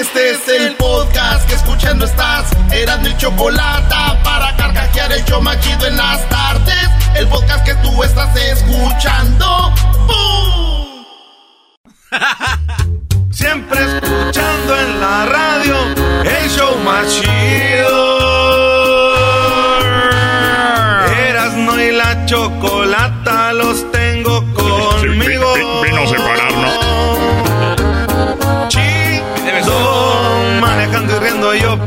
Este es el podcast que escuchando estás. Eran mi chocolate para carcajear el yo machido en las tardes. El podcast que tú estás escuchando. ¡Bum! Siempre escuchando en la radio el show más chido. Erasno y la chocolata los tengo conmigo.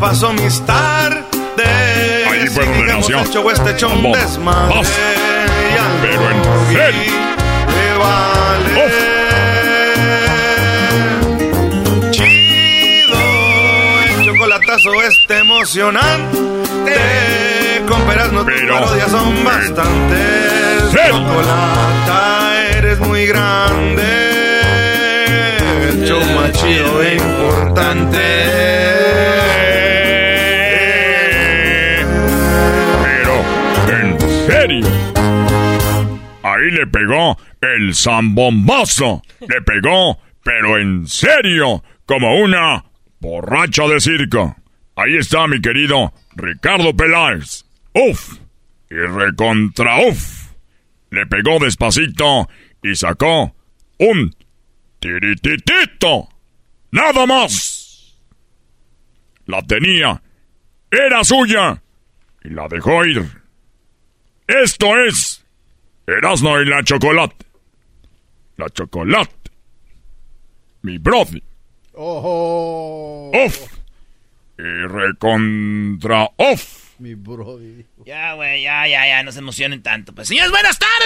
paso mis tardes. Ahí fue donde nació. este desmadre. Y al Pero en le vale. Chido, el chocolatazo está emocionante. Con peras no Pero parodias son bastantes. Chocolata, eres muy grande. Show más chido e importante. Ahí le pegó el zambombazo. Le pegó, pero en serio, como una borracha de circo. Ahí está mi querido Ricardo Peláez. Uf. Y recontra uf. Le pegó despacito y sacó un tirititito. Nada más. La tenía. Era suya. Y la dejó ir. Esto es Erasmo y la chocolate. La chocolate. Mi brother. Oh, Off. Y recontra off. mi brody. Ya, güey, ya, ya, ya, no se emocionen tanto. Pues, señores, buenas tardes.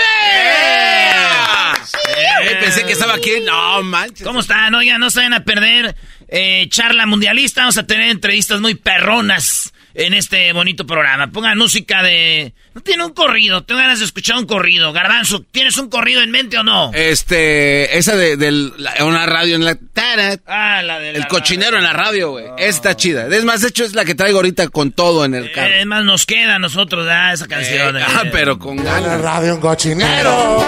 Eh, pensé que estaba aquí. No, manches. ¿Cómo están? Oigan, no se vayan a perder eh, charla mundialista. Vamos a tener entrevistas muy perronas en este bonito programa. Pongan música de... No tiene un corrido, tengo ganas de escuchar un corrido. Garbanzo, ¿tienes un corrido en mente o no? Este, esa de, la- una radio en la... tara, Ah, la de la el cochinero en la radio, güey. Está chida. Es más, de hecho, es la que traigo ahorita con todo en el carro. Eh, es más, nos queda a nosotros ah, esa canción. Eh, eh. ah, pero con En la ganas. radio un cochinero.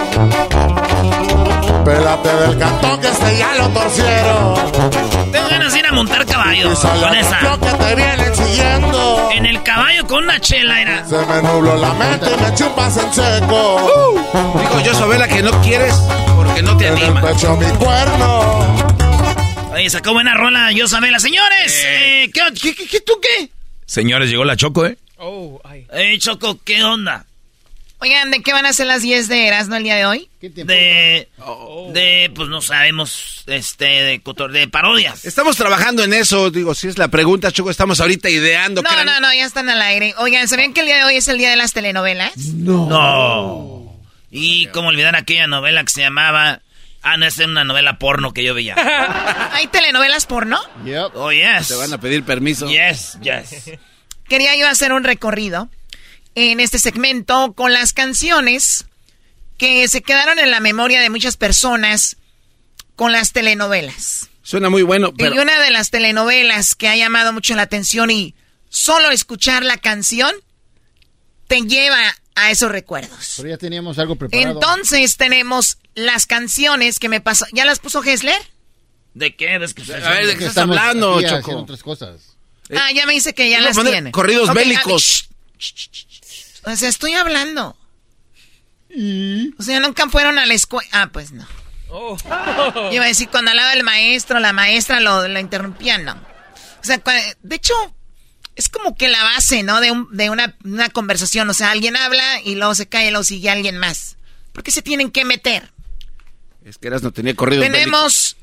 Pélate del cantón que este ya lo torcieron. Tengo ganas de ir a montar caballo con esa. que te vienen siguiendo. En el caballo con una chela era. Se me nubló la mente y me chupas en seco. Digo, yo Sabela que no quieres porque no te en el anima. pecho mi cuerno. Oye, sacó buena rola, yo Sabela. Señores, eh, ¿qué, qué, qué- qué- tú qué? Señores, llegó la Choco, ¿eh? Eh, Choco, ¿qué onda? Oigan, ¿de qué van a ser las 10 de Erasmo el día de hoy? De, de, pues no sabemos, este, de, cotor- de parodias. Estamos trabajando en eso, digo, si es la pregunta, Choco, estamos ahorita ideando. No, crean- no, no, ya están al aire. Oigan, ¿sabían que el día de hoy es el día de las telenovelas? No. Y cómo olvidar aquella novela que se llamaba... Ah, no, esa es una novela porno que yo veía. ¿Hay telenovelas porno? Yep. Oh, yes. Te van a pedir permiso. Yes, yes. Quería yo hacer un recorrido en este segmento con las canciones que se quedaron en la memoria de muchas personas con las telenovelas. Suena muy bueno, pero... Y una de las telenovelas que ha llamado mucho la atención y solo escuchar la canción te lleva a esos recuerdos. Pero ya teníamos algo preparado. Entonces tenemos las canciones que me pasó. ¿Ya las puso Hessler? ¿De qué? ¿Ves que A ver, ¿de qué estás hablando, Choco? haciendo otras cosas. Ah, ya me dice que ya a las tiene. corridos Ok, bélicos. ah, o sea, estoy hablando. O sea, nunca fueron a la escuela. Ah, pues no. Yo iba a decir, cuando hablaba el maestro, la maestra lo, la interrumpía, no. O sea, de hecho, es como que la base, ¿no? De, de una, una, conversación. O sea, alguien habla y luego se cae y luego sigue alguien más. ¿Por qué se tienen que meter? Es que eras no tenía corrido. Tenemos.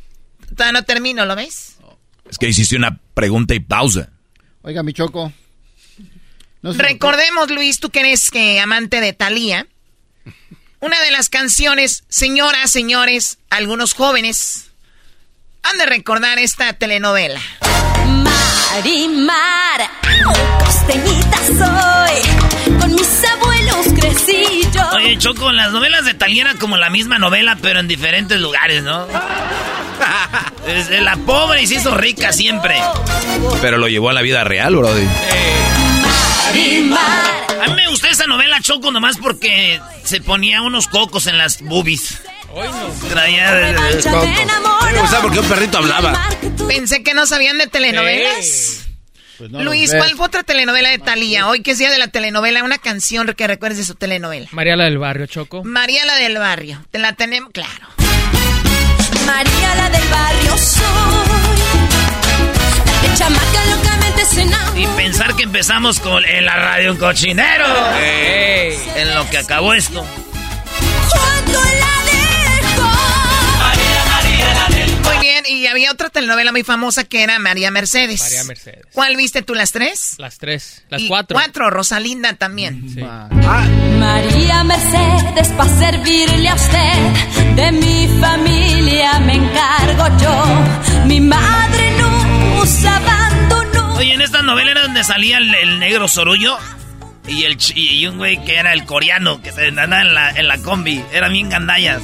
Todavía no termino, ¿lo ves? Es que hiciste una pregunta y pausa. Oiga, mi choco. Recordemos, Luis, tú que eres que amante de Thalía. Una de las canciones, señoras, señores, algunos jóvenes han de recordar esta telenovela. Marimar, costeñita soy, con mis abuelos crecí yo. Oye, Choco, las novelas de Talía eran como la misma novela, pero en diferentes lugares, ¿no? la pobre y se hizo rica siempre. Pero lo llevó a la vida real, brody. A mí me gustó esa novela, Choco, nomás porque se ponía unos cocos en las boobies. Hoy no. Traía de, Me gustaba porque un perrito hablaba. Pensé que no sabían de telenovelas. Pues Luis, ¿cuál fue otra telenovela de Talía? Hoy que es día de la telenovela, una canción que recuerdes de su telenovela. María la del barrio, Choco. María la del barrio. Te la tenemos, claro. María la del barrio soy. Y pensar que empezamos con en la radio un cochinero. En lo que acabó esto. Muy bien, y había otra telenovela muy famosa que era María Mercedes. María Mercedes. ¿Cuál viste tú, las tres? Las tres, las cuatro. Cuatro, Rosalinda también. María Mercedes, para servirle a usted, de mi familia me encargo yo. Mi madre nos abandonó. Oye, en esta novela era donde salía el, negro Sorullo. Y, el, y un güey que era el coreano, que se andaba en la, en la combi. Eran bien gandallas.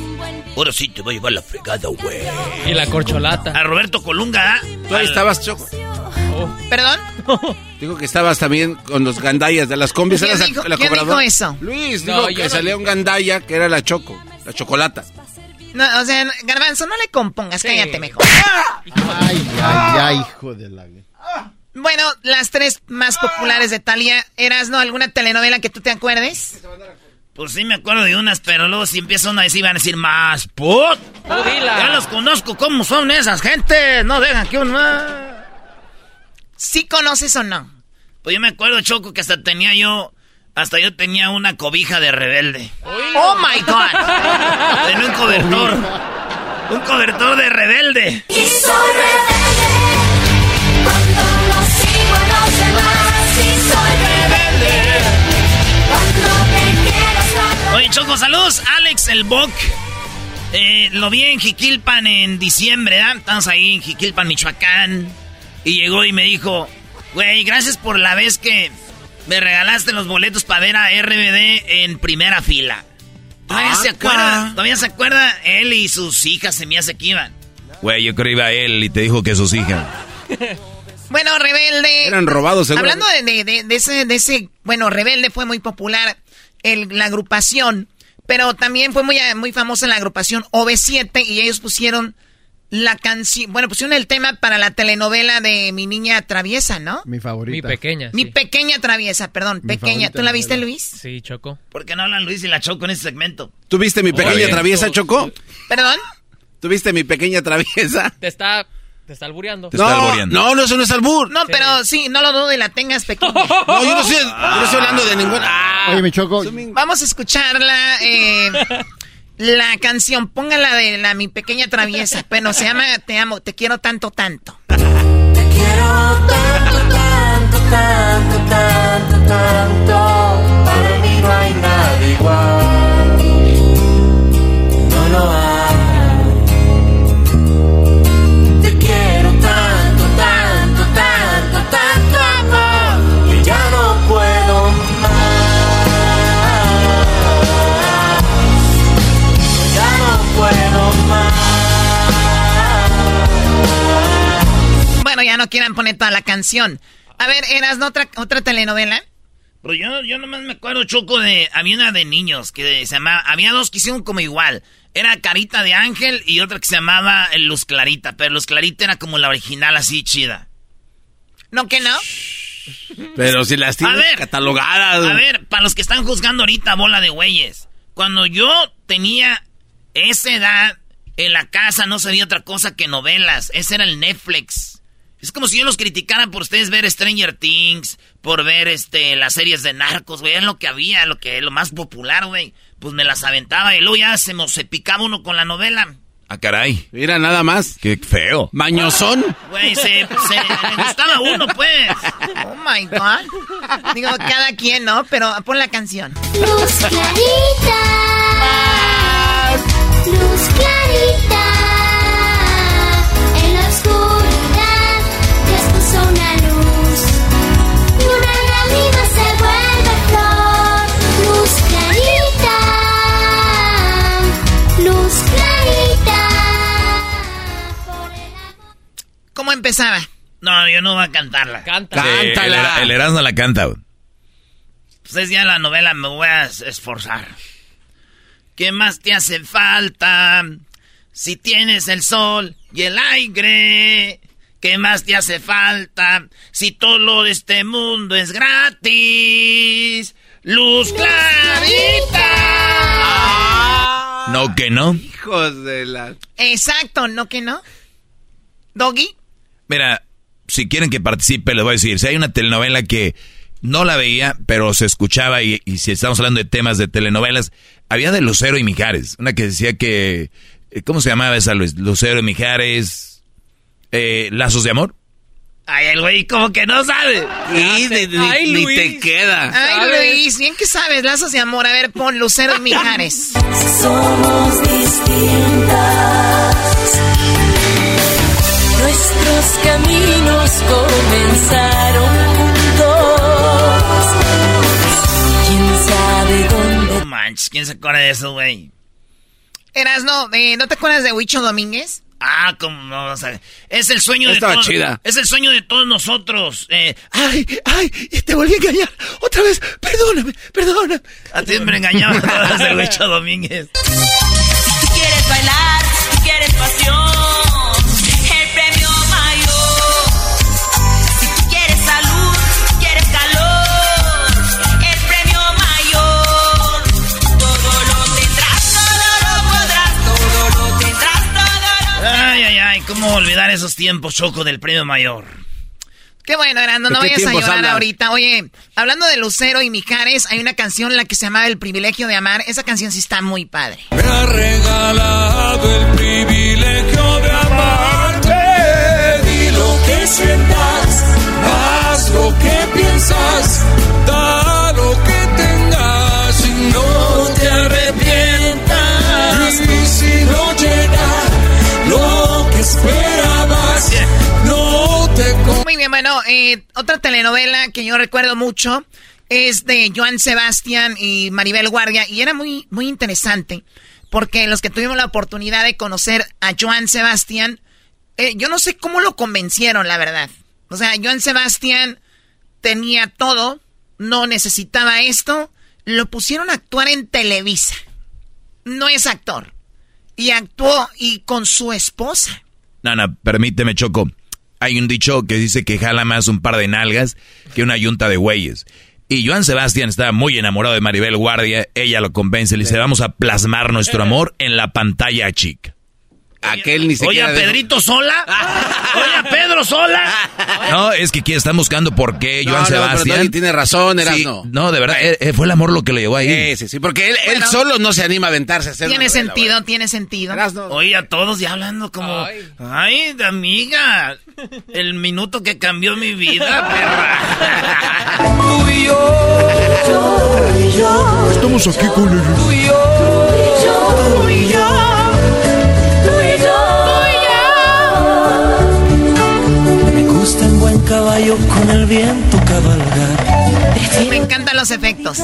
Ahora sí te voy a llevar la fregada, güey. Y la corcholata. A Roberto Colunga. Tú ahí estabas, Choco. Oh. ¿Perdón? Digo que estabas también con los gandallas de las combis. ¿Quién, dijo, la ¿quién dijo eso? Luis dijo que salía un gandalla que era la Choco, la chocolata. No, o sea, Garbanzo, no le compongas, cállate mejor. Ay, ay, ay, hijo de la... Bueno, las tres más populares de Talia, ¿eras no alguna telenovela que tú te acuerdes? Pues sí me acuerdo de unas, pero luego si empieza una vez iban a decir más, put. Ya los conozco, ¿cómo son esas gentes? No dejan que uno... ¿Sí conoces o no? Pues yo me acuerdo, Choco, que hasta tenía yo... Hasta yo tenía una cobija de rebelde. ¡Oh, my God! Tenía un cobertor. Un cobertor de rebelde. Y soy rebelde. Cuando no sigo a los demás. Y soy rebelde. Cuando Oye, Choco, saludos. Alex el Boc. Eh, lo vi en Jiquilpan en diciembre, ¿verdad? Estamos ahí en Jiquilpan, Michoacán. Y llegó y me dijo, güey, gracias por la vez que me regalaste los boletos para ver a RBD en primera fila. ¿Todavía ah, se acuerda? ¿Todavía se acuerda? Él y sus hijas se me hace que iban. Güey, yo creo que iba él y te dijo que sus hijas. bueno, Rebelde. Eran robados, Hablando de, ese, de ese, bueno, Rebelde fue muy popular la agrupación, pero también fue muy, muy famosa la agrupación OV7 y ellos pusieron la canción, bueno, pusieron el tema para la telenovela de Mi Niña Traviesa, ¿no? Mi favorita. Mi pequeña. Mi pequeña Traviesa, perdón, pequeña. ¿Tú la viste, Luis? Sí, Choco. ¿Por qué no hablan Luis y la Choco en ese segmento? ¿Tuviste Mi Pequeña Traviesa, Choco? ¿Perdón? ¿Tuviste Mi Pequeña Traviesa? Te está te está albureando. Te no, está albureando. No, no, eso no es albur. No, pero sí, no lo dudo y la tengas pequeña. no, yo no, estoy, yo no estoy hablando de ninguna. Ah, Oye, mi choco. Vamos a escucharla. Eh, la canción, póngala de la mi pequeña traviesa. Bueno, se llama Te amo, te quiero tanto, tanto. Te quiero tanto, tanto, tanto, tanto, tanto. Para mí no hay nada igual. No quieran poner toda la canción. A ver, ¿eras otra, otra telenovela? Pero yo, yo nomás me acuerdo, Choco, de... Había una de niños que se llamaba... Había dos que hicieron como igual. Era Carita de Ángel y otra que se llamaba Luz Clarita. Pero Luz Clarita era como la original, así chida. ¿No que no? Pero si las tienes catalogadas... A ver, para los que están juzgando ahorita, bola de güeyes. Cuando yo tenía esa edad, en la casa no sabía otra cosa que novelas. Ese era el Netflix. Es como si yo los criticara por ustedes ver Stranger Things, por ver este las series de narcos, güey, es lo que había, lo que lo más popular, güey. Pues me las aventaba y luego ya se, mo- se picaba uno con la novela. Ah, caray. Mira, nada más. Qué feo. Mañosón. Güey, se, se le gustaba uno, pues. Oh my God. Digo, cada quien, ¿no? Pero pon la canción. Luz clarita, luz clarita, ¿Cómo empezaba? No, yo no voy a cantarla. Canta. Sí, el, Era- el Erasmo la canta. Pues es ya la novela, me voy a es- esforzar. ¿Qué más te hace falta? Si tienes el sol y el aire. ¿Qué más te hace falta? Si todo de este mundo es gratis. Luz clarita. No, que no. Hijos de la... Exacto, ¿no que no? ¿Doggy? Mira, si quieren que participe, les voy a decir, si hay una telenovela que no la veía, pero se escuchaba, y, y si estamos hablando de temas de telenovelas, había de Lucero y Mijares, una que decía que, eh, ¿cómo se llamaba esa Luis? Lucero y Mijares, eh, Lazos de Amor. Ay, el güey como que no sabe. Y ni, ni- Ay, ni Luis. te queda. Ay, Luis, bien que sabes, lazos de amor. A ver, pon Lucero y Mijares. Somos distintas. Nuestros caminos comenzaron juntos. ¿Quién sabe dónde? No manches, ¿quién se acuerda de eso, güey? Eras, no, eh, ¿no te acuerdas de Huicho Domínguez? Ah, como no, o sea, es el sueño de Estaba todos. chida. Es el sueño de todos nosotros. Eh, ay, ay, te volví a engañar. Otra vez, perdóname, perdóname. A ti me engañaban todas de Huicho Domínguez. Tú quieres bailar, cómo olvidar esos tiempos, Choco, del premio mayor. Qué bueno, Erando, no ¿De qué vayas a llorar ahorita. Oye, hablando de Lucero y Mijares, hay una canción la que se llamaba El privilegio de amar. Esa canción sí está muy padre. Me ha regalado el privilegio de amarte. Di lo que sientas, haz lo que piensas, da lo que tengas y no te arrepientas. Y si no llega lo que te Muy bien, bueno, eh, otra telenovela que yo recuerdo mucho es de Joan Sebastián y Maribel Guardia y era muy, muy interesante porque los que tuvimos la oportunidad de conocer a Joan Sebastián, eh, yo no sé cómo lo convencieron, la verdad. O sea, Joan Sebastián tenía todo, no necesitaba esto, lo pusieron a actuar en Televisa. No es actor. Y actuó y con su esposa. Nana, permíteme, Choco. Hay un dicho que dice que jala más un par de nalgas que una yunta de güeyes. Y Joan Sebastián estaba muy enamorado de Maribel Guardia. Ella lo convence. Le dice, vamos a plasmar nuestro amor en la pantalla chica. Aquel ni Oye, siquiera... ¿a dejó- Pedrito Sola? Oye, ¿a Pedro Sola? No, es que aquí están buscando por qué No, Joan no, pero Sebastián... Doggy tiene razón, Sí, Erasmo. no, de verdad, eh, eh, fue el amor lo que le llevó ahí. Sí, sí, sí, porque él, él Bueno. solo no se anima a aventarse a hacer Tiene novela, sentido, tiene sentido. Oye, a todos ya hablando como... Ay, de amiga, el minuto que cambió mi vida, perra. Tú y yo, Estamos aquí con el... tú y yo, tú y yo, tú caballo con el viento cabalgar. Me encantan los efectos.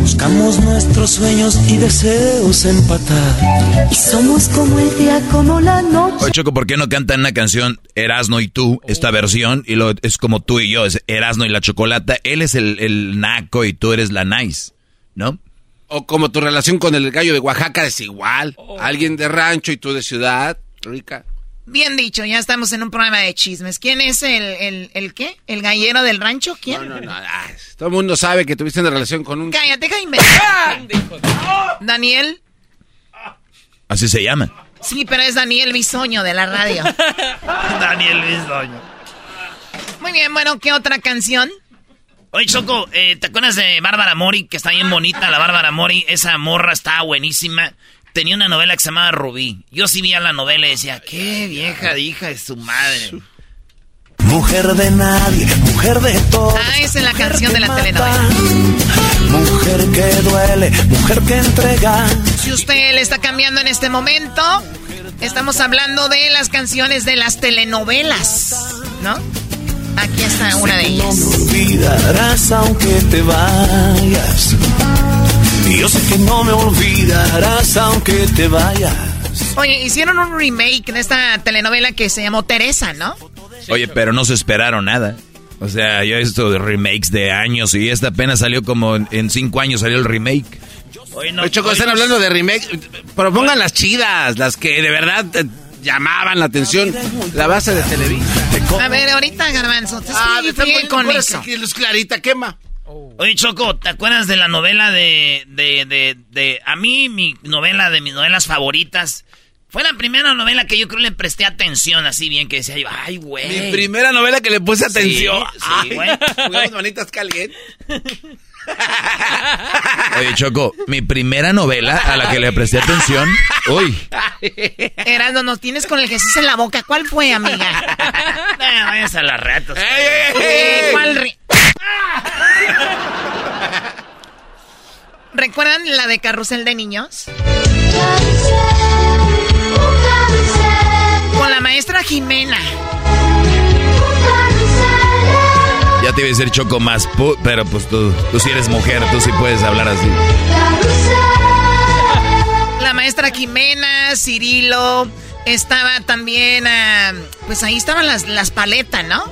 Buscamos nuestros sueños y deseos empatar. Y somos como el día, como la noche. Oye, Choco, ¿por qué no cantan una canción Erasno y tú, esta versión? Y lo, es como tú y yo, es Erasno y la chocolata. Él es el, el naco y tú eres la nice, ¿no? O como tu relación con el gallo de Oaxaca es igual. Alguien de rancho y tú de ciudad. Rica. Bien dicho, ya estamos en un programa de chismes. ¿Quién es el, el, el qué? ¿El gallero del rancho? ¿Quién? No, no, no. ay, todo el mundo sabe que tuviste una relación con un... Cállate, Jaime. Daniel. Así se llama. Sí, pero es Daniel Bisoño de la radio. Daniel Bisoño. Muy bien, bueno, ¿qué otra canción? Oye, Choco, eh, ¿te acuerdas de Bárbara Mori? Que está bien bonita la Bárbara Mori. Esa morra está buenísima. Tenía una novela que se llamaba Rubí. Yo sí veía la novela y decía, qué vieja de hija de su madre. Mujer de nadie, mujer de todo. Ah, esa es la canción de la telenovela. Mujer que duele, mujer que entrega. Si usted le está cambiando en este momento, estamos hablando de las canciones de las telenovelas, ¿no? Aquí está una de ellas. No me olvidarás aunque te vayas. Y yo sé que no me olvidarás aunque te vayas. Oye, hicieron un remake de esta telenovela que se llamó Teresa, ¿no? Oye, pero no se esperaron nada. O sea, yo he visto remakes de años y esta apenas salió como en, cinco años salió el remake. Oye, no, Choco, oye, están hablando de remake. Propongan las chidas, las que de verdad llamaban la atención. La base de Televisa. A ver, ahorita, Garbanzo, te Ah, con eso. aquí, Luz Clarita, quema. Oye, Choco, ¿te acuerdas de la novela de, de, de, de... A mí, mi novela de mis novelas favoritas... Fue la primera novela que yo creo le presté atención así bien, que decía yo, ay, güey. Mi primera novela que le puse atención. sí, güey. jugamos manitas calientes. Oye, Choco, mi primera novela a la que le presté atención. Uy, Erasmo, nos tienes con el Jesús en la boca. ¿Cuál fue, amiga? Eh, váyanse a las ratas. Eh, ¿Cuál re- ¿Recuerdan la de Carrusel de Niños? Con la maestra Jimena. ya te iba a decir Choco más, pu- pero pues tú, tú sí eres mujer, tú sí puedes hablar así. La maestra Jimena, Cirilo. Estaba también, ah, pues ahí estaban las, las paletas, ¿no?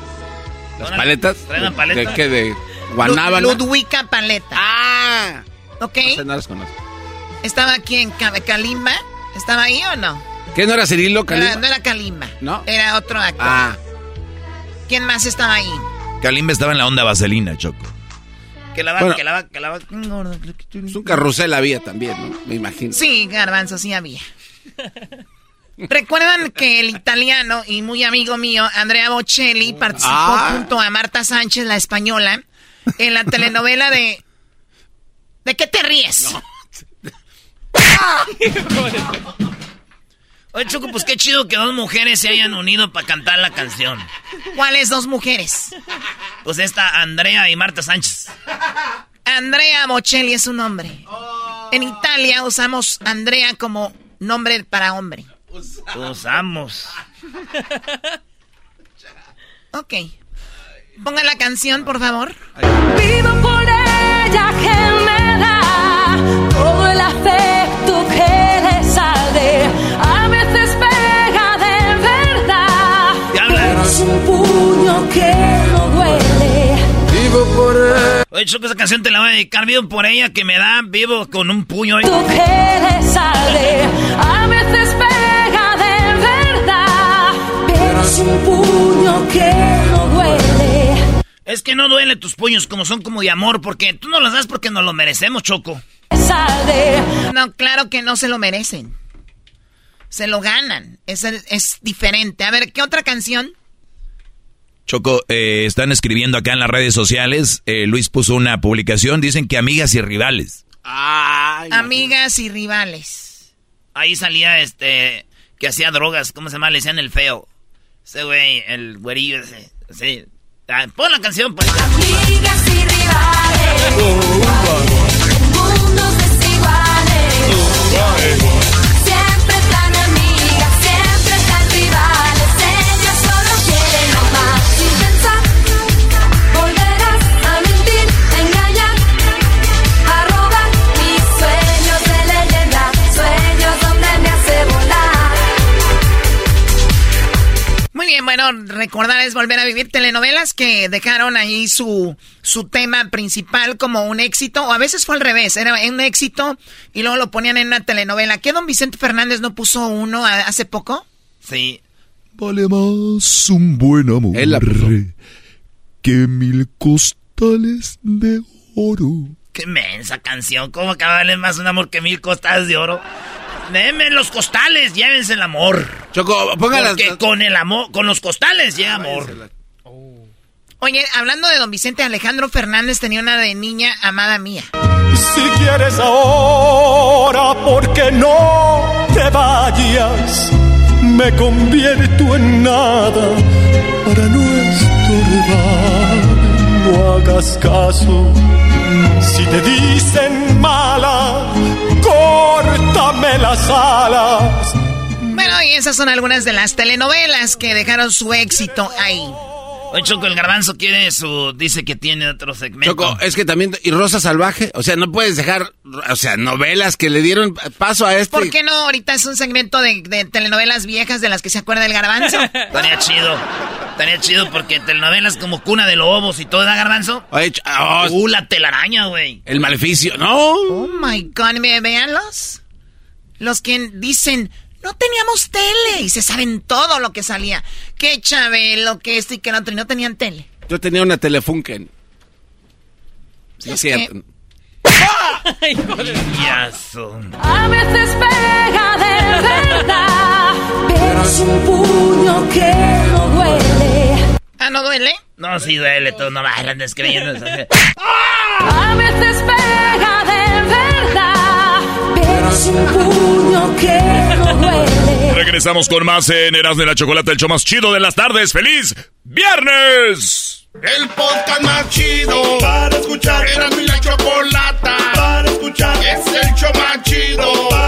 Las paletas. ¿Traen la paleta? ¿De qué? ¿De Guanábana? Lud- Ludwika Paleta. Ah. ¿Ok? No sé, no las conozco. ¿Estaba aquí en Ca- Kalimba? ¿Estaba ahí o no? ¿Qué no era Cirilo, Era- Kalimba? no era Kalimba. ¿No? Era otro actor. Ah. ¿Quién más estaba ahí? Kalimba estaba en la onda vaselina, Choco. Que la va, Bueno. que la va, que la va. Es un carrusel había también, ¿no? Me imagino. Sí, garbanzo, sí había. ¿Recuerdan que el italiano y muy amigo mío, Andrea Bocelli, participó Ah. junto a Marta Sánchez, la española, en la telenovela de... ¿De qué te ríes? Oye, Choco, pues qué chido que dos mujeres se hayan unido para cantar la canción. ¿Cuáles dos mujeres? Pues esta Andrea y Marta Sánchez. Andrea Bocelli es su nombre. En Italia usamos Andrea como nombre para hombre. Usamos. Ok. Pongan la canción, por favor. Vivo por ella que me da todo el afecto que le sale. A veces pega de verdad. Es un puño que no duele. Vivo por él. Oye, Choco, esa canción te la voy a dedicar. Vivo por ella que me da vivo con un puño. Tú que le sale. A veces es un puño que no duele. Es que no duele tus puños como son como de amor, porque tú no los das porque nos lo merecemos, Choco. No, claro que no se lo merecen. Se lo ganan. Es, es diferente. A ver, ¿qué otra canción? Choco, eh, están escribiendo acá en las redes sociales. eh, Luis puso una publicación. Dicen que amigas y rivales. Ay, Amigas y rivales. Ahí salía este que hacía drogas, ¿cómo se llama? Le decían el feo. Ese güey, el güerillo ese. Sí. Ah, Pon la canción, pues. Amigas y rivales. Mundos desiguales. Bueno, recordar es volver a vivir telenovelas que dejaron ahí su, su tema principal como un éxito, o a veces fue al revés, era un éxito y luego lo ponían en una telenovela. ¿Qué don Vicente Fernández no puso uno a- hace poco? Sí. Vale más un buen amor Él la puso. que mil costales de oro. Qué mensa canción. ¿Cómo que vale más un amor que mil costales de oro? Denme los costales, llévense el amor. Choco, póngalas. Porque con el amor, con los costales llega amor. Oye, hablando de don Vicente Alejandro Fernández, tenía una de niña amada mía. Si quieres ahora, ¿por qué no te vayas? Me convierto en nada para no estorbar. No hagas caso. Si te dicen mala, córtame las alas. Bueno, y esas son algunas de las telenovelas que dejaron su éxito ahí. Oye, Choco, el garbanzo quiere su... Dice que tiene otro segmento. Choco, es que también... ¿Y Rosa Salvaje? O sea, no puedes dejar... O sea, novelas que le dieron paso a este... ¿Por qué no? Ahorita es un segmento de, de telenovelas viejas de las que se acuerda el garbanzo. Estaría chido. Estaría chido porque telenovelas como Cuna de Lobos y todo, ¿da, garbanzo? Oye, ch- oh, Uh, la telaraña, güey. el maleficio. No. Oh my god, ve- véanlos. Los que dicen, no teníamos tele y se saben todo lo que salía. Que Chabelo, que esto y que lo otro, y no tenían tele. Yo tenía una Telefunken. Sí, Es es cierto. Yazo. A veces pega de verdad, pero es un puño que no duele. Ah, ¿no duele? No, sí duele, todo no bailan descreyendo. A veces pega es un puño que no duele. Regresamos con más en Erasmo de la Chocolate, el show más chido de las tardes. ¡Feliz viernes! El podcast más chido para escuchar. Era mi la chocolata para escuchar. Es el show más chido para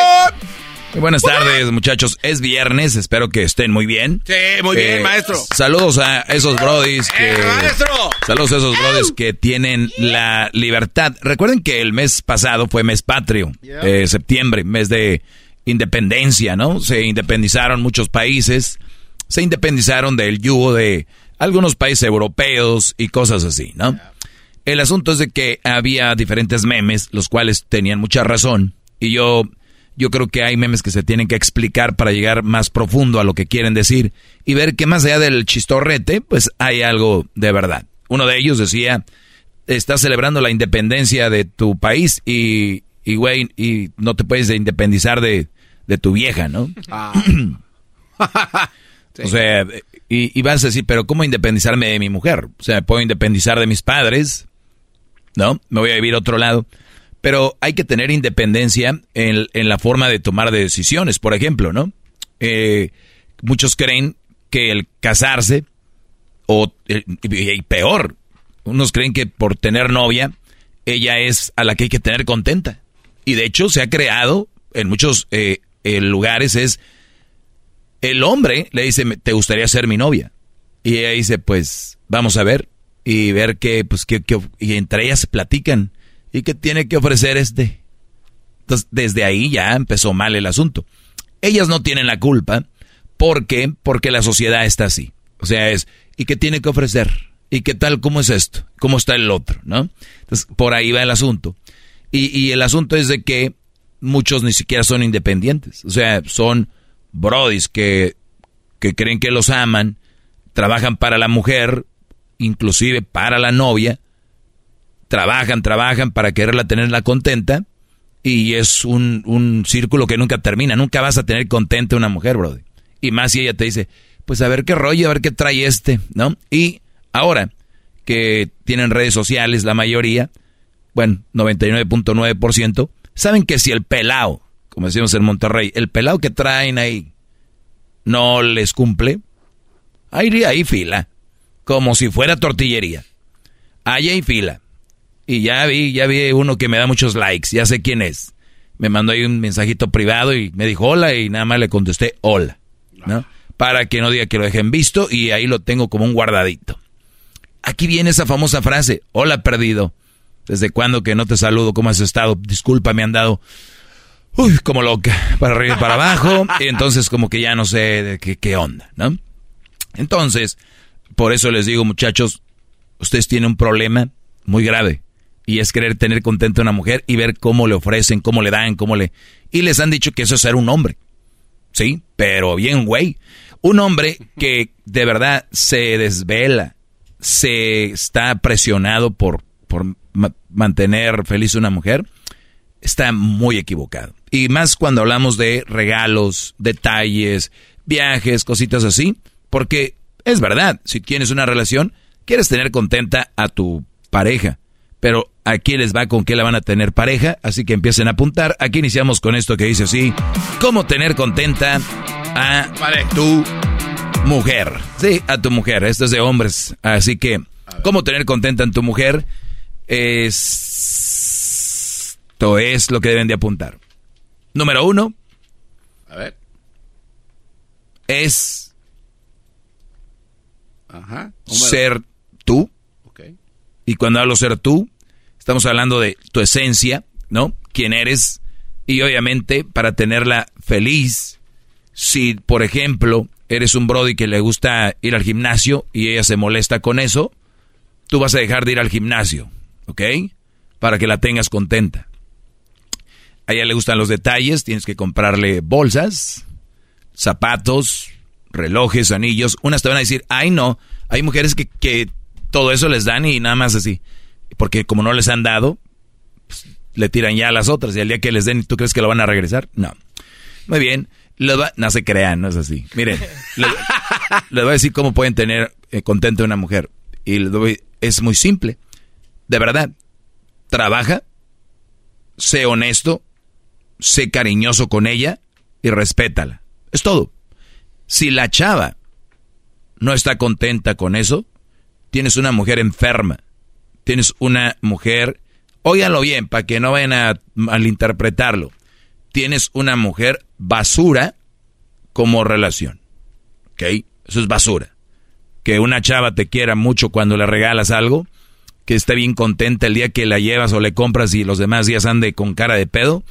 Buenas tardes, muchachos. Es viernes, espero que estén muy bien. Sí, muy bien, Eh, maestro. Saludos a esos brodis que. ¡Eh, maestro! Saludos a esos brodis que tienen la libertad. Recuerden que el mes pasado fue mes patrio, eh, septiembre, mes de independencia, ¿no? Se independizaron muchos países, se independizaron del yugo de algunos países europeos y cosas así, ¿no? El asunto es de que había diferentes memes, los cuales tenían mucha razón, y yo, yo creo que hay memes que se tienen que explicar para llegar más profundo a lo que quieren decir y ver que más allá del chistorrete, pues hay algo de verdad. Uno de ellos decía, estás celebrando la independencia de tu país y, y güey, y no te puedes independizar de, de tu vieja, ¿no? O sea, y, y vas a decir, pero ¿cómo independizarme de mi mujer? O sea, puedo independizar de mis padres, ¿no? Me voy a vivir a otro lado. Pero hay que tener independencia en, en la forma de tomar decisiones, por ejemplo, ¿no? Eh, muchos creen que el casarse, o eh, y, peor, unos creen que por tener novia, ella es a la que hay que tener contenta. Y de hecho se ha creado en muchos eh, eh, lugares es el hombre le dice, ¿te gustaría ser mi novia? Y ella dice, pues vamos a ver y ver qué, pues qué- y entre ellas platican y qué tiene que ofrecer este. Entonces, desde ahí ya empezó mal el asunto. Ellas no tienen la culpa. ¿Por qué? Porque la sociedad está así. O sea, es, ¿y qué tiene que ofrecer? ¿Y qué tal? ¿Cómo es esto? ¿Cómo está el otro? ¿No? Entonces, por ahí va el asunto. Y, y el asunto es de que muchos ni siquiera son independientes. O sea, son brodis que, que creen que los aman, trabajan para la mujer, inclusive para la novia, trabajan, trabajan para quererla tenerla contenta, y es un, un círculo que nunca termina. Nunca vas a tener contenta una mujer, brody. Y más si ella te dice, pues a ver qué rollo, a ver qué trae este, ¿no? Y ahora que tienen redes sociales, la mayoría, bueno, 99.9%, saben que si el pelao, como decimos en Monterrey, el pelao que traen ahí no les cumple, ahí, ahí fila, como si fuera tortillería. Ahí hay fila. Y ya vi, ya vi uno que me da muchos likes, ya sé quién es. Me mandó ahí un mensajito privado y me dijo hola y nada más le contesté hola, ¿no? Para que no diga que lo dejen visto y ahí lo tengo como un guardadito. Aquí viene esa famosa frase, hola perdido. ¿Desde cuándo que no te saludo? ¿Cómo has estado? Disculpa, me han dado, uy, como loca, para arriba y para abajo. Y entonces como que ya no sé de qué, qué onda, ¿no? Entonces, por eso les digo, muchachos, ustedes tienen un problema muy grave. Y es querer tener contenta a una mujer y ver cómo le ofrecen, cómo le dan, cómo le... Y les han dicho que eso es ser un hombre. Sí, pero bien, güey. Un hombre que de verdad se desvela, se está presionado por, por ma- mantener feliz a una mujer, está muy equivocado. Y más cuando hablamos de regalos, detalles, viajes, cositas así, porque es verdad, si tienes una relación, quieres tener contenta a tu pareja, pero aquí les va con qué la van a tener pareja, así que empiecen a apuntar. Aquí iniciamos con esto que dice así, cómo tener contenta a tu mujer. Sí, a tu mujer, esto es de hombres, así que cómo tener contenta a tu mujer es... Esto es lo que deben de apuntar. Número uno. A ver. Es Ajá. Ser. Y cuando hablo ser tú, estamos hablando de tu esencia, ¿no? Quién eres. Y obviamente, para tenerla feliz, si, por ejemplo, eres un brody que le gusta ir al gimnasio y ella se molesta con eso, tú vas a dejar de ir al gimnasio, ¿ok? Para que la tengas contenta. A ella le gustan los detalles, tienes que comprarle bolsas, zapatos, relojes, anillos. Unas te van a decir, ay no, hay mujeres que, que todo eso les dan y nada más así. Porque como no les han dado, pues, le tiran ya a las otras y al día que les den, ¿tú crees que lo van a regresar? No. Muy bien. Va- no se crean, no es así. Miren, les, les voy a decir cómo pueden tener eh, contenta a una mujer. Y les doy- es muy simple. De verdad, trabaja, sé honesto, sé cariñoso con ella y respétala. Es todo. Si la chava no está contenta con eso, tienes una mujer enferma. Tienes una mujer, óiganlo bien, para que no vayan a malinterpretarlo. Tienes una mujer basura como relación. ¿Ok? Eso es basura. Que una chava te quiera mucho cuando le regalas algo, que esté bien contenta el día que la llevas o le compras y los demás días ande con cara de pedo,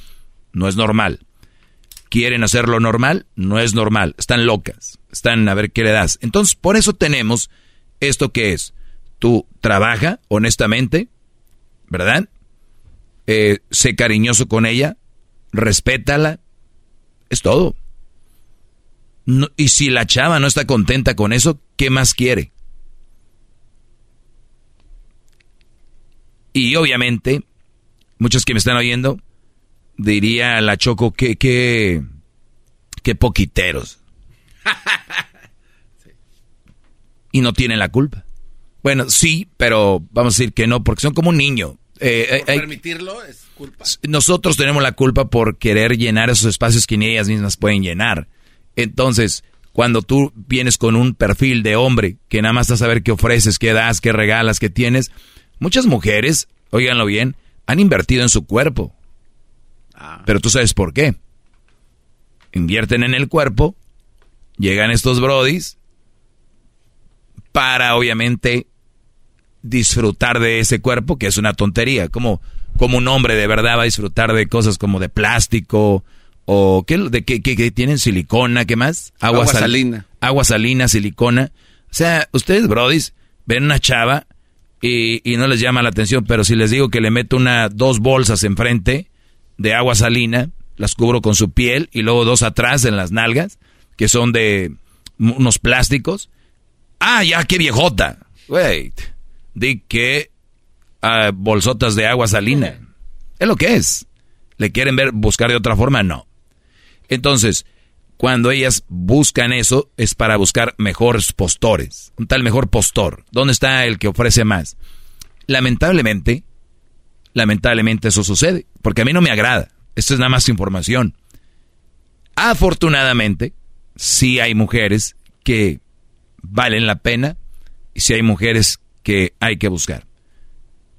no es normal. Quieren hacerlo normal, no es normal. Están locas. Están a ver qué le das. Entonces, por eso tenemos esto que es. Tú trabaja honestamente, ¿verdad? Eh, sé cariñoso con ella, respétala, es todo. No- y si la chava no está contenta con eso, ¿qué más quiere? Y obviamente, muchos que me están oyendo, diría la Choco que, que, que poquiteros. Y no tienen la culpa. Bueno, sí, pero vamos a decir que no, porque son como un niño. Eh, eh, Por permitirlo es culpa. nosotros tenemos la culpa por querer llenar esos espacios que ni ellas mismas pueden llenar. Entonces, cuando tú vienes con un perfil de hombre que nada más está a saber qué ofreces, qué das, qué regalas, qué tienes. Muchas mujeres, óiganlo bien, han invertido en su cuerpo. Pero tú sabes por qué. Invierten en el cuerpo, llegan estos brodis para obviamente disfrutar de ese cuerpo, que es una tontería. Como, como un hombre de verdad va a disfrutar de cosas como de plástico o ¿qué, de qué, qué- qué tienen silicona, ¿qué más? Agua sal- salina. Agua salina, silicona. O sea, ustedes, brodis, ven una chava y, y no les llama la atención, pero si les digo que le meto una, dos bolsas enfrente de agua salina, las cubro con su piel y luego dos atrás en las nalgas, que son de unos plásticos. Ah, ya, qué viejota. Wait. Di que ah, bolsotas de agua salina. Es lo que es. ¿Le quieren ver buscar de otra forma? No. Entonces, cuando ellas buscan eso, es para buscar mejores postores. Un tal mejor postor. ¿Dónde está el que ofrece más? Lamentablemente, lamentablemente eso sucede. Porque a mí no me agrada. Esto es nada más información. Afortunadamente, sí hay mujeres que valen la pena y sí hay mujeres que hay que buscar.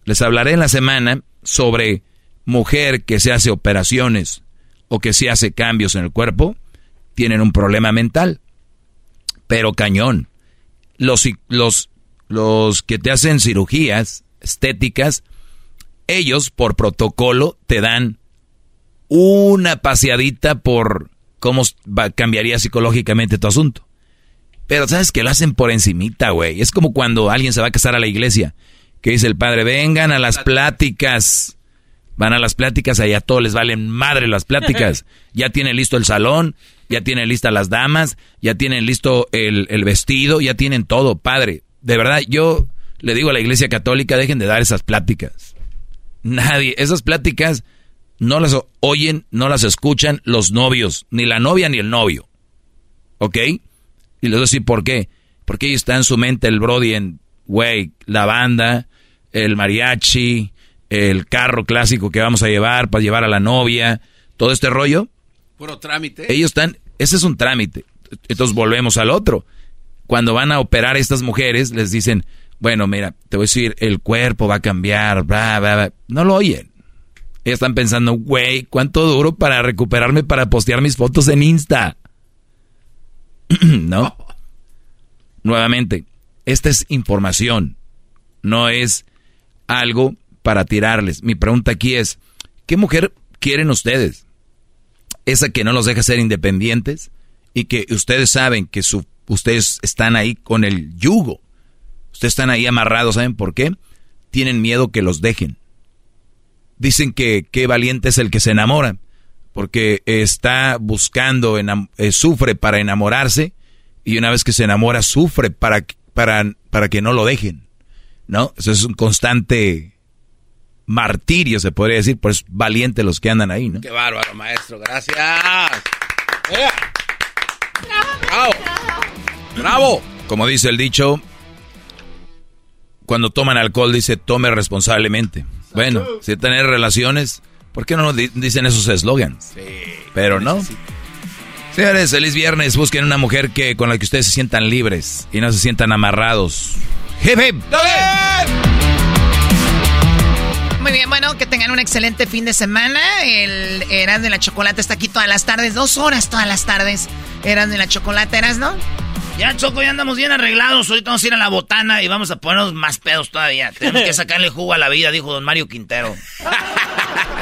Les hablaré en la semana sobre mujer que se hace operaciones o que se hace cambios en el cuerpo, tienen un problema mental. Pero cañón. Los, los, los que te hacen cirugías estéticas, ellos por protocolo te dan una paseadita por cómo cambiaría psicológicamente tu asunto. Pero sabes que lo hacen por encimita, güey. Es como cuando alguien se va a casar a la iglesia, que dice el padre, vengan a las pláticas. Van a las pláticas, allá a todos les valen madre las pláticas. Ya tienen listo el salón, ya tienen listas las damas, ya tienen listo el, el vestido, ya tienen todo, padre. De verdad, yo le digo a la iglesia católica, dejen de dar esas pláticas. Nadie, esas pláticas no las oyen, no las escuchan los novios, ni la novia ni el novio. ¿Ok? Y les voy a decir por qué. Porque ahí está en su mente el Brody en, güey, la banda, el mariachi, el carro clásico que vamos a llevar para llevar a la novia, todo este rollo. Puro trámite. Ellos están, ese es un trámite. Entonces volvemos al otro. Cuando van a operar a estas mujeres, les dicen, bueno, mira, te voy a decir, el cuerpo va a cambiar, bla, bla, bla. No lo oyen. Ellos están pensando, güey, ¿cuánto duro para recuperarme para postear mis fotos en Insta? ¿No? Nuevamente, esta es información, no es algo para tirarles. Mi pregunta aquí es, ¿qué mujer quieren ustedes? Esa que no los deja ser independientes y que ustedes saben que ustedes están ahí con el yugo. Ustedes están ahí amarrados, ¿saben por qué? Tienen miedo que los dejen. Dicen que qué valiente es el que se enamora, porque está buscando, eh, sufre para enamorarse y una vez que se enamora sufre para, para, para que no lo dejen. ¿No? Eso es un constante martirio, se podría decir, pues valiente los que andan ahí, ¿no? Qué bárbaro, maestro. Gracias. ¡Bravo! ¡Bravo! Como dice el dicho, cuando toman alcohol dice tome responsablemente. Bueno, si tener relaciones, ¿por qué no nos di- dicen esos eslogans? Pero no. Señores, feliz viernes. Busquen una mujer que con la que ustedes se sientan libres y no se sientan amarrados. Hip, hip. Muy bien, bueno, que tengan un excelente fin de semana. El Eras de la Chocolate está aquí todas las tardes, dos horas todas las tardes. Eras de la Chocolate, Eras, ¿no? Ya, Choco, ya andamos bien arreglados. Ahorita vamos a ir a la botana y vamos a ponernos más pedos todavía. Tenemos que sacarle jugo a la vida, dijo don Mario Quintero.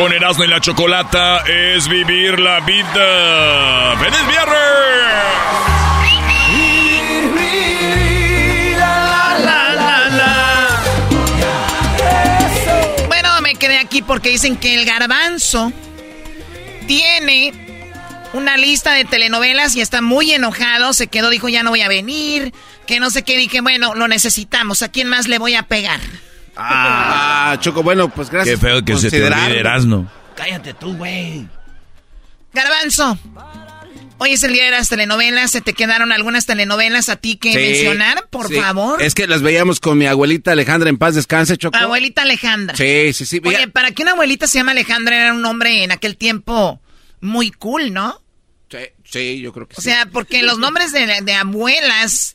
Con Erasmo y la Chocolata es vivir la vida. ¡Feliz Bueno, me quedé aquí porque dicen que el garbanzo tiene una lista de telenovelas y está muy enojado. Se quedó, dijo, ya no voy a venir. Que no sé qué. Dije, bueno, lo necesitamos. ¿A quién más le voy a pegar? Ah, Choco, bueno, pues gracias. Qué feo que se te olvide Erasmo. Cállate tú, güey. Garbanzo. Hoy es el día de las telenovelas. ¿Se te quedaron algunas telenovelas a ti que Sí, mencionar? Por sí. favor. Es que las veíamos con mi abuelita Alejandra en paz descanse, Choco. Abuelita Alejandra. Sí, sí, sí. Oye, para que una abuelita se llama Alejandra era un nombre en aquel tiempo muy cool, ¿no? Sí, sí, yo creo que O sí. sea, porque los nombres de, de abuelas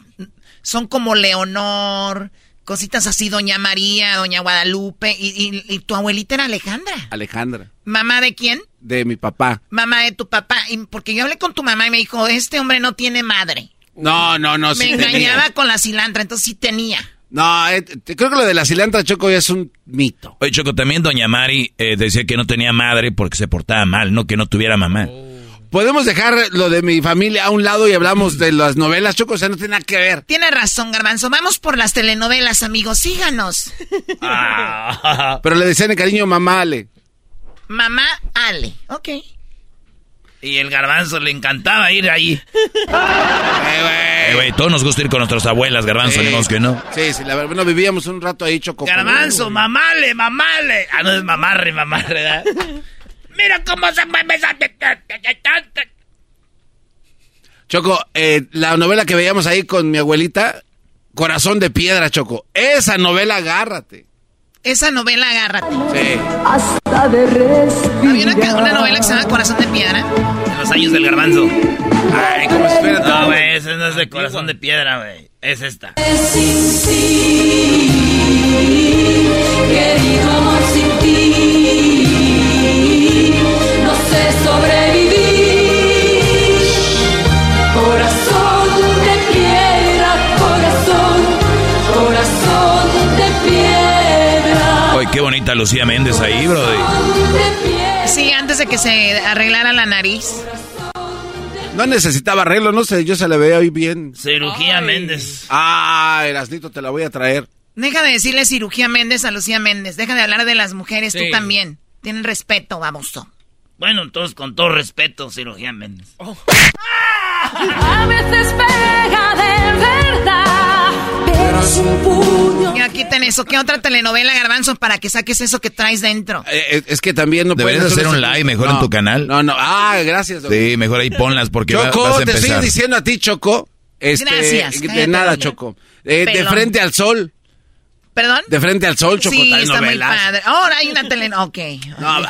son como Leonor, cositas así, Doña María, Doña Guadalupe, y, y- y tu abuelita era Alejandra. Alejandra, ¿Mamá de quién? de mi papá. Mamá de tu papá. Y porque yo hablé con tu mamá y me dijo, este hombre no tiene madre. No, no, no. me sí engañaba tenía. con la cilantra, entonces sí tenía. No, eh, te- creo que lo de la cilantra, Choco, ya es un mito. Oye, Choco, también Doña Mari eh, decía que no tenía madre porque se portaba mal, no que no tuviera mamá. Podemos dejar lo de mi familia a un lado y hablamos de las novelas, Choco, o sea, no tiene nada que ver. Tiene razón, Garbanzo. Vamos por las telenovelas, amigos. Síganos. Pero le decían de cariño mamá Ale. Mamá Ale. Ok. Y el garbanzo le encantaba ir ahí. Eh, güey, todos nos gusta ir con nuestras abuelas, garbanzo, Sí. que no. Sí, sí, la verdad, bueno, vivíamos un rato ahí, Choco. Garbanzo, mamale, mamale. Ah, no es mamarre, mamarre, ¿verdad? Mira cómo se mueve esa... Choco, eh, la novela que veíamos ahí con mi abuelita, Corazón de Piedra, Choco. Esa novela, agárrate. Esa novela, agárrate. Sí. Hasta de Había una, una novela que se llama Corazón de Piedra. En los años del garbanzo. Ay, como si fuera No, güey, ese no es de corazón de piedra, güey. Es esta. Sin ti, querido amor sin ti, qué bonita Lucía Méndez ahí, bro. Sí, antes de que se arreglara la nariz. No necesitaba arreglo, no sé, yo se le veía hoy bien. Cirugía Méndez. Ah, Erasnito, te la voy a traer. Deja de decirle cirugía Méndez a Lucía Méndez. Deja de hablar de las mujeres, tú también. Tienen respeto, baboso. Bueno, entonces, con todo respeto, cirugía Méndez. A veces pega de verdad, pero es un puño. Ya quiten eso. ¿Qué otra telenovela, Garbanzo, para que saques eso que traes dentro? Eh, eh, es que también no Deberías puedes hacer un live mejor en tu canal. No, no. Ah, gracias. doctor. Sí, mejor ahí ponlas porque Choco, vas a te estoy diciendo a ti, Choco. Este, Gracias, De nada. Choco. Eh, de frente al sol. ¿Perdón? De frente al sol, Choco. Sí, está muy novelas. padre. Ahora hay una telenovela. Ok. No,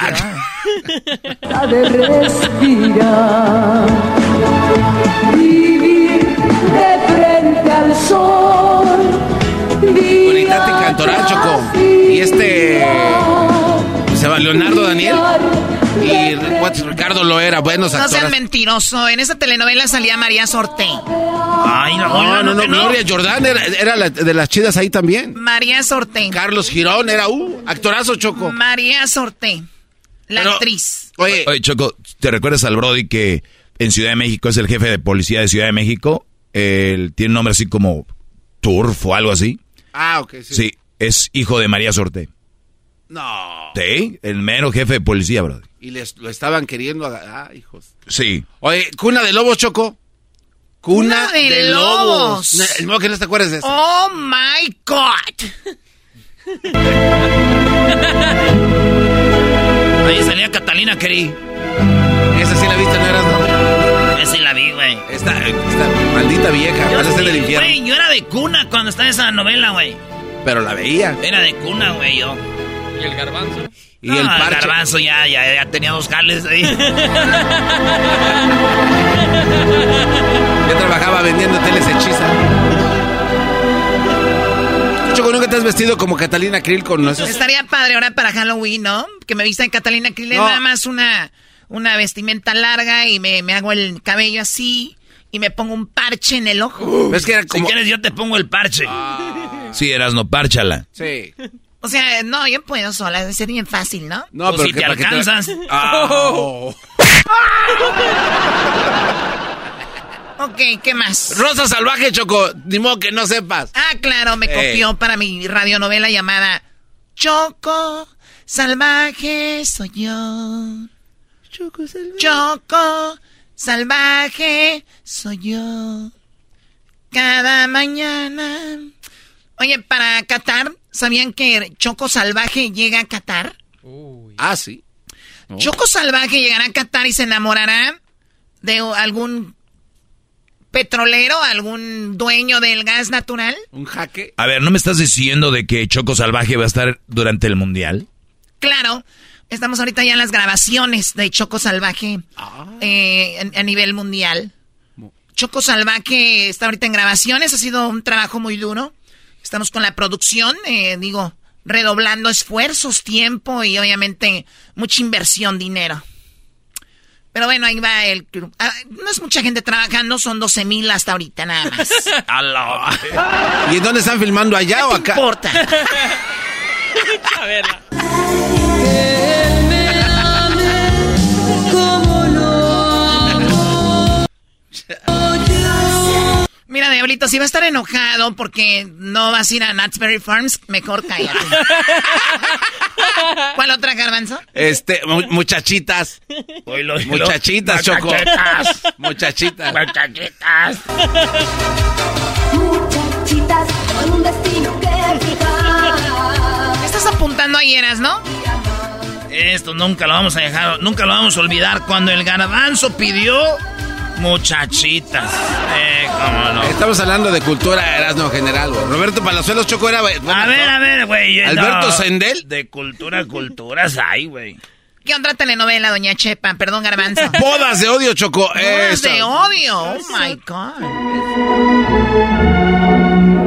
de respirar, vivir de frente al sol. Bonitati Cantoral, Choco. Y este. Se llama Leonardo Daniel. Y Ricardo lo era. Buenos No seas actores. mentiroso. En esa telenovela salía María Sorte. Ay, no, No, no, no. Gloria Jordán era, era la- de las chidas ahí también. María Sorte. Carlos Girón era, uh, actorazo, Choco. María Sorte. La Pero- actriz. Oye, Oye, Choco, ¿te recuerdas al Brody que en Ciudad de México es el jefe de policía de Ciudad de México? Él tiene un nombre así como Turf o algo así. Ah, ok, sí. Sí, es hijo de María Sorte. No. Sí, el mero jefe de policía, Brody. Y les lo estaban queriendo. aga- Ah, hijos. Sí. Oye, Cuna de Lobos, Choco. Cuna, Cuna de de, Lobos. Lobos. No, El modo que no te acuerdas de eso. Oh my God. Ahí salía Catalina Keri. Esa sí la viste, ¿no eras, no? Esa sí la vi, güey. Esta, esta maldita vieja. Yo Vas a ser sí, del infierno. Güey, yo era de cuna cuando estaba esa novela, güey. Pero la veía. Era de cuna, güey, yo. ¿Y el garbanzo? Y el parche. garbanzo ya, ya, ya tenía dos jales ahí. Yo trabajaba vendiendo teles hechiza. Choco, ¿nunca te has vestido como Catalina Krill con esos? Estaría padre ahora para Halloween, ¿no? Que me vista en Catalina Krill. Es nada más una, una vestimenta larga y me, me hago el cabello así y me pongo un parche en el ojo. Es que era como... Si quieres yo te pongo el parche. Sí, eras no, párchala. Sí. O sea, no, yo puedo sola, sería bien fácil, ¿no? No, Pues pero si que te que alcanzas. Oh. Ok, ¿qué más? Rosa Salvaje, Choco. Ni modo que no sepas. Ah, claro, me Ey. copió para mi radionovela llamada Choco Salvaje soy yo. Choco Salvaje. Choco Salvaje soy yo. Cada mañana. Oye, para Qatar, ¿sabían que Choco Salvaje llega a Qatar? Ah, sí. No. Choco Salvaje llegará a Qatar y se enamorará de algún petrolero, algún dueño del gas natural. Un jaque. A ver, ¿no me estás diciendo de que Choco Salvaje va a estar durante el Mundial? Claro, estamos ahorita ya en las grabaciones de Choco Salvaje eh, en- a, nivel mundial. Choco Salvaje está ahorita en grabaciones, ha sido un trabajo muy duro. Estamos con la producción, eh, digo, redoblando esfuerzos, tiempo y obviamente mucha inversión, dinero. Pero bueno, ahí va el... ah, no es mucha gente trabajando, son 12 mil hasta ahorita nada más. ¿Y en dónde están filmando? ¿Allá o acá? No importa. A verla. Mira, Diablito, si va a estar enojado porque no vas a ir a Nutsberry Farms, mejor cállate. ¿Cuál otra, Garbanzo? Este, mu- muchachitas. Muchachitas, Choco. Muchachitas. Muchachitas. Muchachitas. Muchachitas con un destino que fijar. ¿Qué estás apuntando ahí, Eras, no? Esto nunca lo vamos a dejar, nunca lo vamos a olvidar. Cuando el garbanzo pidió muchachitas. Eh, cómo no. Estamos hablando de cultura Erasmo general, güey. Roberto Palazuelos Choco era. bueno, A ver, a ver, güey. Alberto no. Sendel. De cultura, culturas hay, güey. ¿Qué otra telenovela, Doña Chepa? Perdón, Garbanzo. Bodas de odio, Choco. Bodas de odio. Oh, my God.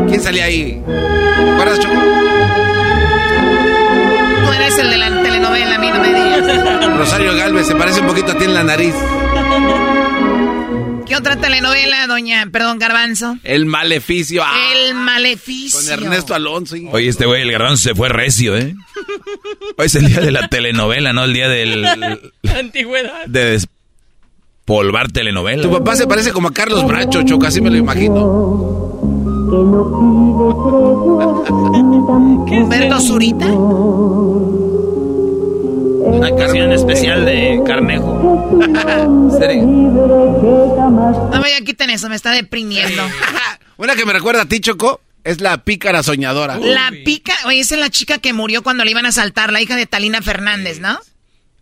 ¿Quién salía ahí? ¿Te acuerdas, Choco? Tú eres el de la telenovela, a mí no me digas. Rosario Galvez, se parece un poquito a ti en la nariz. ¿Qué otra telenovela, Doña, perdón, Garbanzo? El maleficio. ah, El maleficio. con Ernesto Alonso. y- Oye, este güey, el garbanzo se fue recio, ¿eh? Hoy es el día de la telenovela, no el día del... Antigüedad. de despolvar telenovela. Tu papá se parece como a Carlos Bracho, Choco, así me lo imagino. Humberto Zurita. Una canción especial de Carnejo. No me quiten eso, me está deprimiendo. Una que me recuerda a ti, Choco, es la pícara soñadora. La pica, oye, esa es la chica que murió cuando le iban a asaltar, la hija de Talina Fernández, ¿no?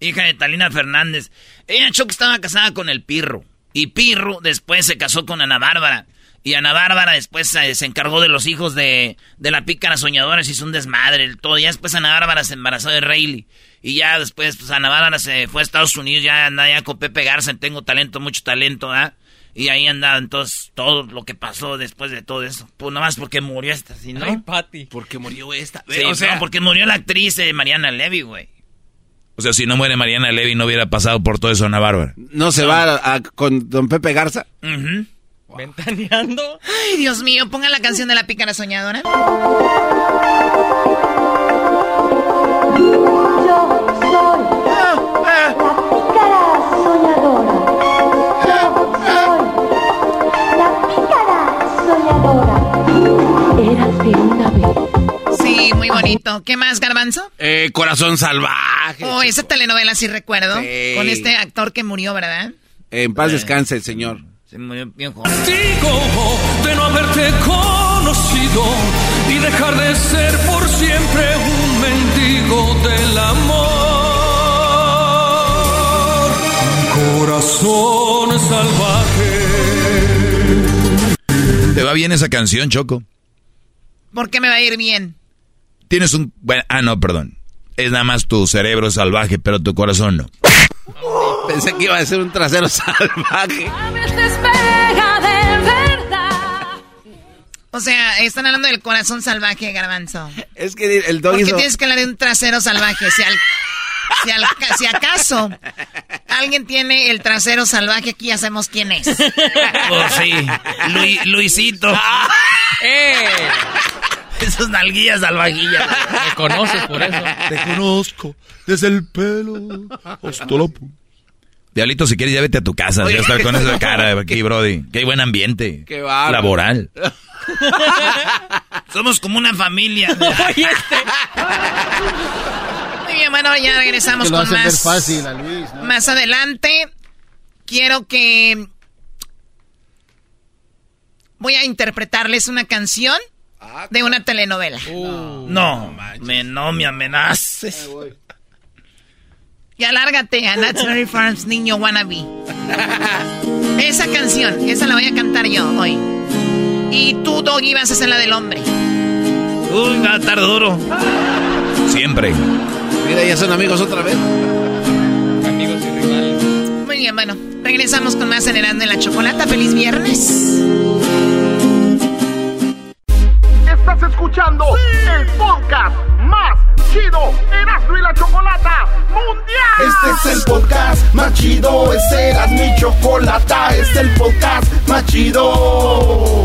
Hija de Talina Fernández. Ella, Choco, estaba casada con el Pirro. Y Pirro después se casó con Ana Bárbara. Y Ana Bárbara después eh, se encargó de los hijos de, de la pícara soñadora. Se hizo un desmadre, el todo. Ya después Ana Bárbara se embarazó de Rayleigh. Y ya después, pues Ana Bárbara se fue a Estados Unidos. Ya anda ya con Pepe Garza. Tengo talento, mucho talento, ¿ah? Y ahí anda entonces todo lo que pasó después de todo eso. Pues nomás porque murió esta, ¿sí, no? Ay, Pati. Porque murió esta. Sí, o sea, no, porque murió la actriz eh, Mariana Levy, güey. O sea, si no muere Mariana Levy, no hubiera pasado por todo eso Ana Bárbara. no se va a- a- con don Pepe Garza. Ventaneando. Ay, Dios mío, pongan la canción de la pícara soñadora. Muy bonito. ¿Qué más, Garbanzo? Eh, corazón salvaje. Oh, esa telenovela sí recuerdo. Sí. Con este actor que murió, ¿verdad? En paz descanse el señor. Se murió bien joven. De no haberte conocido y dejar de ser por siempre un mendigo del amor. Corazón salvaje. ¿Te va bien esa canción, Choco? ¿Por qué me va a ir bien? Tienes un... Bueno, ah, no, perdón. Es nada más tu cerebro salvaje, pero tu corazón no. Pensé que iba a ser un trasero salvaje. O sea, están hablando del corazón salvaje, Garbanzo. Es que el dog ¿Por qué hizo- tienes que hablar de un trasero salvaje? Si, al- si al- si acaso alguien tiene el trasero salvaje, aquí ya sabemos quién es. Pues sí, Lui- Luisito. ¡Eh! Esas nalguillas salvajillas. Me conoces por eso. Te conozco desde el pelo hasta la. Diablito, si quieres, ya vete a tu casa. Ya estar con esa cara aquí, Brody. Qué buen ambiente. Qué bárbaro. Laboral. Somos como una familia. Oye, este. Muy bien, bueno, ya regresamos con más. fácil a Luis, ¿no? Más adelante, quiero que voy a interpretarles una canción de una telenovela. No, me, no me amenaces. Ya lárgate a Natural Farms, niño wannabe. Esa canción, esa la voy a cantar yo hoy. Y tú, Doggy, vas a ser la del hombre. Uy, va a estar duro. Siempre. Mira, ya son amigos otra vez. Amigos y rivales. Muy bien, bueno, regresamos con más Generando en la Chocolata. ¡Feliz viernes! Estás escuchando el podcast más chido Erasmo y la Chocolata Mundial. Este es el podcast más chido, este era mi chocolata, este es el podcast más chido.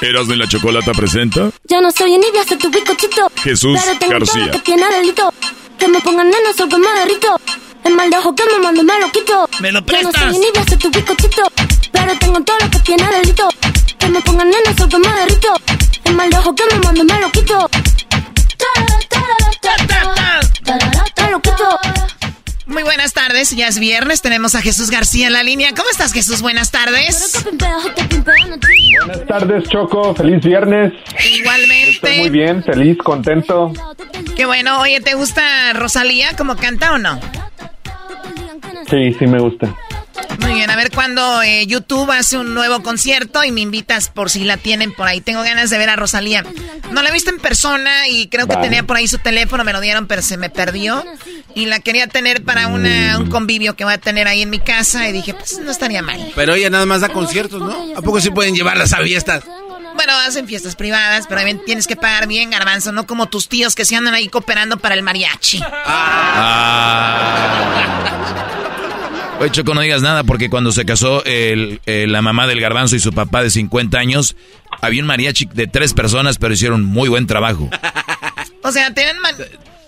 Erasmo y la Chocolata presenta Yo no soy envidia, soy tu bizcochito. Jesús Pero tengo todo García. lo que tiene delito. Que me pongan nena, soy que me derrito. El mal de ojo que me mando me lo quito. ¿Me lo Yo no prestas? soy envidia, soy tu bizcochito. Pero tengo todo lo que tiene delito. Que me pongan nena, soy que me derrito. El mal de ojo que me mando me lo quito. Me lo quito. Muy buenas tardes, ya es viernes, tenemos a Jesús García en la línea. ¿Cómo estás, Jesús? Buenas tardes. Buenas tardes, Choco. Feliz viernes. Estoy muy Igualmente. bien, feliz, contento. Qué bueno. Oye, ¿te gusta Rosalía como canta o no? Sí, sí me gusta. Muy bien, a ver cuándo eh, YouTube hace un nuevo concierto y me invitas por si la tienen por ahí. Tengo ganas de ver a Rosalía. No la he visto en persona y creo que tenía por ahí su teléfono, me lo dieron, pero se me perdió. Y la quería tener para una, un convivio que voy a tener ahí en mi casa y dije, pues no estaría mal. Pero ella nada más da conciertos, ¿no? ¿A poco sí pueden llevarlas a fiestas? Bueno, hacen fiestas privadas, pero también tienes que pagar bien, garbanzo, no como tus tíos que se andan ahí cooperando para el mariachi. Oye, Choco, no digas nada porque cuando se casó el- eh, la mamá del garbanzo y su papá de 50 años, había un mariachi de tres personas, pero hicieron muy buen trabajo. O sea, tienen ma-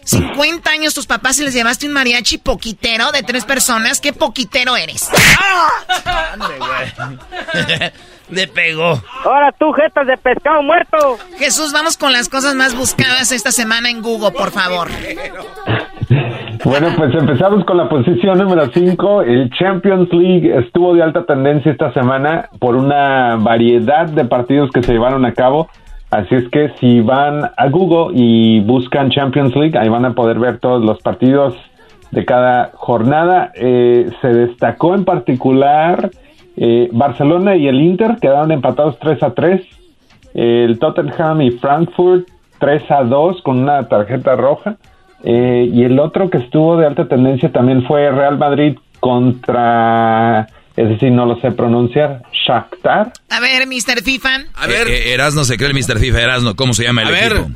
50 años tus papás y les llevaste un mariachi poquitero de tres personas. ¿Qué poquitero eres? Le pegó. Ahora tú, jetas de pescado muerto. Jesús, vamos con las cosas más buscadas esta semana en Google, por favor. Bueno, pues empezamos con la posición número 5. El Champions League estuvo de alta tendencia esta semana por una variedad de partidos que se llevaron a cabo. Así es que si van a Google y buscan Champions League, ahí van a poder ver todos los partidos de cada jornada. Eh, se destacó en particular eh, Barcelona y el Inter, quedaron empatados 3 a 3. El Tottenham y Frankfurt 3 a 2 con una tarjeta roja. Eh, y el otro que estuvo de alta tendencia también fue Real Madrid contra ese sí no lo sé pronunciar, Shakhtar. A ver, Mr. FIFA. A ver. Eh, Erasno se cree el Mr. FIFA, Erasno, ¿cómo se llama el A ver. equipo?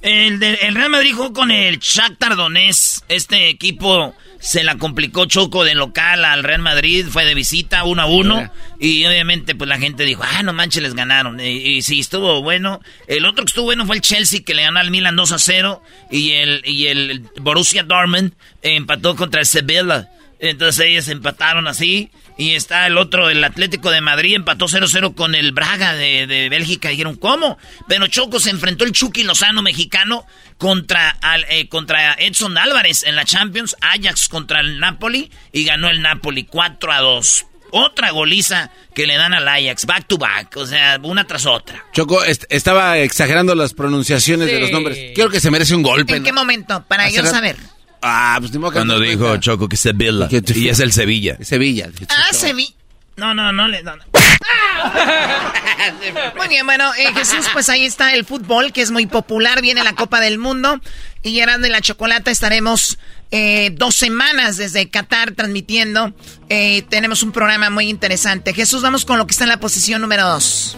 El, de- el Real Madrid jugó con el Shakhtar Donetsk. Este equipo se la complicó Choco de local al Real Madrid. Fue de visita, uno a uno. Y obviamente pues la gente dijo, ah, no manches, les ganaron. Y, y sí, estuvo bueno. El otro que estuvo bueno fue el Chelsea, que le ganó al Milan 2 a 0. Y el, y el Borussia Dortmund empató contra el Sevilla. Entonces ellos empataron así. Y está el otro, el Atlético de Madrid, empató 0-0 con el Braga de, de Bélgica. Dijeron, ¿cómo? Pero Choco se enfrentó el Chucky Lozano mexicano contra, al- eh, contra Edson Álvarez en la Champions. Ajax contra el Napoli y ganó el Napoli 4 a 2. Otra goliza que le dan al Ajax, back to back, o sea, una tras otra. Choco est- estaba exagerando las pronunciaciones de los nombres. Creo que se merece un golpe. ¿En qué momento? Para yo rato- saber. Ah, pues ni modo que Cuando no dijo cuenta. Choco que Sevilla. Y es el Sevilla. Sevilla. Ah, se vi. No, no, no le. no, no. Muy bien, bueno, eh, Jesús, pues ahí está el fútbol, que es muy popular. Viene la Copa del Mundo. Y Gerardo y la Chocolata estaremos eh, dos semanas desde Qatar transmitiendo. Eh, tenemos un programa muy interesante. Jesús, vamos con lo que está en la posición número dos.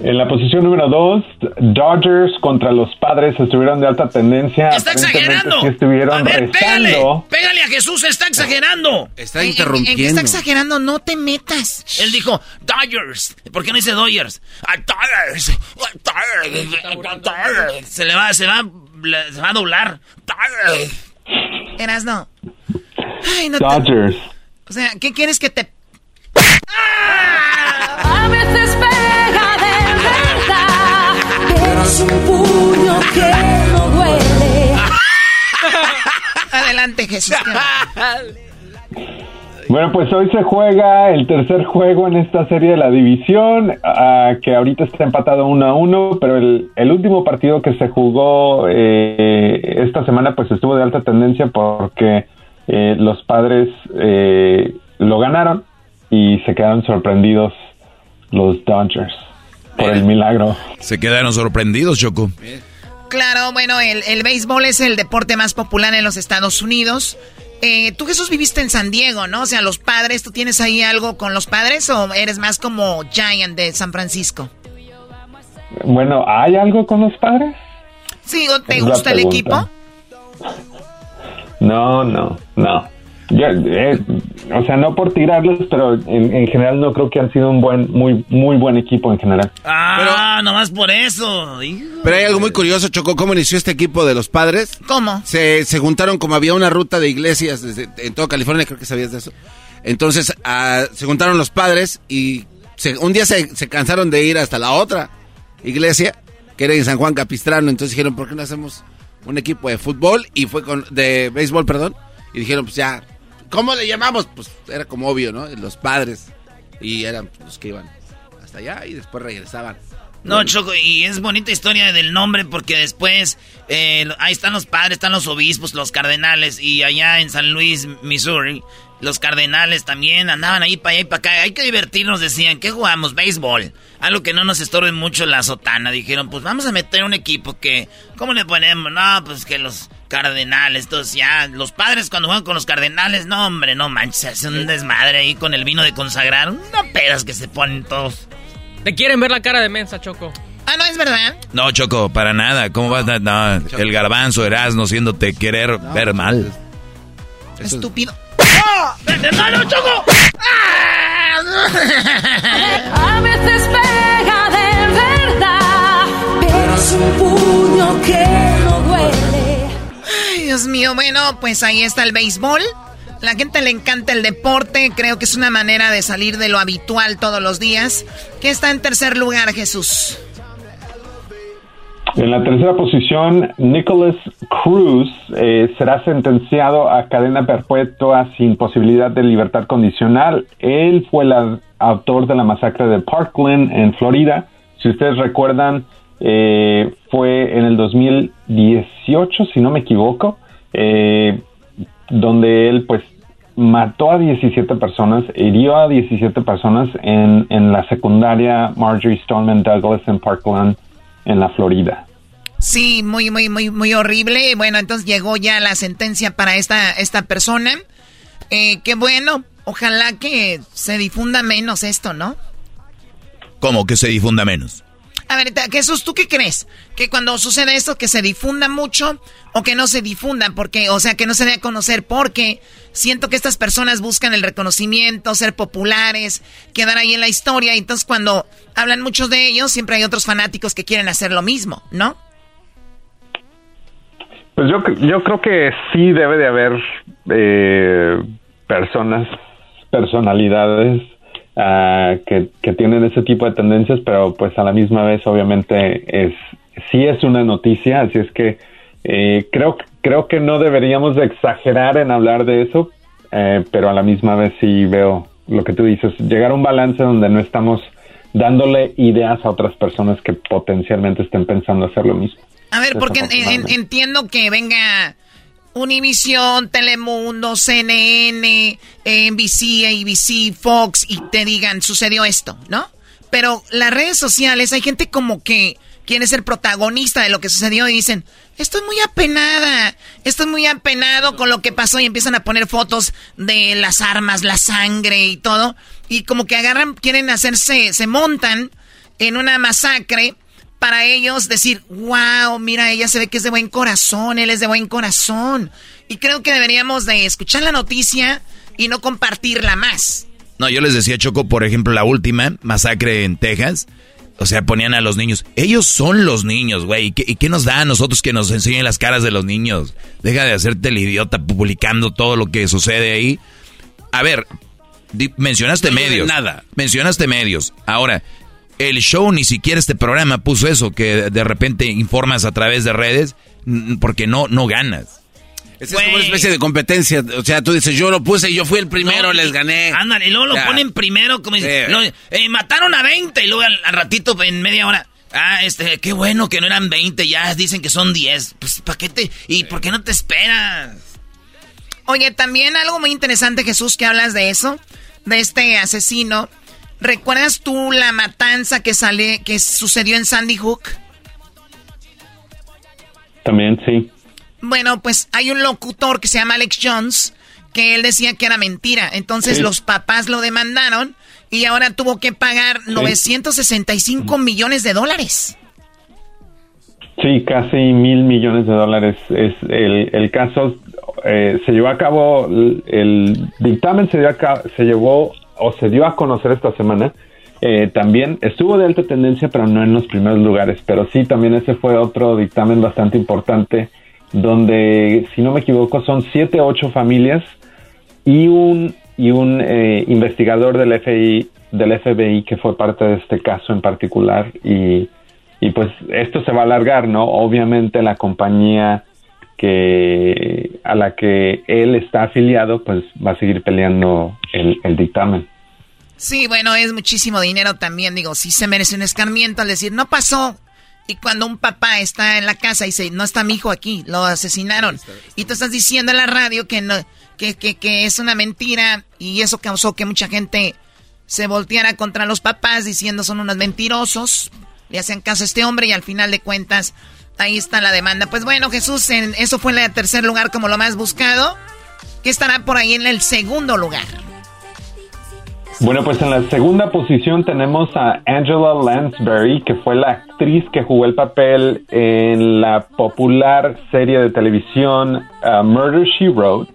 En la posición número 2, Dodgers contra los padres estuvieron de alta tendencia. ¡Está exagerando! sí estuvieron A ver, pégale, rezando. pégale a Jesús, está exagerando. Está ¿En, en- en qué está exagerando? No te metas. Él dijo Dodgers. ¿Por qué no dice Dodgers? Ah, Dodgers. Ah, Dodgers. Dodgers. Se le va, se va, se va a doblar. Dodgers. Eras no. Ay, no te- Dodgers. O sea, ¿qué quieres que te... A veces pega de verdad, pero es un puño que no duele. Adelante, Jesús. Bueno, pues hoy se juega el tercer juego en esta serie de la división, ah, que ahorita está empatado uno a uno, pero el, el último partido que se jugó eh, esta semana pues estuvo de alta tendencia porque eh, los padres eh, lo ganaron y se quedaron sorprendidos los Dodgers por el milagro. Se quedaron sorprendidos, Choco. Claro, bueno, el, el béisbol es el deporte más popular en los Estados Unidos. Eh, tú, Jesús, viviste en San Diego, ¿no? O sea, los padres, ¿tú tienes ahí algo con los padres o eres más como Giant de San Francisco? Bueno, ¿hay algo con los padres? Sí, ¿o ¿te Es gusta el equipo? No, no, no. Yo, eh, o sea, no por tirarlos, pero en, en general no creo que han sido un buen, muy, muy buen equipo en general. Ah, nomás por eso. hijo. Pero hay algo muy curioso, Choco, ¿cómo inició este equipo de los padres? ¿Cómo? Se, se juntaron como había una ruta de iglesias desde, en toda California, creo que sabías de eso. Entonces, ah, se juntaron los padres y se- un día se, se cansaron de ir hasta la otra iglesia, que era en San Juan Capistrano. Entonces dijeron, ¿por qué no hacemos un equipo de fútbol? Y fue con, de béisbol, perdón. Y dijeron, pues ya, ¿cómo le llamamos? Pues era como obvio, ¿no? Los padres. Y eran los que iban hasta allá y después regresaban. No, Choco, y es bonita historia del nombre porque después eh, ahí están los padres, están los obispos, los cardenales y allá en San Luis, Missouri, los cardenales también andaban ahí para allá y para acá. Hay que divertirnos, decían. ¿Qué jugamos? Béisbol. Algo que no nos estorbe mucho la sotana. Dijeron, pues vamos a meter un equipo que... ¿Cómo le ponemos? No, pues que los cardenales, entonces ya... Los padres cuando juegan con los cardenales, no, hombre, no manches, es un desmadre ahí con el vino de consagrar. Una pedas que se ponen todos. Te quieren ver la cara de mensa, Choco. Ah, no, es verdad. No, Choco, para nada. ¿Cómo vas a.? No, el garbanzo, Erasmo, haciéndote querer ver mal. Estúpido. ¡No, no, Choco! A veces pega de verdad, pero es un puño que no duele. Dios mío, bueno, pues ahí está el béisbol. La gente le encanta el deporte, creo que es una manera de salir de lo habitual todos los días. ¿Qué está en tercer lugar, Jesús? En la tercera posición, Nicholas Cruz eh, será sentenciado a cadena perpetua sin posibilidad de libertad condicional. Él fue el au- autor de la masacre de Parkland en Florida. Si ustedes recuerdan, eh, fue en el 2018, si no me equivoco, eh, donde él pues mató a 17 personas, hirió a 17 personas en, en la secundaria Marjorie Stoneman Douglas en Parkland, en la Florida. Sí, muy, muy, muy, muy horrible. Bueno, entonces llegó ya la sentencia para esta, esta persona. Eh, qué bueno. ojalá que se difunda menos esto, ¿no? ¿Cómo que se difunda menos? A ver, Jesús, ¿tú qué crees? Que cuando sucede esto, que se difunda mucho o que no se difunda, porque, o sea, que no se dé a conocer, porque siento que estas personas buscan el reconocimiento, ser populares, quedar ahí en la historia, y entonces cuando hablan muchos de ellos, siempre hay otros fanáticos que quieren hacer lo mismo, ¿no? Pues yo, yo creo que sí debe de haber eh, personas, personalidades Ah, que, tienen ese tipo de tendencias, pero pues a la misma vez obviamente es sí es una noticia, así es que eh, creo creo que no deberíamos de exagerar en hablar de eso, eh, pero a la misma vez sí veo lo que tú dices, llegar a un balance donde no estamos dándole ideas a otras personas que potencialmente estén pensando hacer lo mismo. A ver, porque entiendo que venga Univisión, Telemundo, CNN, NBC, ABC, Fox y te digan, sucedió esto, ¿no? Pero las redes sociales, hay gente como que quiere ser protagonista de lo que sucedió y dicen, estoy muy apenada, estoy muy apenado con lo que pasó y empiezan a poner fotos de las armas, la sangre y todo. Y como que agarran, quieren hacerse, se montan en una masacre para ellos decir, wow, mira, ella se ve que es de buen corazón, él es de buen corazón. Y creo que deberíamos de escuchar la noticia y no compartirla más. No, yo les decía, Choco, por ejemplo, la última masacre en Texas. O sea, ponían a los niños. Ellos son los niños, güey. ¿Y qué, nos da a nosotros que nos enseñen las caras de los niños? Deja de hacerte el idiota publicando todo lo que sucede ahí. A ver, mencionaste medios. Nada. Mencionaste medios. Ahora, el show, ni siquiera este programa puso eso, que de repente informas a través de redes, porque no, no ganas. Es como una especie de competencia. O sea, tú dices, yo lo puse, y yo fui el primero, les gané. Ándale, y luego lo ponen primero, como dicen, eh, mataron a 20, y luego al, ratito, en media hora, ah, este, qué bueno que no eran 20, ya dicen que son 10. Pues, ¿para qué te, y por qué no te esperas? Oye, también algo muy interesante, Jesús, que hablas de eso, de este asesino ¿Recuerdas tú la matanza que sale, que sucedió en Sandy Hook? También sí. Bueno, pues hay un locutor que se llama Alex Jones que él decía que era mentira. Entonces los papás lo demandaron y ahora tuvo que pagar 965 millones de dólares. Sí, casi mil millones de dólares. Es el, el caso eh, se llevó a cabo, el, dictamen se, se llevó o se dio a conocer esta semana, eh, también estuvo de alta tendencia, pero no en los primeros lugares. Pero sí, también ese fue otro dictamen bastante importante, donde, si no me equivoco, son siete, ocho familias y un, y un eh, investigador del FBI, del FBI que fue parte de este caso en particular. Y, y pues esto se va a alargar, ¿no? Obviamente la compañía que a la que él está afiliado, pues va a seguir peleando el, dictamen. Sí, bueno, es muchísimo dinero también, digo, sí se merece un escarmiento al decir, no pasó. Y cuando un papá está en la casa y dice, no está mi hijo aquí, lo asesinaron. Y tú estás diciendo en la radio que, no, que, que, que es una mentira y eso causó que mucha gente se volteara contra los papás diciendo son unos mentirosos, le hacen caso a este hombre y al final de cuentas Ahí está la demanda. Pues bueno, Jesús, en, eso fue en el tercer lugar como lo más buscado. ¿Qué estará por ahí en el segundo lugar? Bueno, pues en la segunda posición tenemos a Angela Lansbury, que fue la actriz que jugó el papel en la popular serie de televisión uh, Murder She Wrote,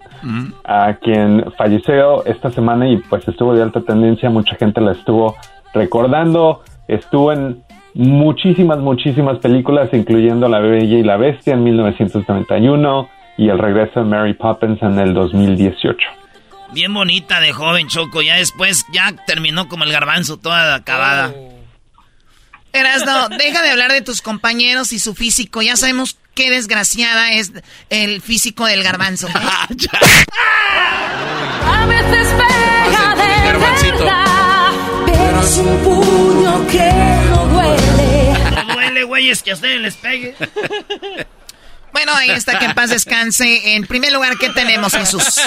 a quien falleció esta semana y pues estuvo de alta tendencia, mucha gente la estuvo recordando, estuvo en muchísimas, muchísimas películas, incluyendo La Bella y la Bestia en 1991 y El regreso de Mary Poppins en el 2018. Bien bonita de joven, Choco. Ya después, ya terminó como el garbanzo, toda acabada. Erasno, deja de hablar de tus compañeros y su físico. Ya sabemos qué desgraciada es el físico del garbanzo. A veces pega de pero es un puño que no duele. No duele, güeyes, que a ustedes les pegue. Bueno, ahí está, que en paz descanse. En primer lugar, ¿qué tenemos, Jesús?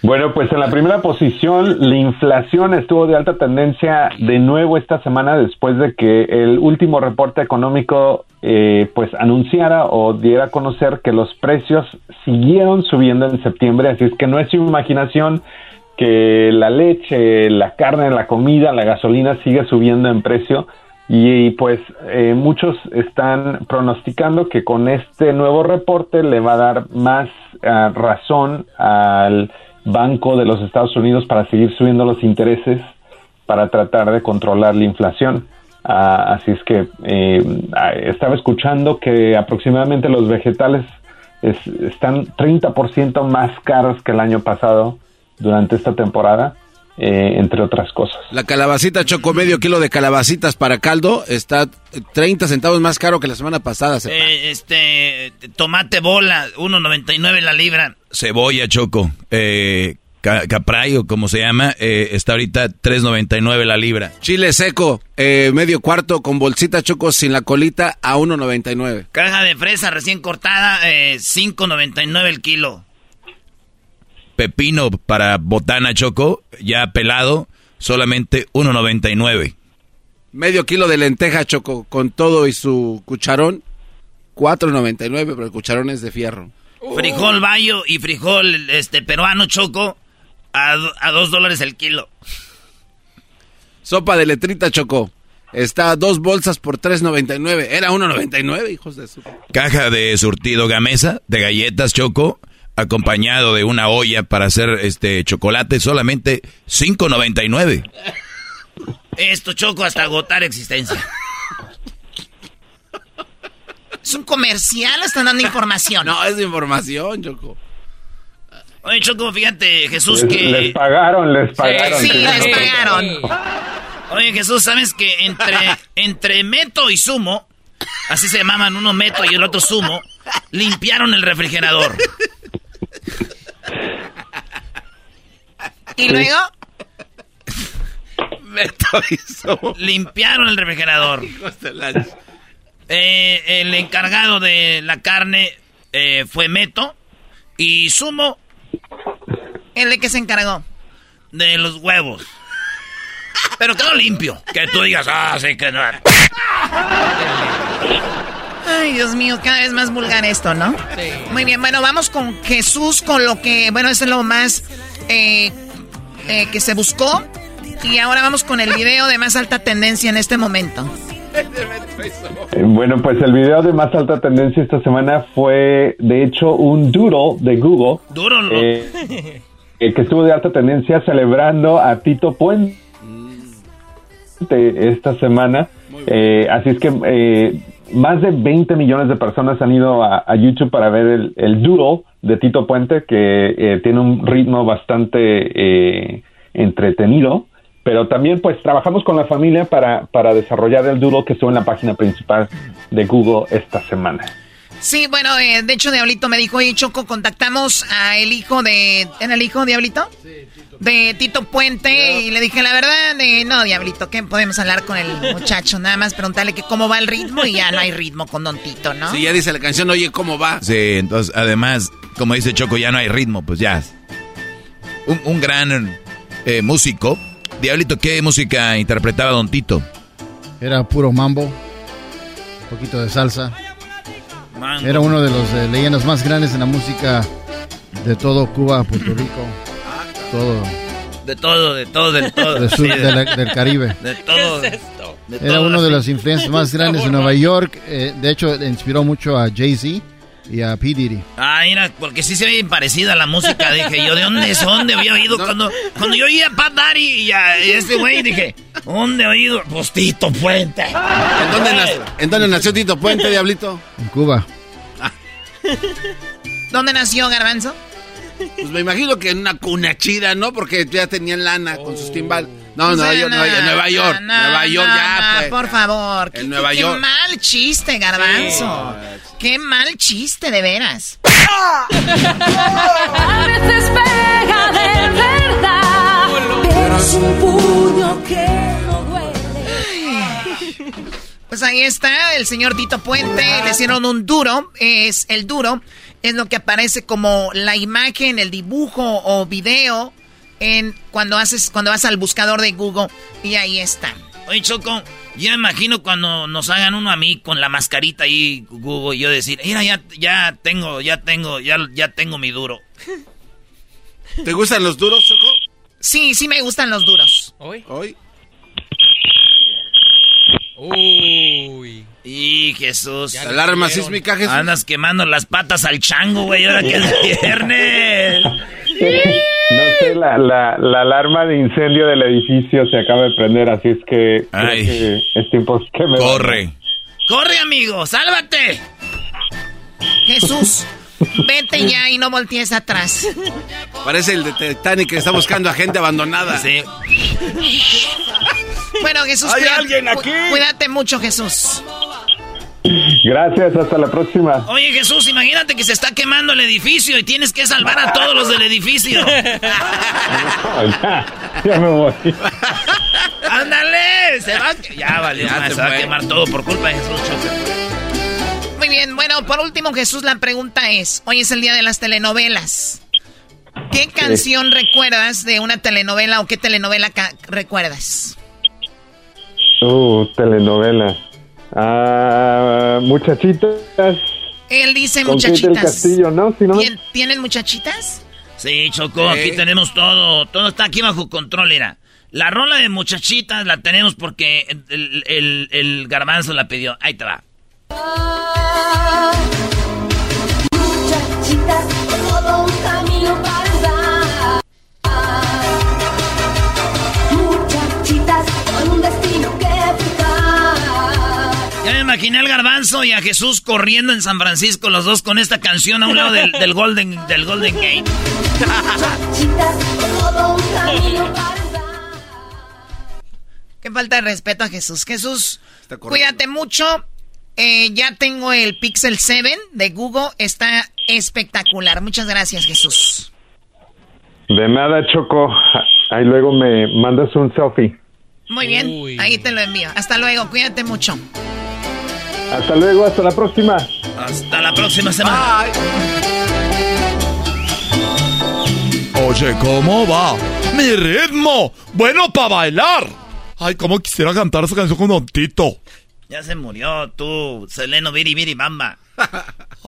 Bueno, pues en la primera posición, la inflación estuvo de alta tendencia de nuevo esta semana después de que el último reporte económico eh, pues anunciara o diera a conocer que los precios siguieron subiendo en septiembre, así es que no es su imaginación, que la leche, la carne, la comida, la gasolina sigue subiendo en precio y, pues eh, muchos están pronosticando que con este nuevo reporte le va a dar más ah, razón al Banco de los Estados Unidos para seguir subiendo los intereses para tratar de controlar la inflación. Ah, así es que eh, ah, estaba escuchando que aproximadamente los vegetales es- están 30% más caros que el año pasado durante esta temporada, eh, entre otras cosas. La calabacita choco medio kilo de calabacitas para caldo está 30 centavos más caro que la semana pasada. se- Eh, este, tomate bola, 1.99 la libra. Cebolla, Choco. Eh, ca- caprayo, como se llama, eh, está ahorita 3.99 la libra. Chile seco, eh, medio cuarto con bolsita choco sin la colita a 1.99. Caja de fresa recién cortada, eh, 5.99 el kilo. Pepino para botana, Choco, ya pelado, solamente 1.99. Medio kilo de lenteja choco con todo y su cucharón, 4.99, pero el cucharón es de fierro. Frijol bayo y frijol este peruano choco a, a dos dólares el kilo. Sopa de letrita choco. Está a dos bolsas por 3.99. Era 1.99, hijos de su... Caja de surtido gamesa de galletas, Choco, acompañado de una olla para hacer este chocolate, solamente 5.99. Esto choco hasta agotar existencia. Es un comercial, están dando información. No, es información, Choco. Oye, Choco, fíjate, Jesús, Les, que... les pagaron, les pagaron. Sí, les pagaron. Oye, Jesús, ¿sabes que entre, entre Meto y Sumo, así se llamaban uno Meto y el otro Sumo, limpiaron el refrigerador? Y luego, Meto y Sumo. Limpiaron el refrigerador. Eh, el encargado de la carne eh, fue Meto y Sumo ¿el de qué se encargó? de los huevos. Pero quedó limpio. Que tú digas, ah, sí que no. Ay, Dios mío, cada vez más vulgar esto, ¿no? Muy bien, bueno, vamos con Jesús, con lo que, bueno, eso es lo más eh, eh, que se buscó. Y ahora vamos con el video de más alta tendencia en este momento. Eh, Bueno, pues el video de más alta tendencia esta semana fue, de hecho, un doodle de Google. Eh, eh, que estuvo de alta tendencia celebrando a Tito Puente esta semana. Eh, así es que eh, más de 20 millones de personas han ido a, YouTube para ver el, el de Tito Puente, que eh, tiene un ritmo bastante eh, entretenido. Pero también pues trabajamos con la familia para, para desarrollar el doodle que estuvo en la página principal de Google esta semana. Sí, bueno, eh, de hecho, Diablito me dijo, oye, Choco, contactamos a el hijo de... ¿Era el hijo, Diablito? De Tito Puente, y le dije, la verdad, eh, no, Diablito, que podemos hablar con el muchacho, nada más preguntarle que cómo va el ritmo, y ya no hay ritmo con Don Tito, ¿no? Sí, ya dice la canción, oye, ¿cómo va? Sí, entonces, además, como dice Choco, ya no hay ritmo, pues ya. Un, un gran eh, músico. Diablito, ¿qué música interpretaba Don Tito? Era puro mambo, un poquito de salsa. Mango. Era uno de los eh, leyendas más grandes en la música de todo Cuba, Puerto Rico, todo De todo, de todo, del todo. del sur Sí, de la- del Caribe. De todo. de Era todo, uno de los influencias más grandes de Nueva York. eh, de hecho, inspiró mucho a Jay-Z y a P. Diddy. Ah, mira, porque sí se ve bien parecido a la música. Dije yo, ¿de dónde es? ¿Dónde había oído? Cuando, cuando yo oí a Pat Daddy y a este güey, dije, ¿dónde he oído? Pues Tito Puente. ¿En dónde, nació, ¿En dónde nació Tito Puente, Diablito? En Cuba. ¿Dónde nació Garbanzo? Pues me imagino que en una cuna chida, ¿no? Porque ya tenían lana con sus timbal. No, O Nueva sea, York, no, Nueva, Nueva York, no, Nueva York, no, ya, no, pues. Por favor. En Qué- Nueva qué, York. Qué mal chiste, Garbanzo. Qué mal chiste, de veras. A veces pega de verdad, pero es un puño que no duele. Pues ahí está, el señor Tito Puente, le hicieron un duro, es el duro, es lo que aparece como la imagen, el dibujo o video en cuando haces, cuando vas al buscador de Google y ahí está. Oye, Choco, yo me imagino cuando nos hagan uno a mí con la mascarita ahí, Google, y yo decir, mira, ya, ya tengo, ya tengo, ya, ya tengo mi duro. ¿Te gustan los duros, Choco? Sí, sí me gustan los duros. ¿Hoy? Hoy. Uy. Y Jesús. Alarma sísmica, Jesús. Andas quemando las patas al chango, güey, ahora que es viernes. No sé, la, la, la alarma de incendio del edificio se acaba de prender, así es que, creo Ay. que es tiempo que me Corre. ¡Corre, amigo! ¡Sálvate! Jesús, vete ya y no voltees atrás. Parece el de Titanic que está buscando a gente abandonada. Sí. Bueno, Jesús, Hay alguien aquí. cu- cuídate mucho, Jesús. Gracias, hasta la próxima. Oye, Jesús, imagínate que se está quemando el edificio y tienes que salvar a todos los del edificio. ya, ya me voy. ¡Ándale! Se va Ya valió, Ya se se va a quemar todo por culpa de Jesús. Muy bien, bueno, por último, Jesús, la pregunta es, hoy es el día de las telenovelas. ¿Qué canción recuerdas de una telenovela o qué telenovela recuerdas? Uh, telenovela. Ah, muchachitas. Él dice Con Kate del muchachitas. Castillo, ¿no? Si no me- ¿Tien- ¿Tienen muchachitas? Sí, Choco, aquí tenemos todo. Todo está aquí bajo control, mira. La rola de muchachitas la tenemos porque el, el- el garbanzo la pidió. Ahí te va. Ya me imaginé al garbanzo y a Jesús corriendo en San Francisco, los dos con esta canción a un lado del, del Golden, del Golden Gate. Qué falta de respeto a Jesús. Jesús, cuídate mucho. Eh, ya tengo el Pixel 7 de Google. Está espectacular. Muchas gracias, Jesús. De nada, Choco. Ahí luego me mandas un selfie. Muy bien, Uy. ahí te lo envío. Hasta luego, cuídate mucho. Hasta luego, hasta la próxima. Hasta la próxima semana. Oye, ¿cómo va? Mi ritmo. Bueno para bailar. Ay, cómo quisiera cantar esa canción con Don Tito. Ya se murió tú, Seleno Viri Viri Bamba.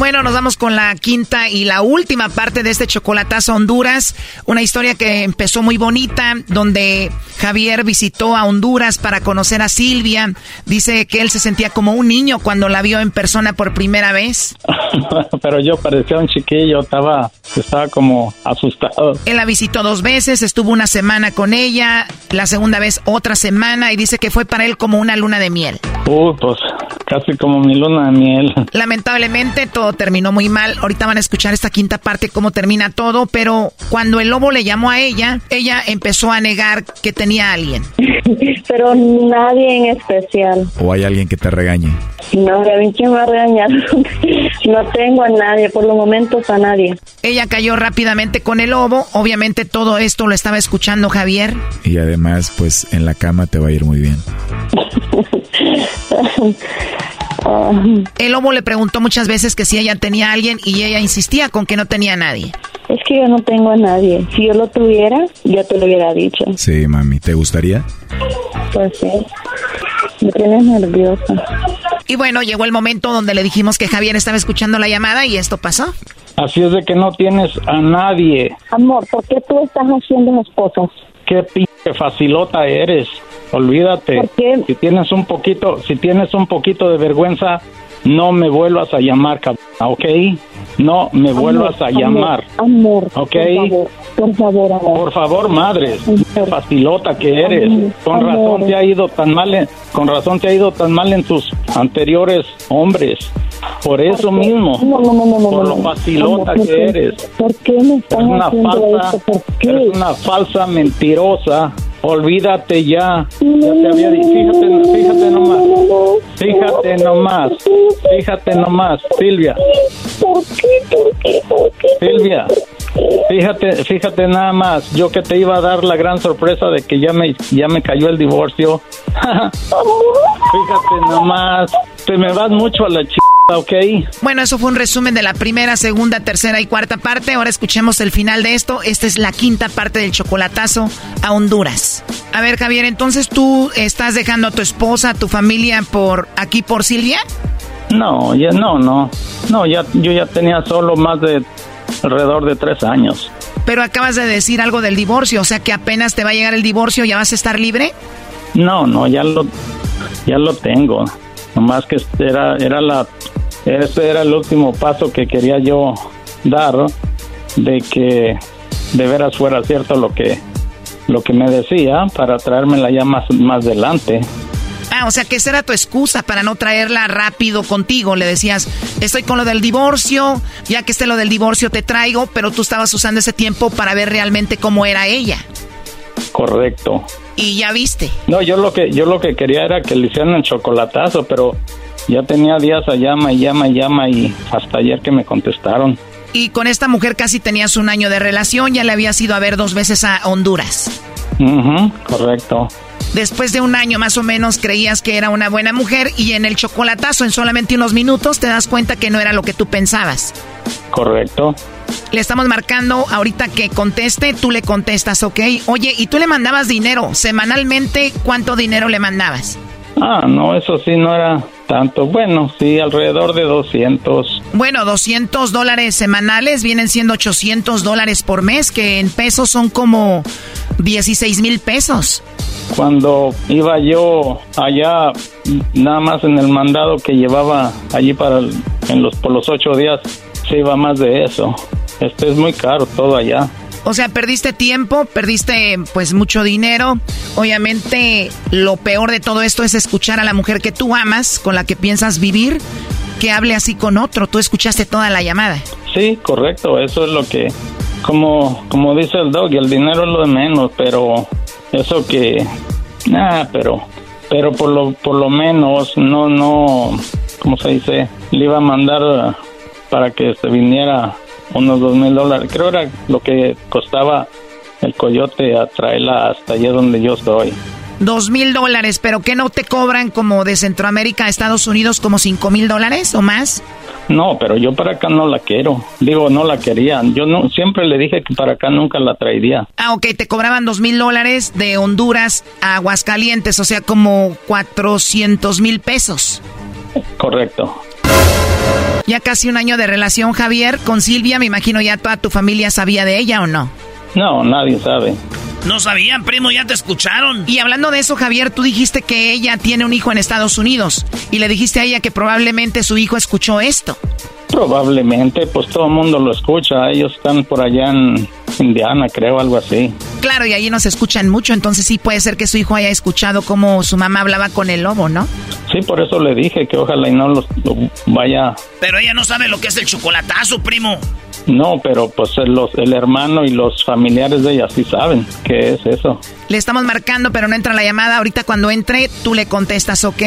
Bueno, nos vamos con la quinta y la última parte de este chocolatazo a Honduras. Una historia que empezó muy bonita, donde Javier visitó a Honduras para conocer a Silvia. Dice que él se sentía como un niño cuando la vio en persona por primera vez. Pero yo parecía un chiquillo, estaba, estaba como asustado. Él la visitó dos veces, estuvo una semana con ella, la segunda vez otra semana y dice que fue para él como una luna de miel. Uh, pues casi como mi luna de miel. Lamentablemente todo terminó muy mal. Ahorita van a escuchar esta quinta parte cómo termina todo, pero cuando el lobo le llamó a ella, ella empezó a negar que tenía a alguien. Pero nadie en especial. ¿O hay alguien que te regañe? No, a mí quién me va a regañar. no tengo a nadie, por los momentos a nadie. Ella cayó rápidamente con el lobo. Obviamente todo esto lo estaba escuchando Javier. Y además, pues en la cama te va a ir muy bien. El lobo le preguntó muchas veces que si ella tenía a alguien y ella insistía con que no tenía a nadie. Es que yo no tengo a nadie. Si yo lo tuviera, ya te lo hubiera dicho. Sí, mami, ¿te gustaría? Pues sí. Me tienes nerviosa. Y bueno, llegó el momento donde le dijimos que Javier estaba escuchando la llamada y esto pasó. Así es de que no tienes a nadie. Amor, ¿por qué tú estás haciendo esas cosas? ¿Qué p facilota eres. Olvídate. Si tienes un poquito, si tienes un poquito de vergüenza, no me vuelvas a llamar, cabrón, ¿ok? No me vuelvas a amor, llamar. Amor, ¿Ok? por favor, por favor, amor. Por favor, madre, facilota que eres. Con razón te ha ido tan mal, en- con razón te ha ido tan mal en tus anteriores hombres. Por eso mismo. No, no, no, por lo facilota Amor, ¿por que qué? eres. ¿Por qué me Eres están una haciendo falsa, esto? ¿Por qué? eres una falsa mentirosa. Olvídate ya. Ya te había dicho. Fíjate, fíjate nomás. Fíjate nomás. Fíjate nomás, Silvia. ¿Por qué? ¿Por qué? ¿Por qué? Silvia. Fíjate, fíjate nada más. Yo que te iba a dar la gran sorpresa de que ya me, ya me cayó el divorcio. fíjate nomás. Te me vas mucho a la ch... ¿ok? Bueno, eso fue un resumen de la primera, segunda, tercera y cuarta parte. Ahora escuchemos el final de esto. Esta es la quinta parte del chocolatazo a Honduras. A ver, Javier, entonces tú estás dejando a tu esposa, a tu familia por aquí por Silvia? No, ya no, no. No, ya, yo ya tenía solo más de alrededor de tres años. Pero acabas de decir algo del divorcio, o sea que apenas te va a llegar el divorcio, ¿ya vas a estar libre? No, no, ya lo, ya lo tengo. Nomás que era, era la, ese era el último paso que quería yo dar, ¿no? de que de veras fuera cierto lo que, lo que me decía para traérmela ya más, más adelante. Ah, o sea que esa era tu excusa para no traerla rápido contigo. Le decías, estoy con lo del divorcio, ya que esté lo del divorcio te traigo, pero tú estabas usando ese tiempo para ver realmente cómo era ella. Correcto. Y ya viste. No, yo lo que, yo lo que quería era que le hicieran el chocolatazo, pero ya tenía días a llama y llama y llama y hasta ayer que me contestaron. Y con esta mujer casi tenías un año de relación, ya le habías ido a ver dos veces a Honduras. Correcto. Después de un año más o menos creías que era una buena mujer y en el chocolatazo en solamente unos minutos te das cuenta que no era lo que tú pensabas. Correcto. Le estamos marcando ahorita que conteste, tú le contestas, ¿ok? Oye, ¿y tú le mandabas dinero? Semanalmente, ¿cuánto dinero le mandabas? Ah, no, eso sí no era tanto. Bueno, sí, alrededor de 200. Bueno, 200 dólares semanales vienen siendo 800 dólares por mes, que en pesos son como 16 mil pesos. Cuando iba yo allá, nada más en el mandado que llevaba allí para el- en los por los ocho días, se iba más de eso. Este es muy caro todo allá. O sea, perdiste tiempo, perdiste pues mucho dinero. Obviamente lo peor de todo esto es escuchar a la mujer que tú amas, con la que piensas vivir, que hable así con otro. Tú escuchaste toda la llamada. Sí, correcto, eso es lo que, como, como dice el dog, el dinero es lo de menos, pero eso que, ah, pero, pero por lo, por lo menos, no, no, ¿cómo se dice? Le iba a mandar para que se viniera unos dos mil dólares, creo era lo que costaba el coyote a traerla hasta allá donde yo estoy. Dos mil dólares, pero que no te cobran como de Centroamérica a Estados Unidos como cinco mil dólares o más? No, pero yo para acá no la quiero. Digo, no la quería. Yo no, siempre le dije que para acá nunca la traería. Ah, ok, te cobraban dos mil dólares de Honduras a Aguascalientes, o sea, como cuatrocientos mil pesos. Correcto. Ya casi un año de relación, Javier, con Silvia, me imagino ya toda tu familia sabía de ella o no. No, nadie sabe. No sabían, primo, ya te escucharon. Y hablando de eso, Javier, tú dijiste que ella tiene un hijo en Estados Unidos y le dijiste a ella que probablemente su hijo escuchó esto. Probablemente, pues todo el mundo lo escucha. Ellos están por allá en Indiana, creo, algo así. Claro, y ahí nos escuchan mucho, entonces sí puede ser que su hijo haya escuchado cómo su mamá hablaba con el lobo, ¿no? Sí, por eso le dije que ojalá y no los lo vaya. Pero ella no sabe lo que es el chocolatazo, primo. No, pero pues el, los, el hermano y los familiares de ella sí saben qué es eso. Le estamos marcando, pero no entra la llamada. Ahorita cuando entre, tú le contestas, ¿ok?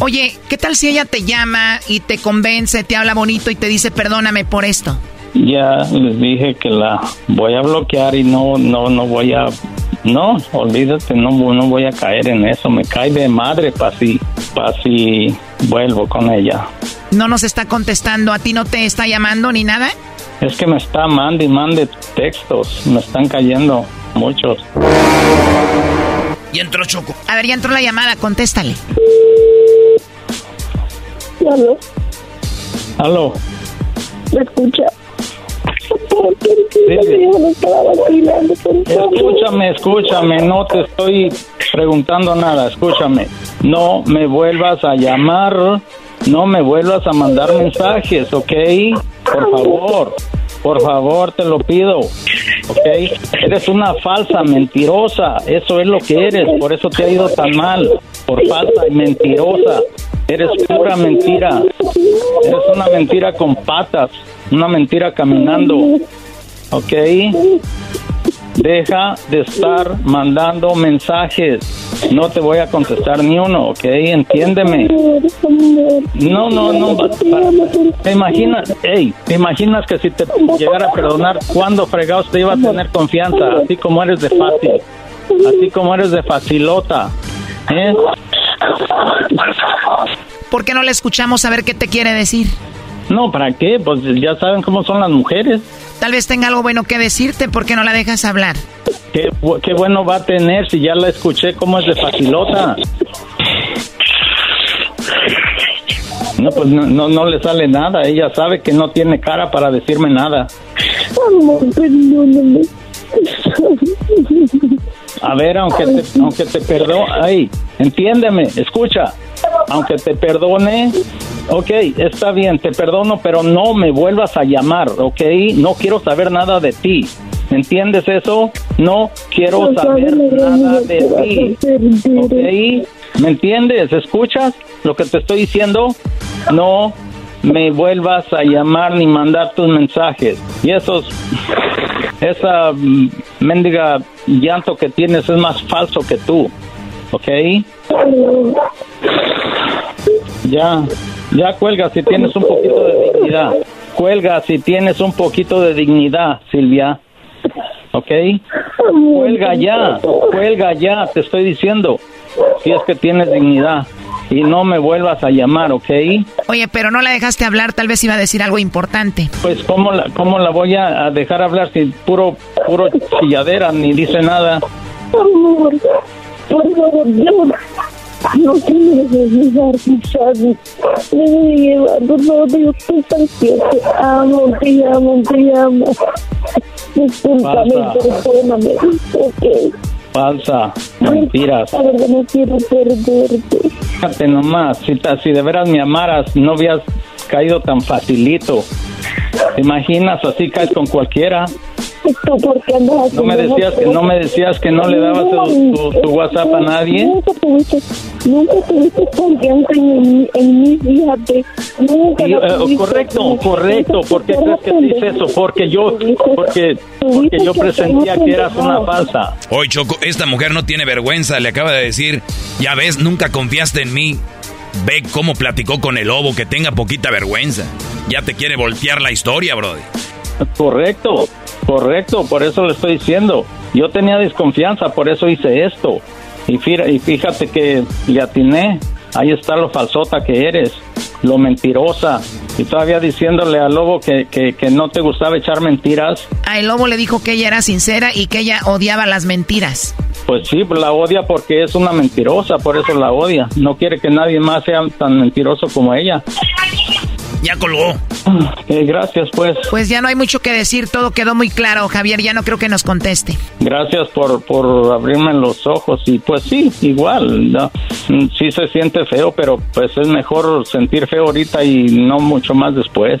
Oye, ¿qué tal si ella te llama y te convence, te habla bonito y te dice perdóname por esto? Ya les dije que la voy a bloquear y no, no, no voy a, no, olvídate, no, no voy a caer en eso. Me cae de madre para si, para si vuelvo con ella. No nos está contestando, a ti no te está llamando ni nada. Es que me está mande y mande textos, me están cayendo muchos. Y entró Choco. A ver, ya entró la llamada, contéstale. ¿Aló? Aló, ¿Me escucha? Escúchame, escúchame, no te estoy preguntando nada, escúchame. No me vuelvas a llamar, no me vuelvas a mandar mensajes, ¿ok? Por favor, por favor, te lo pido, ¿ok? Eres una falsa, mentirosa, eso es lo que eres, por eso te ha ido tan mal, por falsa y mentirosa. Eres pura mentira, eres una mentira con patas, una mentira caminando, ¿ok? Deja de estar mandando mensajes. No te voy a contestar ni uno, ¿ok? Entiéndeme. No, no, no. ¿Te imaginas, hey, te imaginas que si te llegara a perdonar, ¿cuándo fregados te iba a tener confianza? Así como eres de fácil. Así como eres de facilota. ¿Eh? ¿Por qué no le escuchamos a ver qué te quiere decir? No, ¿para qué? Pues ya saben cómo son las mujeres. Tal vez tenga algo bueno que decirte, ¿por qué no la dejas hablar? ¿Qué, bu- qué bueno va a tener si ya la escuché cómo es de facilota? No, pues no, no, no le sale nada. Ella sabe que no tiene cara para decirme nada. Amor, perdóname. A ver, aunque te, aunque te perdone, ay, entiéndeme, escucha, aunque te perdone, ok, está bien, te perdono, pero no me vuelvas a llamar, ok, no quiero saber nada de ti, ¿entiendes eso? No quiero saber nada de ti, ok, ¿me entiendes? ¿Escuchas lo que te estoy diciendo? No me vuelvas a llamar ni mandar tus mensajes, y esos esa mm, mendiga llanto que tienes es más falso que tú, ¿ok? Ya, ya cuelga si tienes un poquito de dignidad. Cuelga si tienes un poquito de dignidad, Silvia. ¿Ok? Cuelga ya, cuelga ya, te estoy diciendo. Si es que tienes dignidad. Y no me vuelvas a llamar, ¿ok? Oye, pero no la dejaste hablar, tal vez iba a decir algo importante. Pues cómo la, cómo la voy a dejar hablar si puro puro chilladera ni dice nada. Por favor, no. No te me dejes dejar, ¿sabes? Déjame llevar, por favor, yo estoy tan. Te amo, te amo, te amo. Discúlpame, Pasa. perdóname. Ok. Falsa, mentiras. Verdad no quiero perderte. Fíjate nomás, si, si de veras me amaras, no habías caído tan facilito. ¿Te imaginas? Así caes con cualquiera. ¿Tú por qué andas No me decías que no me decías que no le dabas tu, tu- tu WhatsApp a nadie. Nunca tuviste, nunca tuviste confianza en mí, en mí, fíjate. Nunca Y, eh, correcto, correcto. ¿Por qué crees que te hice eso? Porque yo, porque, porque yo presentía que eras una falsa. Hoy Choco, esta mujer no tiene vergüenza, le acaba de decir, ya ves, nunca confiaste en mí. Ve cómo platicó con el lobo, que tenga poquita vergüenza. Ya te quiere voltear la historia, brody. Correcto, correcto, por eso le estoy diciendo. Yo tenía desconfianza, por eso hice esto. Y, fíjate, que le atiné. Ahí está lo falsota que eres, lo mentirosa. Y todavía diciéndole al lobo que, que, que no te gustaba echar mentiras. A el lobo le dijo que ella era sincera y que ella odiaba las mentiras. Pues sí, la odia porque es una mentirosa, por eso la odia. No quiere que nadie más sea tan mentiroso como ella. Ya colgó. Eh, gracias, pues. Pues ya no hay mucho que decir, todo quedó muy claro, Javier, ya no creo que nos conteste. Gracias por, por abrirme los ojos y pues sí, igual, ¿no? Mm, sí se siente feo, pero pues es mejor sentir feo ahorita y no mucho más después.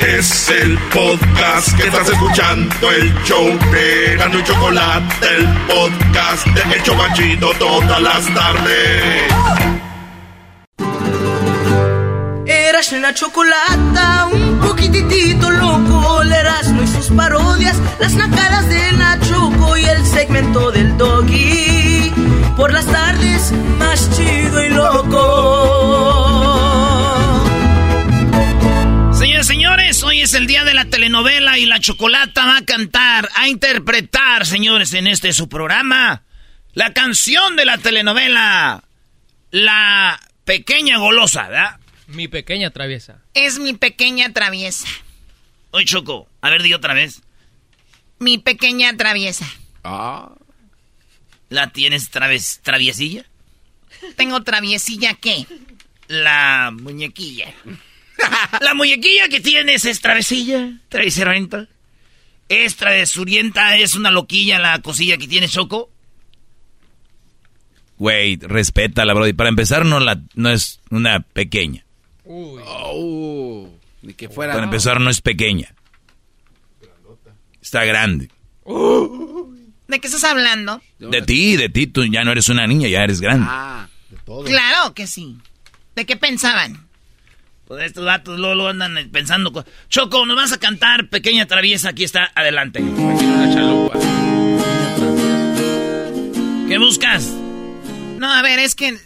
Es el podcast que estás escuchando, el show de Gano y Chocolate, el podcast de El Chocachito todas las tardes. Eras la chocolata, un poquitito loco, el Erasmo y sus parodias, las nacadas de la Choco y el segmento del Doggy. Por las tardes, más chido y loco. Señores, señores, hoy es el día de la telenovela y la chocolata va a cantar, a interpretar, señores, en este su programa, La canción de la telenovela La Pequeña Golosa, ¿verdad? Mi pequeña traviesa. Es mi pequeña traviesa. Oye, Choco, a ver, di otra vez. Mi pequeña traviesa. Ah. ¿La tienes traves, traviesilla? ¿Tengo traviesilla qué? La muñequilla. La muñequilla que tienes es travesilla, traviseramente. Es travesurienta, es una loquilla la cosilla que tiene Choco. Güey, respétala, bro. Y para empezar, no, la, no es una pequeña. Oh, ni que fuera. Para empezar, no es pequeña. Está grande. ¿De qué estás hablando? De ti, de ti. Tú ya no eres una niña, ya eres grande. Ah, Claro que sí. ¿De qué pensaban? Pues estos datos luego, luego andan pensando. co- Choco, nos vas a cantar Pequeña Traviesa. Aquí está, adelante. ¿Qué buscas? No, a ver, es que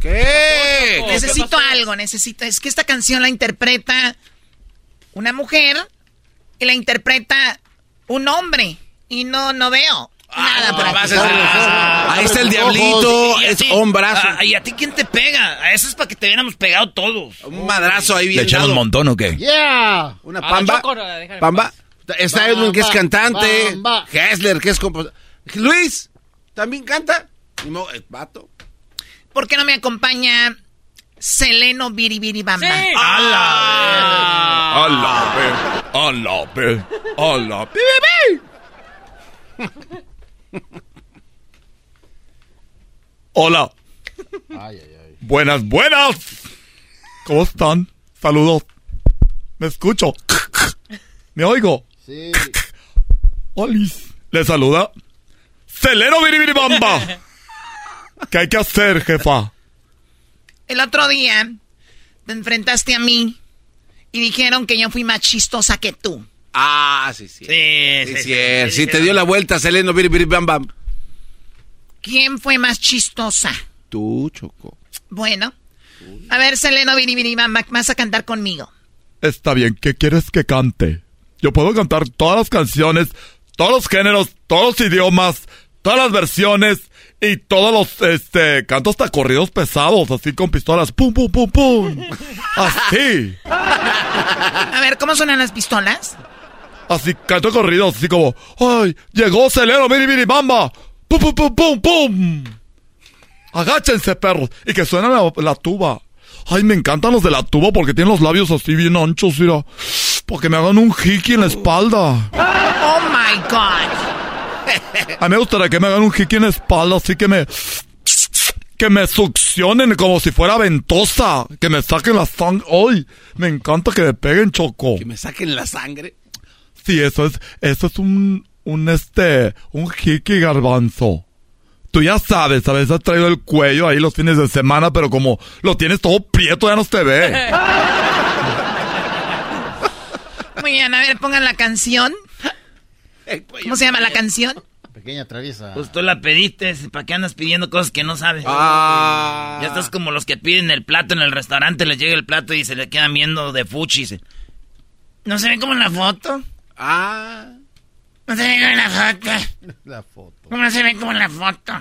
¿Qué? necesito algo, necesito. Es que esta canción la interpreta una mujer y la interpreta un hombre. Y no, no veo nada por aquí. Ahí está el diablito, es ti- hombrazo. Ah, ¿Y a ti quién te pega? A eso es para que te hubiéramos pegado todos. Un madrazo ahí ¿Le bien echamos dado. un montón o qué? ¡Yeah! Una pamba. Pamba. Está Edwin, que es cantante. Hessler, que es compositor. Luis, ¿también canta? Vato. ¿Por qué no me acompaña Seleno Biribiribamba? Sí. ¡Hala! ¡Hala! ¡Hala! ¡Hala! Hola. Buenas, buenas. ¿Cómo están? Saludos. ¿Me escucho? ¿Me oigo? Sí. Olis. Le saluda. Celero Biribiribamba. ¿Qué hay que hacer, jefa? El otro día te enfrentaste a mí y dijeron que yo fui más chistosa que tú. Ah, sí, sí. Sí, Sí, sí, sí, sí, sí, sí, te dio la vuelta, Seleno, biri, biri, bam, bam. ¿Quién fue más chistosa? Tú, Choco. Bueno. A ver, Seleno Biribiribamba, vas a cantar conmigo. Está bien, ¿qué quieres que cante? Yo puedo cantar todas las canciones, todos los géneros, todos los idiomas, todas las versiones y todos los, este, canto hasta corridos pesados, así con pistolas, pum, pum, pum, pum. Así, A ver, ¿cómo suenan las pistolas? Así canto corridos, así como, ay, llegó Celero, miri, miri, bamba, pum, pum, pum, pum, pum. Agáchense, perros, y que suena la, la tuba. Ay, me encantan los de la tuba porque tienen los labios así bien anchos, mira. Porque me hagan un hiki en la espalda. Oh my God. A mí me gustaría que me hagan un hiki en la espalda, así que me... Que me succionen como si fuera ventosa. Que me saquen la sangre. ¡Ay! Me encanta que me peguen, Choco. Que me saquen la sangre. Sí, eso es... Eso es un... Un este... Un hiki garbanzo. Tú ya sabes, a veces has traído el cuello ahí los fines de semana, pero como lo tienes todo prieto, ya no se ve. Muy bien, a ver, pongan la canción. ¿Cómo se llama la canción? Pequeña traviesa. Pues tú la pediste, ¿para qué andas pidiendo cosas que no sabes? Ah. Ya estás como los que piden el plato en el restaurante, les llega el plato y se le quedan viendo de fuchi. ¿No se ve como en la foto? Ah. ¿No se ve como en la foto? La foto. ¿Cómo se ve como en la foto?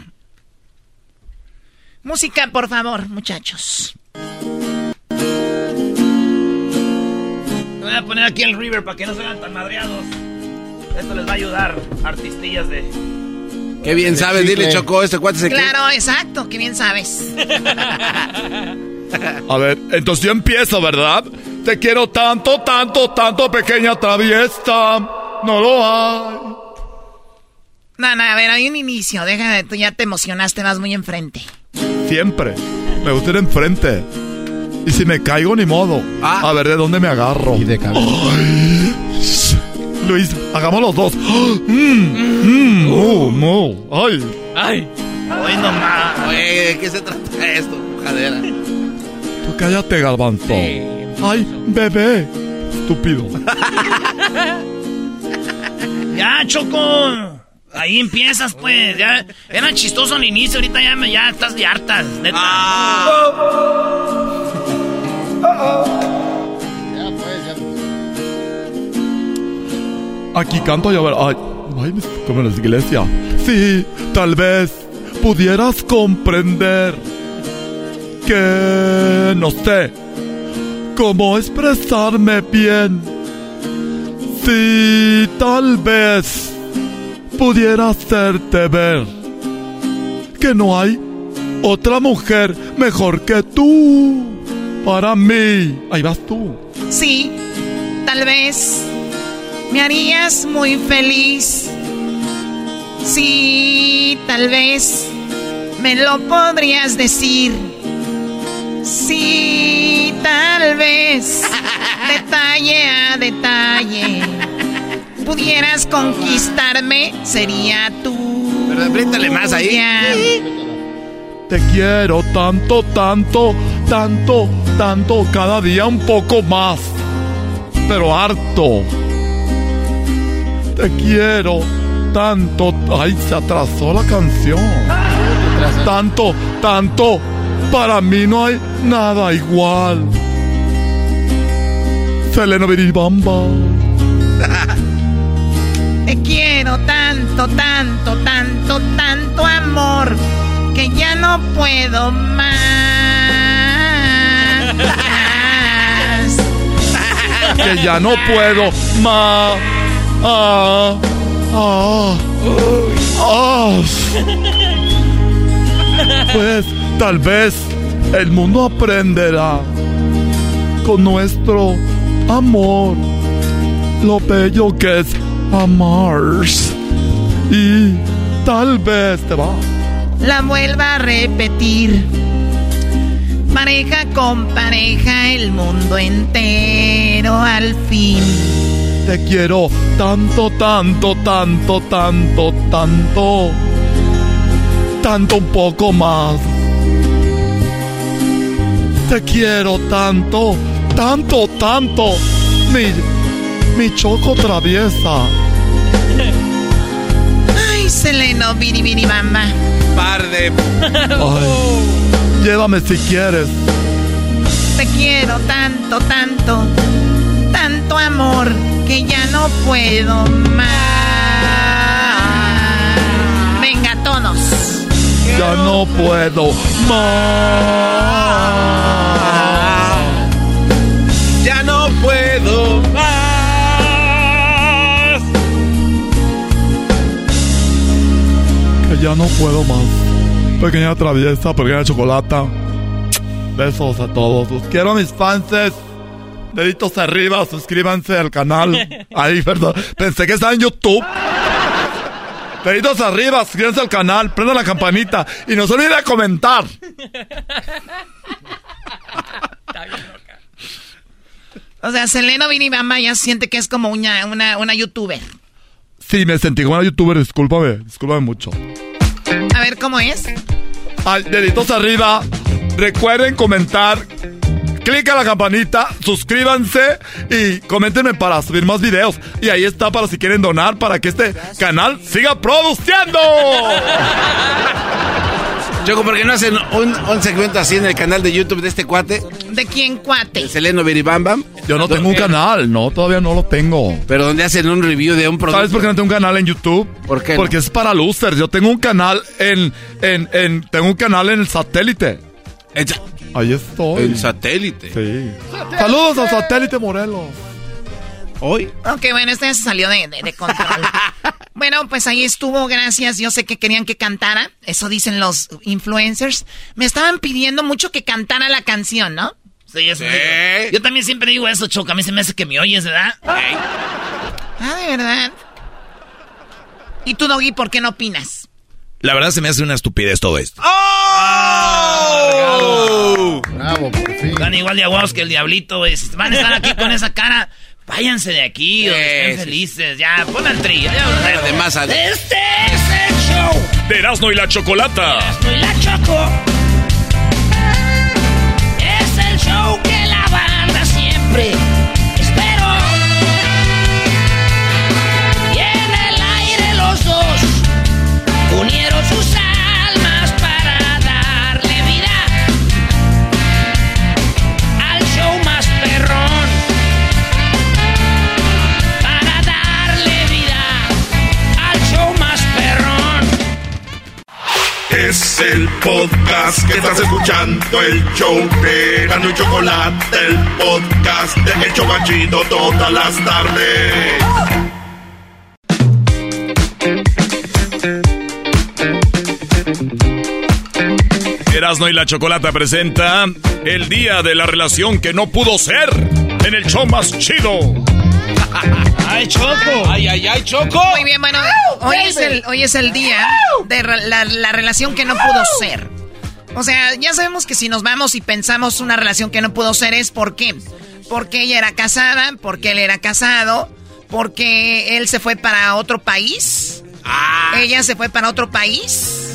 Música, por favor, muchachos. Voy a poner aquí el River para que no se vean tan madreados. Esto les va a ayudar, artistillas de... Qué bien sabes, dile, Choco, este cuate se Claro, exacto, que bien sabes. A ver, entonces yo empiezo, ¿verdad? Te quiero tanto, tanto, tanto, pequeña traviesa. No lo hay. No, no, a ver, hay un inicio. Déjame, tú ya te emocionaste, vas muy enfrente. Siempre. Me gusta ir enfrente. Y si me caigo, ni modo. A ver de dónde me agarro. Y de Luis, hagamos los dos. Mm, mm, mu, mu. Ay. Ay. Hoy nomás. Oye, ¿de qué se trata esto, jadera? Cállate, Galvanzo. Ay, bebé. Estúpido. Ya, Choco. Ahí empiezas, pues. Ya era chistoso al inicio, ahorita ya, me- ya estás de hartas, neta. Ya, pues, ya. Aquí canto y a ver. Ay, ay, me- como en la iglesia. Sí, tal vez pudieras comprender que no sé cómo expresarme bien. Si tal vez pudiera hacerte ver que no hay otra mujer mejor que tú para mí. Ahí vas tú. Sí, tal vez me harías muy feliz. Sí, tal vez me lo podrías decir. Sí, tal vez detalle a detalle pudieras conquistarme, sería tú. Pero apriétale más ahí. Te quiero tanto, tanto, tanto, tanto, cada día un poco más. Pero harto. Te quiero tanto. Ay, se atrasó la canción. Tanto, tanto. Para mí no hay nada igual. Selena Biribamba. Te quiero tanto, tanto, tanto, tanto amor que ya no puedo más. que ya no puedo más. Ah, ah, ah. Pues tal vez el mundo aprenderá con nuestro amor lo bello que es amar. Y tal vez te va. La vuelva a repetir. Pareja con pareja, el mundo entero al fin. Te quiero tanto, tanto, tanto, tanto, tanto. Tanto un poco más. Te quiero tanto, tanto, tanto. Mi, mi choco traviesa. Ay, Seleno, biri bamba. Par de. Ay, llévame si quieres. Te quiero tanto, tanto, tanto amor que ya no puedo más. Venga, todos. Ya no puedo más. Ya no puedo más. Que ya no puedo más. Pequeña traviesa, pequeña chocolata. Besos a todos. Los quiero, mis fans. Deditos arriba, suscríbanse al canal. Ahí, perdón. Pensé que estaba en YouTube. Deditos arriba, suscríbanse al canal, prendan la campanita y no se olviden de comentar. O sea, Seleno Vinibamba ya siente que es como una, una, una youtuber. Sí, me sentí como una youtuber, discúlpame, discúlpame mucho. A ver, ¿cómo es? Ay, deditos arriba, recuerden comentar, clic a la campanita, suscríbanse y coméntenme para subir más videos. Y ahí está para si quieren donar para que este canal siga produciendo. Choco, ¿por qué no hacen un, un segmento así en el canal de YouTube de este cuate? ¿De quién cuate? El Seleno Biribambam. Yo no tengo un canal, no, todavía no lo tengo. Pero donde hacen un review de un producto. ¿Sabes por qué no tengo un canal en YouTube? ¿Por qué? Porque es para losers. Yo tengo un canal en, en, en, tengo un canal en el satélite. Ahí estoy. En satélite. Sí. Saludos al satélite Morelos. ¿Hoy? Ok, bueno, este ya se salió de, de- de control. bueno, pues ahí estuvo, gracias. Yo sé que querían que cantara. Eso dicen los influencers. Me estaban pidiendo mucho que cantara la canción, ¿no? Sí, eso digo. Yo también siempre digo eso, Choco. A mí se me hace que me oyes, ¿verdad? Ah, de verdad. ¿Y tú, Doggy, por qué no opinas? La verdad se me hace una estupidez todo esto. ¡Oh! Bravo, por fin. Están igual de aguados que el diablito, güey. Van a estar aquí con esa cara. Váyanse de aquí, o estén Sí, sí. felices. Ya, pon al tri. ya, Este es el show. De Erasmo y la Chocolata. Soy la Choco. Es el podcast que estás escuchando, el show de Gano y Chocolate, el podcast de El Chocachito todas las tardes. Erasno y la Chocolata presenta el día de la relación que no pudo ser en el show más chido. ¡Ay, Choco! ¡Ay, ay, ay, Choco! Muy bien, bueno, hoy es el, hoy es el día de la, la relación que no pudo ser. O sea, ya sabemos que si nos vamos y pensamos una relación que no pudo ser es ¿por qué? Porque ella era casada, porque él era casado, porque él se fue para otro país. Ella se fue para otro país.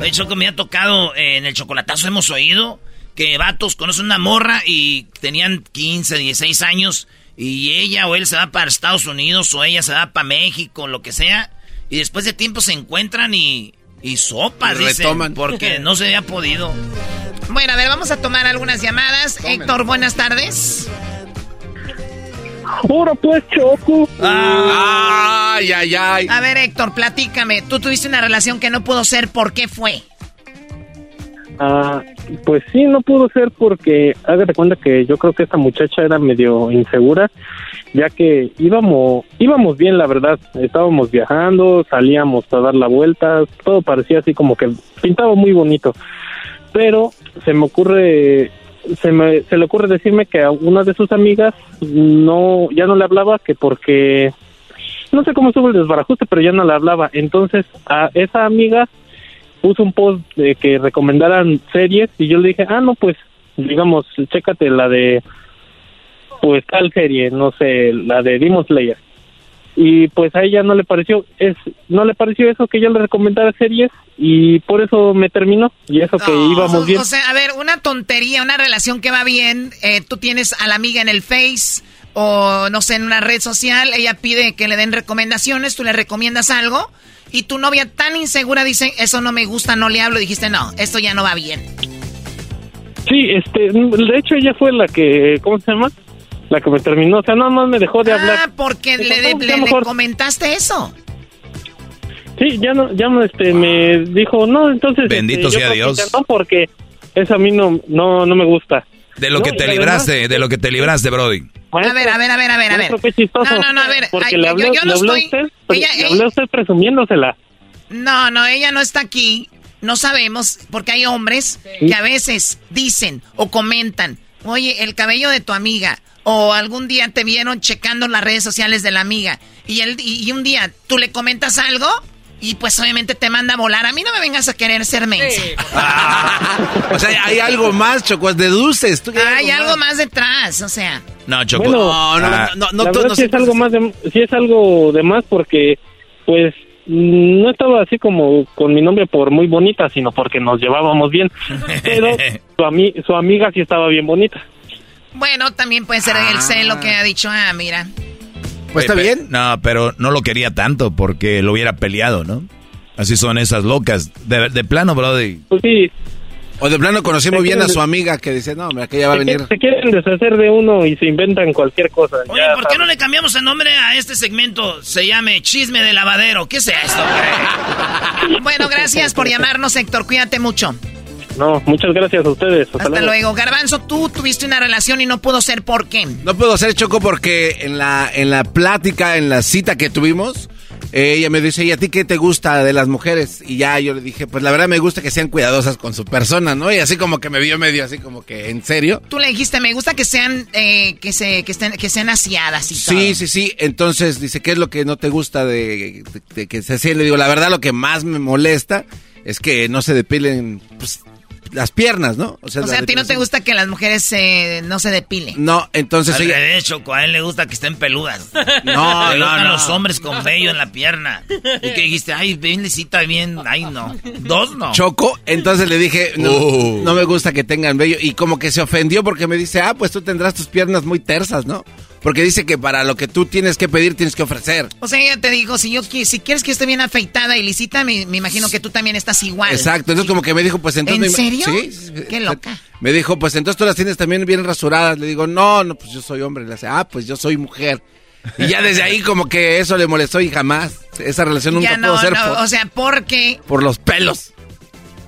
Oye, Choco, me ha tocado eh, en el chocolatazo, hemos oído que vatos conocen una morra y tenían 15, 16 años y ella o él se va para Estados Unidos o ella se va para México, lo que sea, y después de tiempo se encuentran y, y sopas, Y dicen, retoman. porque no se había podido. Bueno, a ver, vamos a tomar algunas llamadas. Héctor, buenas tardes. Ahora pues, Choco. Ay, ay, ay. A ver, Héctor, platícame. Tú tuviste una relación que no pudo ser, ¿por qué fue? Ah, pues sí, no pudo ser porque hágate cuenta que yo creo que esta muchacha era medio insegura, ya que íbamos íbamos bien, la verdad. Estábamos viajando, salíamos a dar la vuelta, todo parecía así como que pintaba muy bonito. Pero se me ocurre se me se le ocurre decirme que a una de sus amigas no ya no le hablaba que porque no sé cómo estuvo el desbarajuste, pero ya no le hablaba. Entonces, a esa amiga puso un post de que recomendaran series y yo le dije, ah, no, pues, digamos, chécate la de, pues, tal serie, no sé, la de Demon Slayer. Y pues a ella no le pareció, es, no le pareció eso que yo le recomendara series y por eso me terminó y eso que íbamos bien. O sea, a ver, una tontería, una relación que va bien, eh, tú tienes a la amiga en el Face o no sé, en una red social, ella pide que le den recomendaciones, tú le recomiendas algo y tu novia tan insegura dice, eso no me gusta, no le hablo, dijiste, no, esto ya no va bien. Sí, este, de hecho ella fue la que, ¿cómo se llama? La que me terminó, o sea, nada más me dejó de hablar. Ah, porque le, "No, le- ya le mejor". comentaste eso. Sí, ya no, ya no, este, me dijo, no, entonces. Bendito este, sea Dios. No, porque eso a mí no, no, no me gusta. De lo No, que te libraste, de lo que te libraste, Brody. A ver, a ver, a ver, a ver, a ver. Maestro, qué chistoso. No, no, no, a ver. Porque ay, le yo- habló, yo no le habló a estoy- usted, pre- ella- le habló a usted presumiéndosela. No, no, ella no está aquí. No sabemos, porque hay hombres que a veces dicen o comentan, oye, el cabello de tu amiga, o algún día te vieron checando las redes sociales de la amiga, y, el, y, y un día tú le comentas algo, y pues obviamente te manda a volar. A mí no me vengas a querer ser mensa. O sea, hay algo más, Choco, deduces. Tú Hay algo más detrás, o sea. No, Choco. Bueno, no, no, no, no, la no sí es algo más de, sí es algo de más porque, pues, no estaba así como con mi nombre por muy bonita, sino porque nos llevábamos bien. Pero su, ami- su amiga sí estaba bien bonita. Bueno, también puede ser el celo que ha dicho, ah, mira. Pues está bien. No, pero no lo quería tanto porque lo hubiera peleado, ¿no? Así son esas locas. De, de plano, Brody. Pues sí. O de plano conocí muy bien a su amiga que dice, no, hombre, que ella va a venir. se quieren deshacer de uno y se inventan cualquier cosa. Oye, ya ¿por qué sabes. no le cambiamos el nombre a este segmento? Se llame Chisme de Lavadero. ¿Qué es esto? Bueno, gracias por llamarnos, Héctor. Cuídate mucho. No, muchas gracias a ustedes. Hasta, Hasta luego. Garbanzo, tú tuviste una relación y no pudo ser por qué. No puedo ser Choco porque en la, en la plática, en la cita que tuvimos, eh, ella me dice, ¿y a ti qué te gusta de las mujeres? Y ya yo le dije, pues la verdad me gusta que sean cuidadosas con su persona, ¿no? Y así como que me vio medio así como que, ¿en serio? Tú le dijiste, me gusta que sean, eh, que se, que estén, que sean aseadas y todo. Sí, sí, sí. Entonces dice, ¿qué es lo que no te gusta de, de- de que se hacía? Le digo, la verdad lo que más me molesta es que no se depilen pues, las piernas, ¿no? O sea, a ti no te gusta que las mujeres eh, no se depilen. No, entonces Al ella- revés, Choco, a él le gusta que estén peludas. No, Le no, no. los hombres con vello en la pierna. Y que dijiste, ay, bien lisita, bien. Ay, no. Dos no. Choco, entonces le dije, no, Uh. no me gusta que tengan vello. Y como que se ofendió porque me dice, ah, pues tú tendrás tus piernas muy tersas, ¿no? Porque dice que para lo que tú tienes que pedir, tienes que ofrecer. O sea, ella te dijo, si yo si quieres que esté bien afeitada y lisita, me, me imagino que tú también estás igual. Exacto, entonces como que me dijo, pues entonces... ¿En serio? Sí. Qué loca. Me dijo, pues entonces tú las tienes también bien rasuradas. Le digo, no, no, pues yo soy hombre. Le dice, ah, pues yo soy mujer. Y ya desde ahí como que eso le molestó y jamás. Esa relación nunca Ya pudo ser no, por, o sea, porque por los pelos.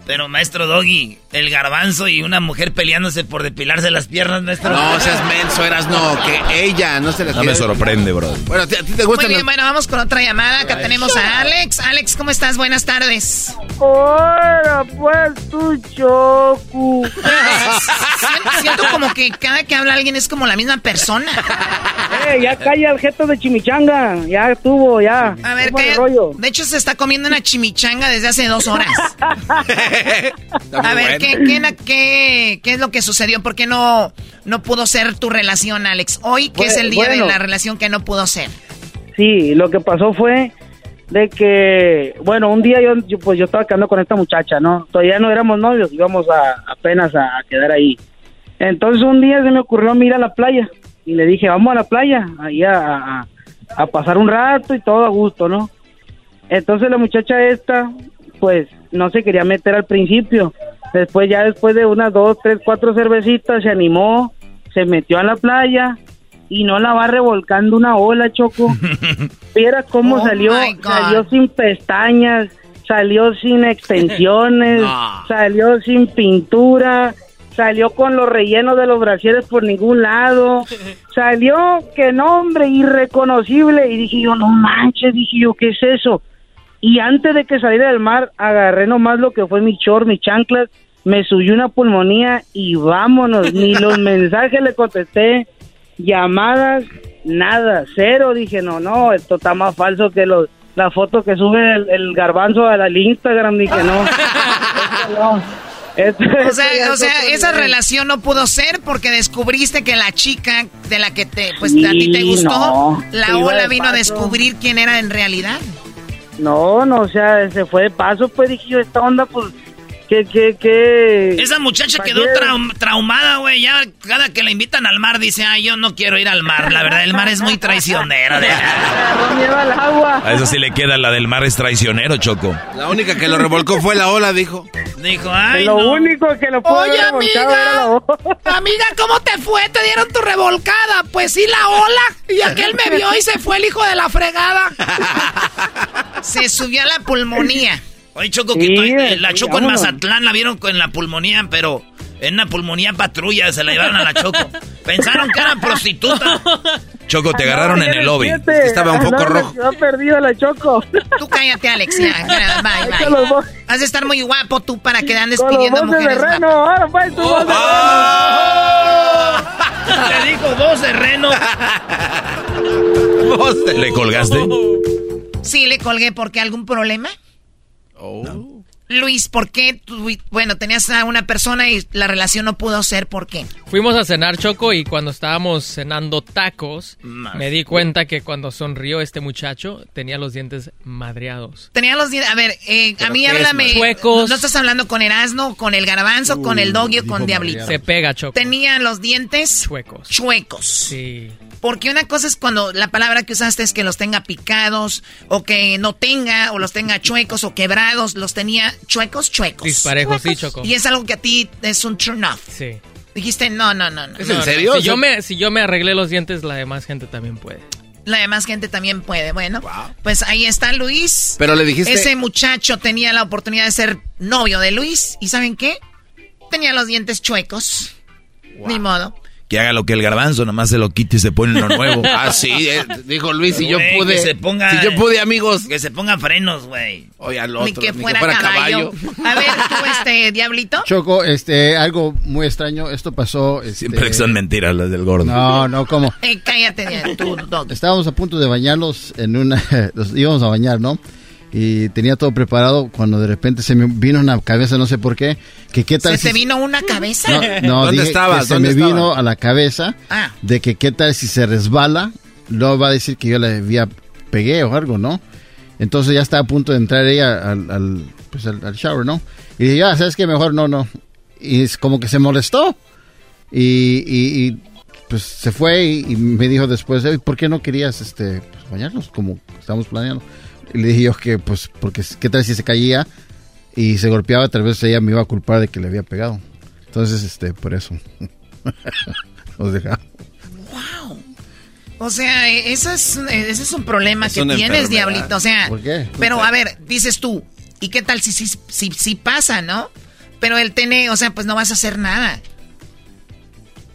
Pero maestro Doggy, el garbanzo y una mujer peleándose por depilarse las piernas, maestro. No, seas menso, eras no, que ella no se las No me sorprende, bro. Bueno, ¿a ti te gustan Muy bien, los- bueno, vamos con otra llamada. Acá tenemos a Alex. Alex, ¿cómo estás? Buenas tardes. Hola, pues tu choco. Siento, siento como que cada que habla alguien es como la misma persona. Eh, ya calla el jeto de chimichanga. Ya estuvo, ya. A ver, ¿Cómo el ¿qué? rollo? De hecho, se está comiendo una chimichanga desde hace dos horas. A ver, ¿qué, qué, qué, qué es lo que sucedió? ¿Por qué no, no pudo ser tu relación, Alex? Hoy, que es el día Bueno. de la relación que no pudo ser. Sí, lo que pasó fue de que, bueno, un día yo, yo, pues yo estaba quedando con esta muchacha, ¿no? Todavía no éramos novios, íbamos a, apenas a, a quedar ahí. Entonces un día se me ocurrió ir a la playa y le dije, vamos a la playa, ahí a, a- a pasar un rato y todo a gusto, ¿no? Entonces la muchacha esta, pues no se quería meter al principio. Después ya después de unas dos, tres, cuatro cervecitas se animó, se metió a la playa y no la va revolcando una ola, Choco. Viera cómo Oh, salió, salió sin pestañas, salió sin extensiones, No. salió sin pintura, salió con los rellenos de los brasieres por ningún lado, salió que nombre irreconocible y dije yo, no manches, dije yo, ¿qué es eso? Y antes de que saliera del mar, agarré nomás lo que fue mi short, mis chanclas, me subió una pulmonía y vámonos, ni los mensajes le contesté, llamadas, nada, cero, dije, no, no, esto está más falso que los, la foto que sube el, el garbanzo al, Instagram, dije, no, esto no. Esto- O esto sea, o esa relación no pudo ser porque descubriste que la chica de la que te, pues Sí, a ti te gustó, no, la ola vino a descubrir quién era en realidad. No, no, o sea, se fue de paso, pues dije yo, esta onda, pues, que, que, que... Esa muchacha quedó ¿Pa' qué? traum- traumada, güey. Ya cada que la invitan al mar dice, ay, yo no quiero ir al mar. La verdad, el mar es muy traicionero. de- miedo al agua. A eso sí le queda la del mar es traicionero, Choco. La única que lo revolcó fue la ola, dijo. Dijo, ay, lo no. único que lo pudo Oye, haber revolcado era la ola. Amiga, ¿cómo te fue? ¿Te dieron tu revolcada? Pues sí, la ola. Y aquel me vio y se fue el hijo de la fregada. Se subió a la pulmonía. Oye, Choco, que Sí, tú- eh, la sí, Choco en. Mazatlán la vieron con la pulmonía, pero en una pulmonía patrulla se la llevaron a la Choco. Pensaron que era prostituta. Choco, te agarraron en el lobby. Es que estaba un poco en rojo. ciudad perdida la choco. Tú cállate, Alex. Ya, ya, bye, los bye. Has de estar muy guapo tú para que andes Con los pidiendo de mujeres reno, guapas. ahora pues tu voz de Te dijo vos, Reno. ¿Le colgaste? Sí, le colgué porque algún problema. Luis, ¿por qué? tú- bueno, tenías a una persona y la relación no pudo ser, ¿por qué? Fuimos a cenar Choco y cuando estábamos cenando tacos, Más. me di cuenta que cuando sonrió este muchacho tenía los dientes madreados. Tenía los dientes. A ver, eh, a ¿Pero mí háblame. Chuecos. No estás hablando con Erasmo, con el Garbanzo, con el Doggy o con Diablito. Se pega Choco. Tenían los dientes Chuecos. chuecos. Sí. Porque una cosa es cuando la palabra que usaste es que los tenga picados, o que no tenga, o los tenga chuecos o quebrados, los tenía chuecos, chuecos. Disparejos, sí, Choco. Y es algo que a ti es un turn off. Sí. Dijiste, no, no, no, no. No, no, Si yo, me, si yo me arreglé los dientes, la demás gente también puede. La demás gente también puede. Bueno, pues ahí está Luis. Pero le dijiste- Ese muchacho tenía la oportunidad de ser novio de Luis. ¿Y saben qué? Tenía los dientes chuecos. Ni modo. Que haga lo que el garbanzo, nomás se lo quite y se pone uno nuevo. Ah, sí, eh, dijo Luis, si yo pude. que se ponga- si yo pude, amigos. Que se pongan frenos, güey. Oye, al Ni otro, que fuera, caballo. A ver, tú, este, Diablito. Choco, este, algo muy extraño. Esto pasó. este- Siempre que son mentiras las del gordo. No, no, ¿cómo? Eh, cállate, tú. Estábamos a punto de bañarlos en una. Los íbamos a bañar, ¿no? Y tenía todo preparado cuando de repente se me vino una cabeza, no sé por qué. Que qué tal ¿Se te si- vino una cabeza? No, no, ¿Dónde dije estabas? que se ¿Dónde me estabas? vino a la cabeza Ah. de que qué tal si se resbala, luego va a decir que yo le había pegué o algo, ¿no? Entonces ya estaba a punto de entrar ella al, al, pues al, al shower, ¿no? Y dije, ya, ¿sabes qué? Mejor no, no. Y es como que se molestó. Y, y- y, pues se fue y, y me dijo después, "Ey, ¿por qué no querías este, pues, bañarnos como estamos planeando? Y le dije yo que, pues, porque qué tal si se caía y se golpeaba, tal vez ella me iba a culpar de que le había pegado. Entonces, este, por eso. Nos dejamos. O sea, eh, eso es, eh, ese es un problema Es que tienes, enfermedad. Diablito. O sea, ¿Por qué? pero a ver, dices tú, ¿Y qué tal si sí si, si, pasa, no? Pero el tiene, o sea, pues no vas a hacer nada.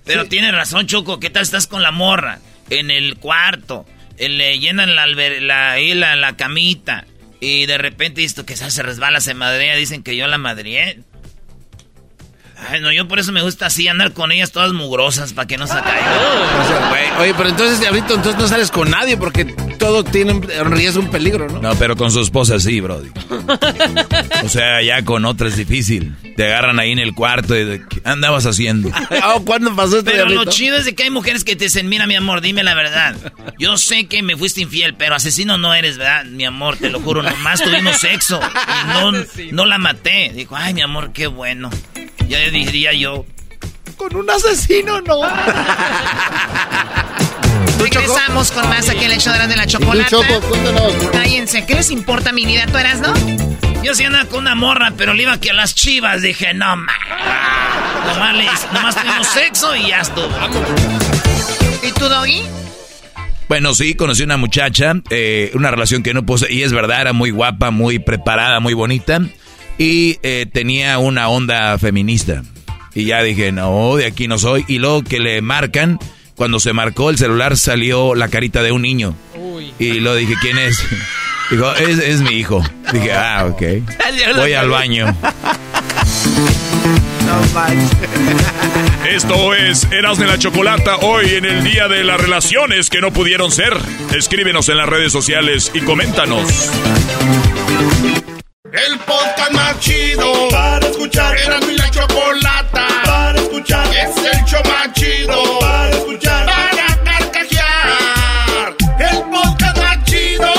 Pero tiene razón, Choco. ¿Qué tal estás con la morra? En el cuarto. Le llenan la, la, la, la camita. Y de repente esto que se resbala, se madrea. Dicen que yo la madrié. Ay, no, yo por eso me gusta así andar con ellas todas mugrosas para que no se caigan. oye, pero entonces, Diablito, entonces no sales con nadie porque todo tiene un riesgo, un peligro, ¿no? No, pero con su esposa sí, Brody. o sea, ya con otra es difícil. Te agarran ahí en el cuarto y ¿qué andabas haciendo? oh, ¿Cuándo pasó esto, Pero Diablito? lo chido es de que hay mujeres que te dicen, mira, mi amor, dime la verdad. Yo sé que me fuiste infiel, pero asesino no eres, ¿verdad? Mi amor, te lo juro, nomás tuvimos sexo. Y no, no la maté. Dijo, ay, mi amor, qué bueno. Ya diría yo. Con un asesino, no. Regresamos con más aquí en el hecho de la chocolate. Cállense, ¿qué les importa mi vida? ¿Tú eras, no? Yo sí andaba con una morra, pero le iba que a las chivas. Dije, no, ma. Nomás, nomás tuvimos sexo y ya estuvo. ¿Y tú, Doggy? Bueno, sí, conocí una muchacha, eh, una relación que no puse, y es verdad, era muy guapa, muy preparada, muy bonita, y eh, tenía una onda feminista. Y ya dije, no, de aquí no soy. Y luego que le marcan, cuando se marcó el celular salió la carita de un niño. Y luego dije, ¿quién es? Dijo, es, es mi hijo. Dije, ah, ok. Voy al baño. Esto es Eras de la Chocolata hoy en el Día de las Relaciones que no pudieron ser. Escríbenos en las redes sociales y coméntanos. El podcast más chido para escuchar. Era mi la chocolata para escuchar. Es el show más chido para escuchar. Para carcajear. El podcast más chido.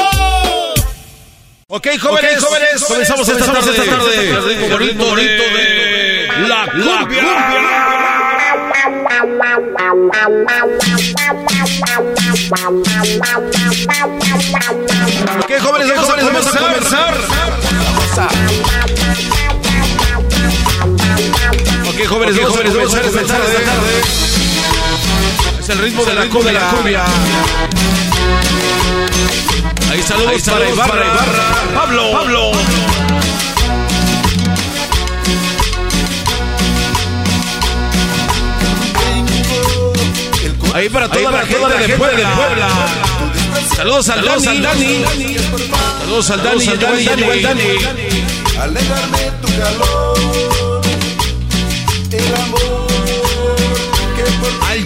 Ok, jóvenes, Ok, jóvenes, comenzamos esta tarde, esta tarde, el ritmo bonito, bonito de la cumbia. Ok, jóvenes, vamos, jóvenes, vamos a comenzar. Jóvenes, jóvenes, tarde. tarde. Es el ritmo de la cumbia. de la cumbia. Ahí saludos, Ahí saludos para para Ibarra. Ibarra. Pablo. Pablo. Ahí para toda, la, gente de Puebla. Saludos al Saludos Dani. al Dani. Saludos al Dani. Saludos al Dani, Dani, tu calor.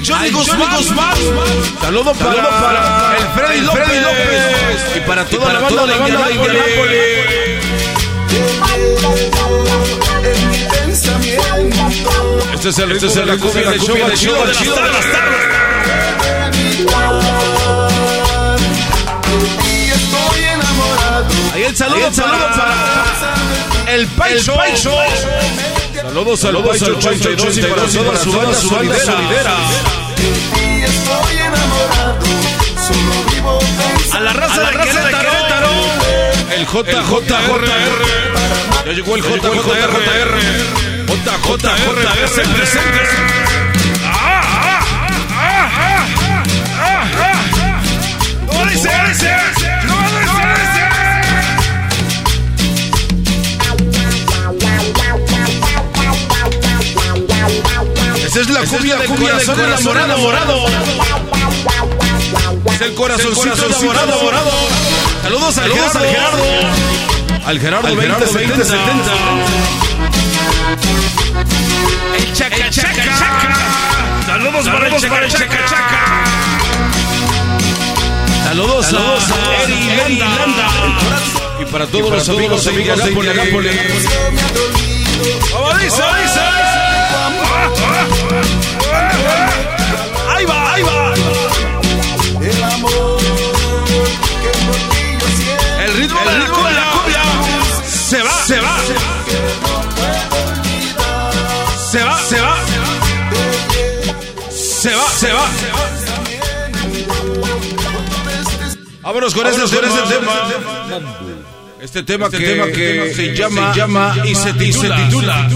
Al Johnny Guzmán. Johnny Guzmán. Saludo para, Saludo para el Freddy, el López. Freddy López. Y para toda Y la para banda de la banda de Indianápolis. En mi pensamiento. Este es el ritmo de la cumbia de las tardes. Y estoy enamorado. Ahí el saludo, Ahí el saludo para el Paicho. Paicho. Saludos al Paicho 82 y para toda su banda sonidera. Y estoy enamorado. Solo vivo. A la raza, de, Querétaro. El JJR. Ya llegó el JJR. JJR se presenta. ¿Cómo dice? ¿Cómo dice? ¿Cómo dice? Esa es la cumbia del corazón enamorado, morado. Es el corazoncito enamorado, morado. Saludos al Saludos al Gerardo. Al Gerardo Al Gerardo 2070. El chaca chaca. Saludos para el chaca chaca. Saludos a Eri Landa. Y para todos los amigos de Indianápolis. ¿Cómo dice? Ahí va, ahí va. El amor que por ti yo siento. El ritmo de la cumbia. Se va, se va. Se va, se va. Se va, se va. Vámonos con ese, tema. Este tema Este que, tema que se llama, se llama y se titula.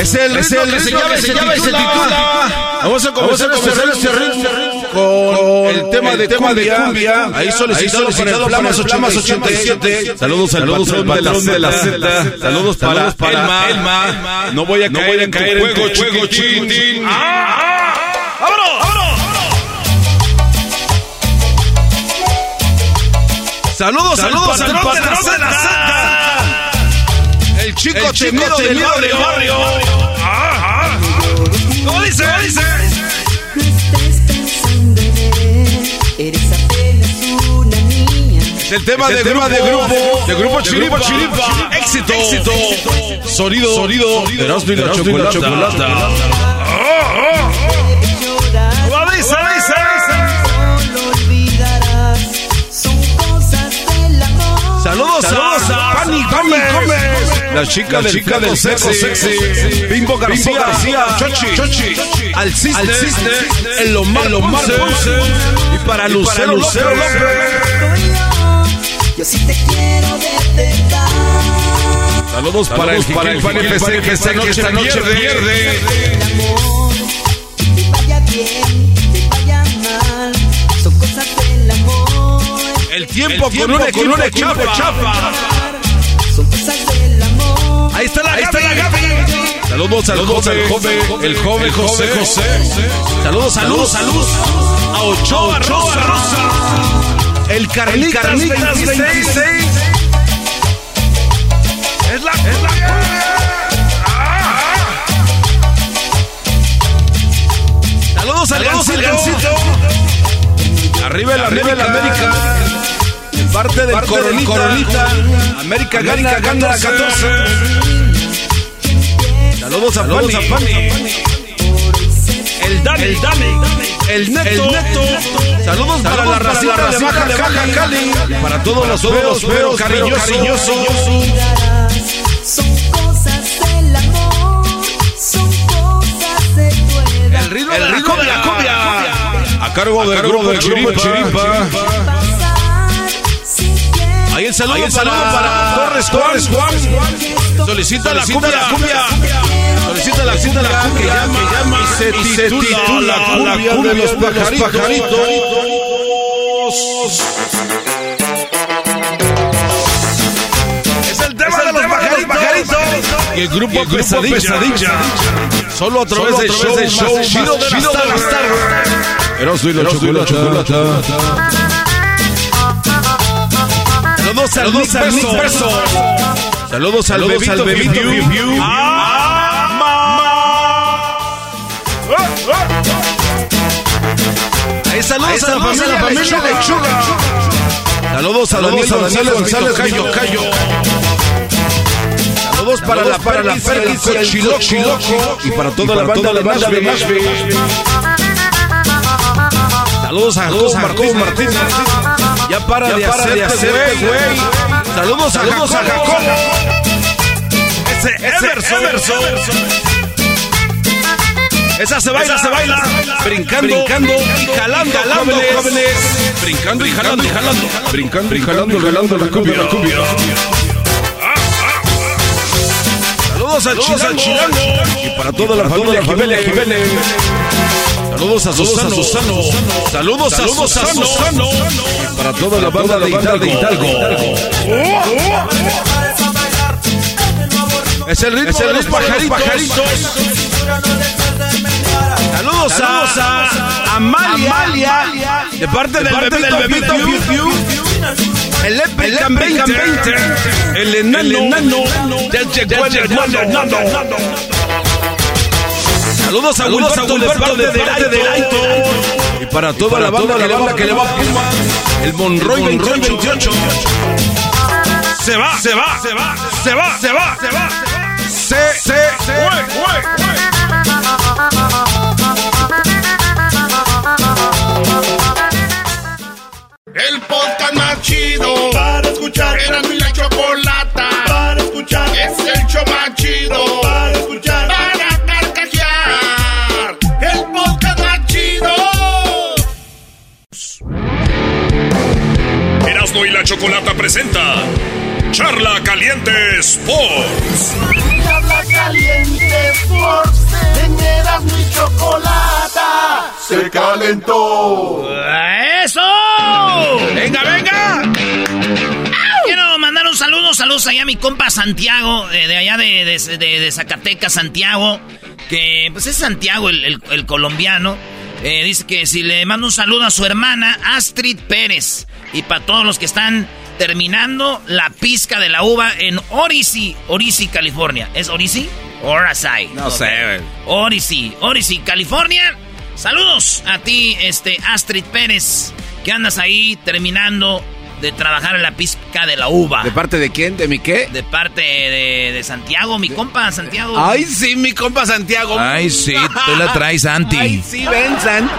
Es el Es el que se llama, se llama se titula. Vamos a comenzar este con el tema de tema de cumbia. Ahí solicitado el Flamas Flamas 87. 87. Saludos al patrón de la Z. Saludos para para Elma. No voy a caer en juego, juego, chiquitín. ¡Vámonos! Saludos, saludos al patrón de la Z. El chico El chico temido del temido del barrio. barrio. ¿Cómo dice? ¿Cómo dice? Eres apenas una niña. Es el tema, Es el de, tema grupo, de grupo, de grupo de Chiripa, Chiripa. Éxito, Éxito. Sonido, sonido, y la Erasmo y la chocolata. chocolata. ¿Cómo dice? dice? Saludos, Saludos a a Gómez. Gómez. La chica La chica del sexy. flaco sexy. Bimbo García. Bimbo García. Chochi. Chochi. Al Cisne. Al Cisne. El Omar El Omar Ponce. Ponce. Y para Lucero Lucero López. Yo sí te quiero de. Saludos para el Saludos para el Jiquilpan FC que esta noche, esta noche pierde. El amor, te vaya bien, te vaya Ahí está la Gaby. Saludos al Saludos al joven, el joven José José. Saludos, saludos, saludos a Ochoa Rosa. El Carlitas, Carlitas 26. 26. Es la, es la Saludos al Gancito. Arriba el Arriba el América. Parte del Coronita. América, América gana gana 14. Saludos a Saludos Fanny. a Fanny. El Dani. El Dani. El Neto. El Neto. Saludos, para la racita de racita Baja de Baja Cali. Para todos los feos, pero cariñosos. olvidarás. Son cosas del amor. Son cosas de tu edad. El ritmo de la cumbia. A cargo del grupo del grupo Chiripa. Ahí el saludo, Ahí el para, saludo para Torres Torres Juan. Solicita la cumbia. la cumbia. Solicita la cumbia que llama, que llama y se titula la cumbia de los pajaritos. Es el tema de los pajaritos. Y el grupo Pesadilla. Solo a través del show chido de las tardes. Erasmo y la chocolata. Saludos al Nick Verso. Saludos al Saludos al Bebito saludos, a la familia, saludos a la familia. Saludos a Daniel González, González, Cayo, Cayo. Saludos para la para la el Chiloco y para toda la banda de Nashville. Saludos a Jacob Martínez. Martínez. Ya para de hacerte, güey. Saludos Saludos a Jacob. Jacob. Ese Emerson. Esa se baila, se baila. Brincando, Brincando y jalando, jalando, jóvenes. jóvenes. Brincando y jalando, y jalando. Brincando y jalando, jalando la cumbia. La cumbia. Saludos al Saludos al Chilango. Y para toda la Para la familia Jiménez. A Saludos a Susano. Saludos a Saludos a Susano. Susano. Para toda la banda de Hidalgo. Es el ritmo de los pajaritos. Saludos, a, a Amalia, de parte, del, bebito. El Epican 20, el enano, El enano. el Saludos a Saludos a Wilberto, Wilberto de parte. Y para toda para la banda toda que le la va, banda que le va. El Monroy El Monroy 28. Se va, se va, se va, se va, se va, se va. Se, se, El podcast más chido para escuchar. Era mi la chocolata para escuchar. Es el show más chido para escuchar. Erasmo y la Chocolata presenta Charla Caliente Sports. Charla Caliente Sports. En Erasmo y Chocolata. Se calentó. ¡Eso! ¡Venga, venga! Quiero mandar un saludo, saludos allá a mi compa Santiago, eh, de allá de, de- de- de Zacatecas, Santiago, que pues es Santiago el, el- el colombiano. Eh, dice que si le mando un saludo a su hermana Astrid Pérez y para todos los que están terminando la pizca de la uva en Orisi, Orisi, California. ¿Es Orisi? Orasai. No sé, güey. Orisi, Orisi, California. Saludos a ti, este Astrid Pérez, que andas ahí terminando de trabajar en la pizca de la uva. ¿De parte de quién? ¿De mi qué? De parte de, de Santiago, mi compa Santiago. Ay, sí, mi compa Santiago. Ay, sí, tú la traes, Santi. Ay, sí, ven, Santi.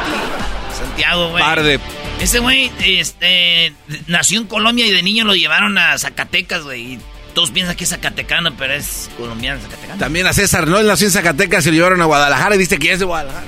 Santiago, güey. Par de... Ese güey este, nació en Colombia y de niño lo llevaron a Zacatecas, güey. Y todos piensan que es zacatecano, pero es colombiano zacatecano. También a César, ¿no? Él nació en Zacatecas y lo llevaron a Guadalajara y viste que es de Guadalajara.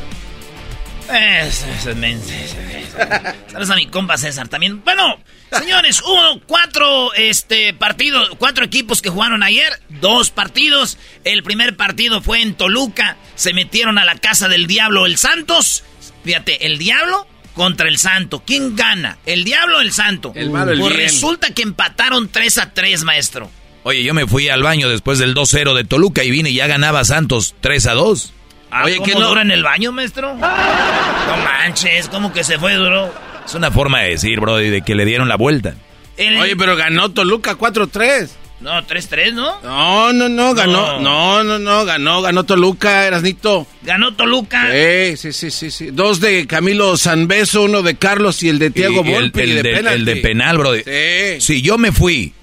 Es, es, es menso, es, es. Saludos a mi compa César también. Bueno, señores, hubo cuatro este, partidos, cuatro equipos que jugaron ayer, dos partidos. El primer partido fue en Toluca, se metieron a la casa del diablo el Santos. Fíjate, el diablo contra el santo. ¿Quién gana? ¿El diablo o el santo? El malo, el pues bien. resulta que empataron 3 a 3, maestro. Oye, yo me fui al baño después del 2-0 de Toluca y vine y ya ganaba Santos 3 a 2. Ah, Oye, ¿cómo ¿qué no? dura en el baño, maestro? No manches, ¿cómo que se fue duro? Es una forma de decir, bro, de que le dieron la vuelta. El- Oye, pero ganó Toluca 4-3. No, 3-3, ¿no? No, no, no, ganó. No, no, no, ganó, ganó Toluca, Erasnito. Ganó Toluca. Sí, sí, sí, sí, sí. Dos de Camilo Sanbeso, uno de Carlos y el de Tiago el, Volpi. el de de, penalti. el de penal, bro. Sí. Si yo me fui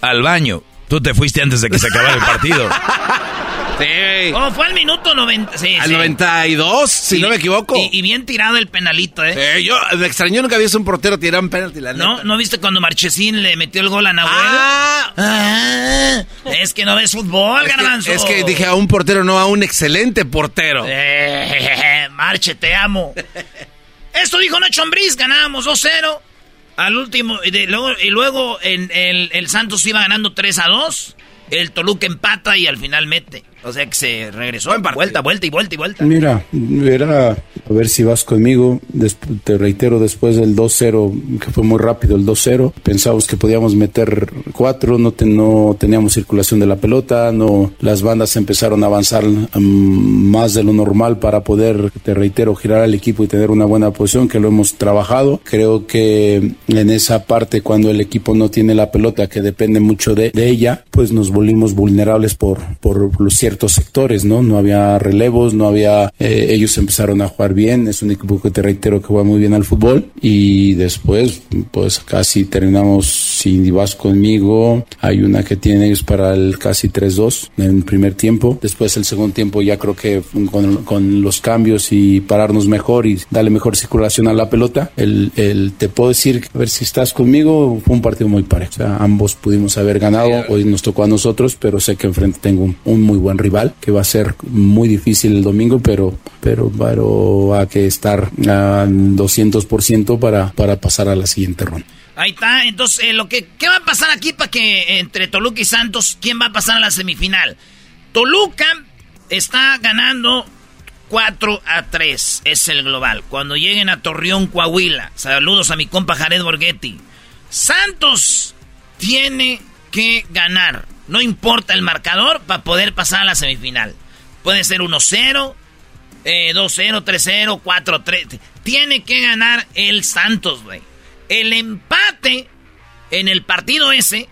al baño, tú te fuiste antes de que se acabara el partido. Sí. Oh, fue al minuto 90. Sí, Al sí. 92, si Y- no me equivoco. Y, y bien tirado el penalito, ¿eh? Sí, yo me extrañó nunca había visto un portero tirar un penalti, la ¿No? neta. ¿No viste cuando Marchesín le metió el gol a Nahuel? Ah. Ah, es que no ves fútbol, Es garbanzo. que, es que dije a un portero, no a un excelente portero. Eh, Marche, te amo. Esto dijo Nacho Ambriz, ganábamos 2-0. Al último, y, de- luego, y luego en el, el Santos iba ganando 3 a 2. El Toluca empata y al final mete. O sea que se regresó. Vuelta, vuelta y vuelta y vuelta. Mira, era a ver si vas conmigo. Des- te reitero, después del 2-0, que fue muy rápido el 2-0, pensábamos que podíamos meter cuatro, no, te- no teníamos circulación de la pelota, no las bandas empezaron a avanzar mm, más de lo normal para poder, te reitero, girar al equipo y tener una buena posición, que lo hemos trabajado. Creo que en esa parte, cuando el equipo no tiene la pelota, que depende mucho de, de ella, pues nos volvimos vulnerables por, por los ciertos sectores, ¿no? No había relevos, no había, eh, ellos empezaron a jugar bien, es un equipo que te reitero que juega muy bien al fútbol. Y después, pues casi terminamos, si vas conmigo, hay una que tiene ellos para el casi 3-2 en el primer tiempo, después el segundo tiempo ya creo que con, con los cambios y pararnos mejor y darle mejor circulación a la pelota, el, el- te puedo decir, a ver si estás conmigo, fue un partido muy parejo, o sea, ambos pudimos haber ganado, hoy nos tocó a nosotros, pero sé que enfrente tengo un, un muy buen rival, que va a ser muy difícil el domingo, pero, pero, pero hay que estar a 200% para, para pasar a la siguiente ronda. Ahí está. Entonces, eh, lo que, ¿qué va a pasar aquí para que entre Toluca y Santos, quién va a pasar a la semifinal? Toluca está ganando 4 a 3. Es el global. Cuando lleguen a Torreón, Coahuila. Saludos a mi compa Jared Borghetti. Santos tiene que ganar. No importa el marcador para poder pasar a la semifinal. Puede ser 1-0, eh, 2-0, 3-0, 4-3. Tiene que ganar el Santos, güey. El empate en el partido ese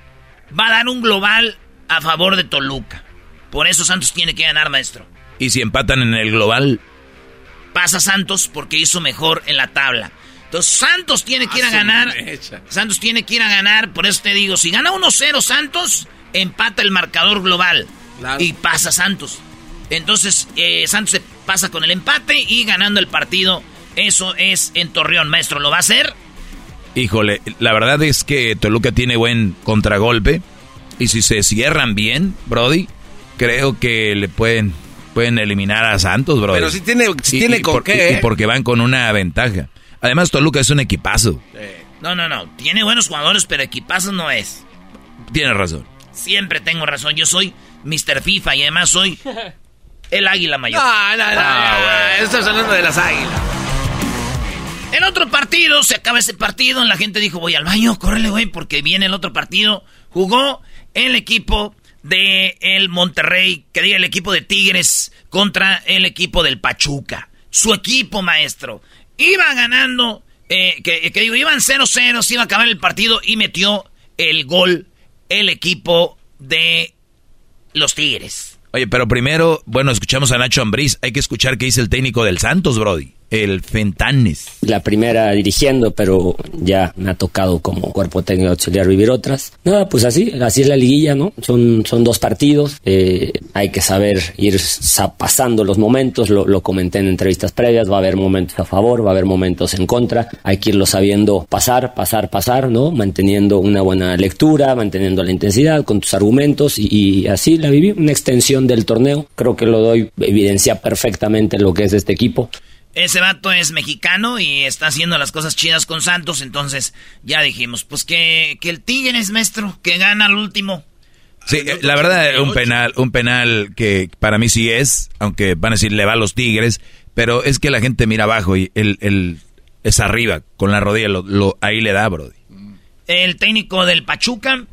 va a dar un global a favor de Toluca. Por eso Santos tiene que ganar, maestro. Y si empatan en el global, Pasa Santos porque hizo mejor en la tabla. Entonces Santos tiene que ir a ganar. Santos tiene que ir a ganar. Por eso te digo, si gana 1-0 Santos, empata el marcador global. Y pasa Santos. Entonces eh, Santos se pasa con el empate y ganando el partido. Eso es en Torreón, maestro. ¿Lo va a hacer? híjole, la verdad es que Toluca tiene buen contragolpe. Y si se cierran bien, Brody, creo que le pueden, pueden eliminar a Santos, Brody. Pero si tiene, si Y- tiene y con por- qué, y- ¿eh? porque van con una ventaja. Además, Toluca es un equipazo. No, no, no. Tiene buenos jugadores, pero equipazos no es. Tienes razón. Siempre tengo razón. Yo soy Mr. FIFA y además soy el águila mayor. No, no, no. Ah, Estás hablando de las águilas. El otro partido, se acaba ese partido, la gente dijo, voy al baño, córrele, güey, porque viene el otro partido. Jugó el equipo de el Monterrey, que diga el equipo de Tigres contra el equipo del Pachuca. Su equipo, maestro. Iba ganando, eh, que, que digo, iban 0-0, se iba a acabar el partido y metió el gol el equipo de los Tigres. Oye, pero primero, bueno, escuchamos a Nacho Ambriz. Hay que escuchar qué dice el técnico del Santos, Brody. El Fentanes. La primera dirigiendo, pero ya me ha tocado como cuerpo técnico auxiliar vivir otras. Nada, pues así, así es la liguilla, ¿no? Son, son dos partidos, eh, hay que saber ir sa- pasando los momentos, lo, lo comenté en entrevistas previas, va a haber momentos a favor, va a haber momentos en contra, hay que irlo sabiendo pasar, pasar, pasar, ¿no? Manteniendo una buena lectura, manteniendo la intensidad con tus argumentos y, y así la viví, una extensión del torneo, creo que lo doy, evidencia perfectamente lo que es este equipo. Ese vato es mexicano y está haciendo las cosas chidas con Santos, entonces ya dijimos, pues que, que el Tigres, maestro, que gana al último. Sí, eh, la verdad, un penal, un penal que para mí sí es, aunque van a decir le va a los Tigres, pero es que la gente mira abajo y el es arriba, con la rodilla, lo, lo- ahí le da, Brody. El técnico del Pachuca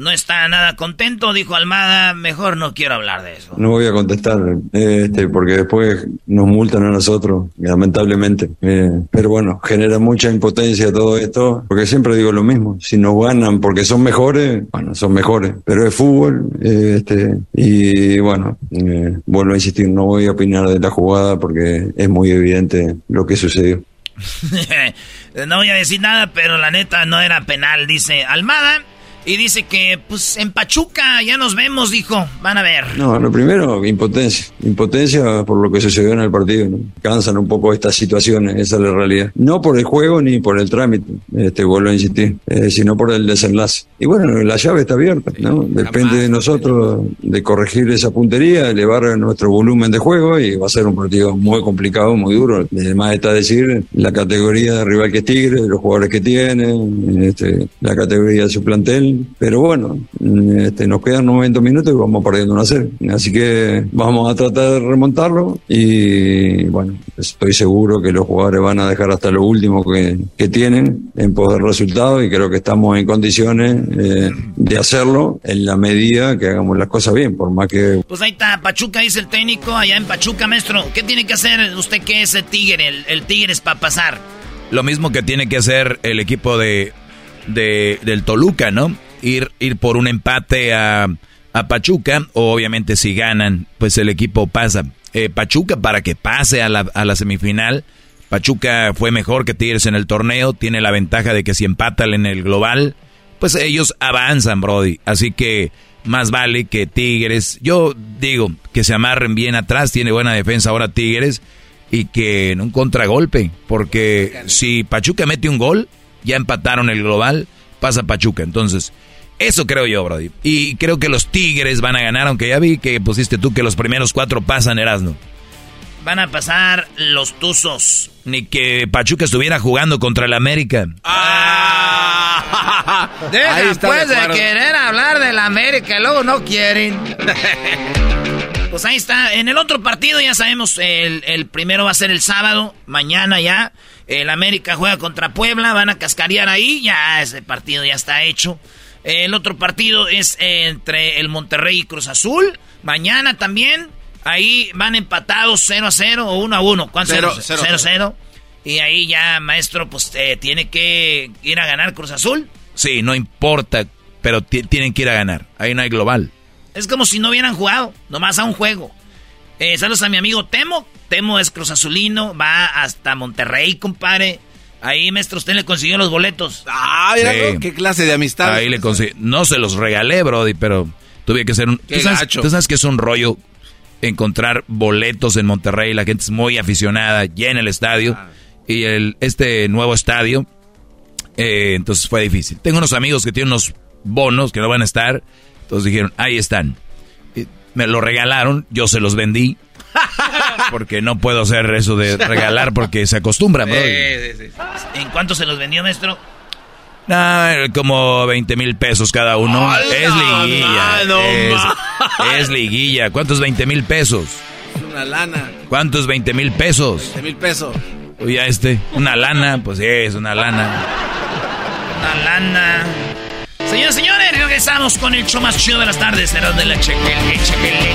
no está nada contento, dijo Almada, mejor no quiero hablar de eso. No voy a contestar, eh, este, porque después nos multan a nosotros, lamentablemente. Eh, pero bueno, genera mucha impotencia todo esto, porque siempre digo lo mismo. Si nos ganan porque son mejores, bueno, son mejores. Pero es fútbol, eh, este, y bueno, eh, vuelvo a insistir, no voy a opinar de la jugada porque es muy evidente lo que sucedió. no voy a decir nada, pero la neta no era penal, dice Almada. Y dice que, pues, en Pachuca ya nos vemos, dijo. Van a ver. No, lo primero, impotencia. Impotencia por lo que sucedió en el partido. ¿no? Cansan un poco estas situaciones, esa es la realidad. No por el juego ni por el trámite, este, vuelvo a insistir, eh, sino por el desenlace. Y bueno, la llave está abierta, ¿no? Depende de nosotros de corregir esa puntería, elevar nuestro volumen de juego y va a ser un partido muy complicado, muy duro. Además está decir la categoría de rival que es Tigre, los jugadores que tiene, este, la categoría de su plantel. Pero bueno, este, nos quedan 90 minutos y vamos perdiendo una serie. Así que vamos a tratar de remontarlo y bueno, estoy seguro que los jugadores van a dejar hasta lo último que, que tienen en poder resultados y creo que estamos en condiciones eh, de hacerlo en la medida que hagamos las cosas bien, por más que Pues ahí está, Pachuca, dice el técnico, allá en Pachuca, maestro. ¿Qué tiene que hacer usted que es el Tigre? El, el Tigre es para pasar. Lo mismo que tiene que hacer el equipo de, de- del Toluca, ¿no? Ir, ir por un empate a, a Pachuca, o obviamente si ganan, pues el equipo pasa. Eh, Pachuca para que pase a la, a la semifinal. Pachuca fue mejor que Tigres en el torneo, tiene la ventaja de que si empatan en el global, pues ellos avanzan, Brody. Así que más vale que Tigres, yo digo que se amarren bien atrás, tiene buena defensa ahora Tigres y que en un contragolpe, porque si Pachuca mete un gol, ya empataron el global, pasa Pachuca. Entonces, eso creo yo, Brody. Y creo que los Tigres van a ganar, aunque ya vi que pusiste tú que los primeros cuatro pasan, Erasno. Van a pasar los Tuzos. Ni que Pachuca estuviera jugando contra el América. Deja Ahí está pues de de, querer hablar de la América luego no quieren. pues ahí está. En el otro partido ya sabemos, el, el primero va a ser el sábado, mañana ya. El América juega contra Puebla, van a cascarear ahí, ya ese partido ya está hecho. El otro partido es entre el Monterrey y Cruz Azul. Mañana también. Ahí van empatados 0 a 0 o 1 a 1. ¿Cuánto? Cero, 0 cero, 0 cero. Y ahí ya, maestro, pues eh, tiene que ir a ganar Cruz Azul. Sí, no importa, pero ti- tienen que ir a ganar. Ahí no hay global. Es como si no hubieran jugado, nomás a un juego. Eh, saludos a mi amigo Temo. Temo es Cruz Azulino, va hasta Monterrey, compadre. Ahí, maestro, usted le consiguió los boletos. Ah, Sí. qué clase de amistad. Ahí le conseguí. No se los regalé, Brody, pero tuve que hacer un. Qué ¿Tú sabes, gacho. tú sabes que es un rollo encontrar boletos en Monterrey. La gente es muy aficionada, llena el estadio. Y el, este nuevo estadio, eh, entonces fue difícil. Tengo unos amigos que tienen unos bonos que no van a estar. Entonces dijeron, ahí están. Me lo regalaron, yo se los vendí. Porque no puedo hacer eso de regalar porque se acostumbran, Brody. ¿En cuánto se los vendió, maestro? No, como 20 mil pesos cada uno. es liguilla. no, es, es liguilla. ¿Cuántos 20 mil pesos? Es una lana. ¿Cuántos 20 mil pesos? 20 mil pesos. Oye, a este, una lana, pues sí, es una lana. Una lana. Señores, señores, regresamos con el show más chido de las tardes. Era de la chequele, chequelete.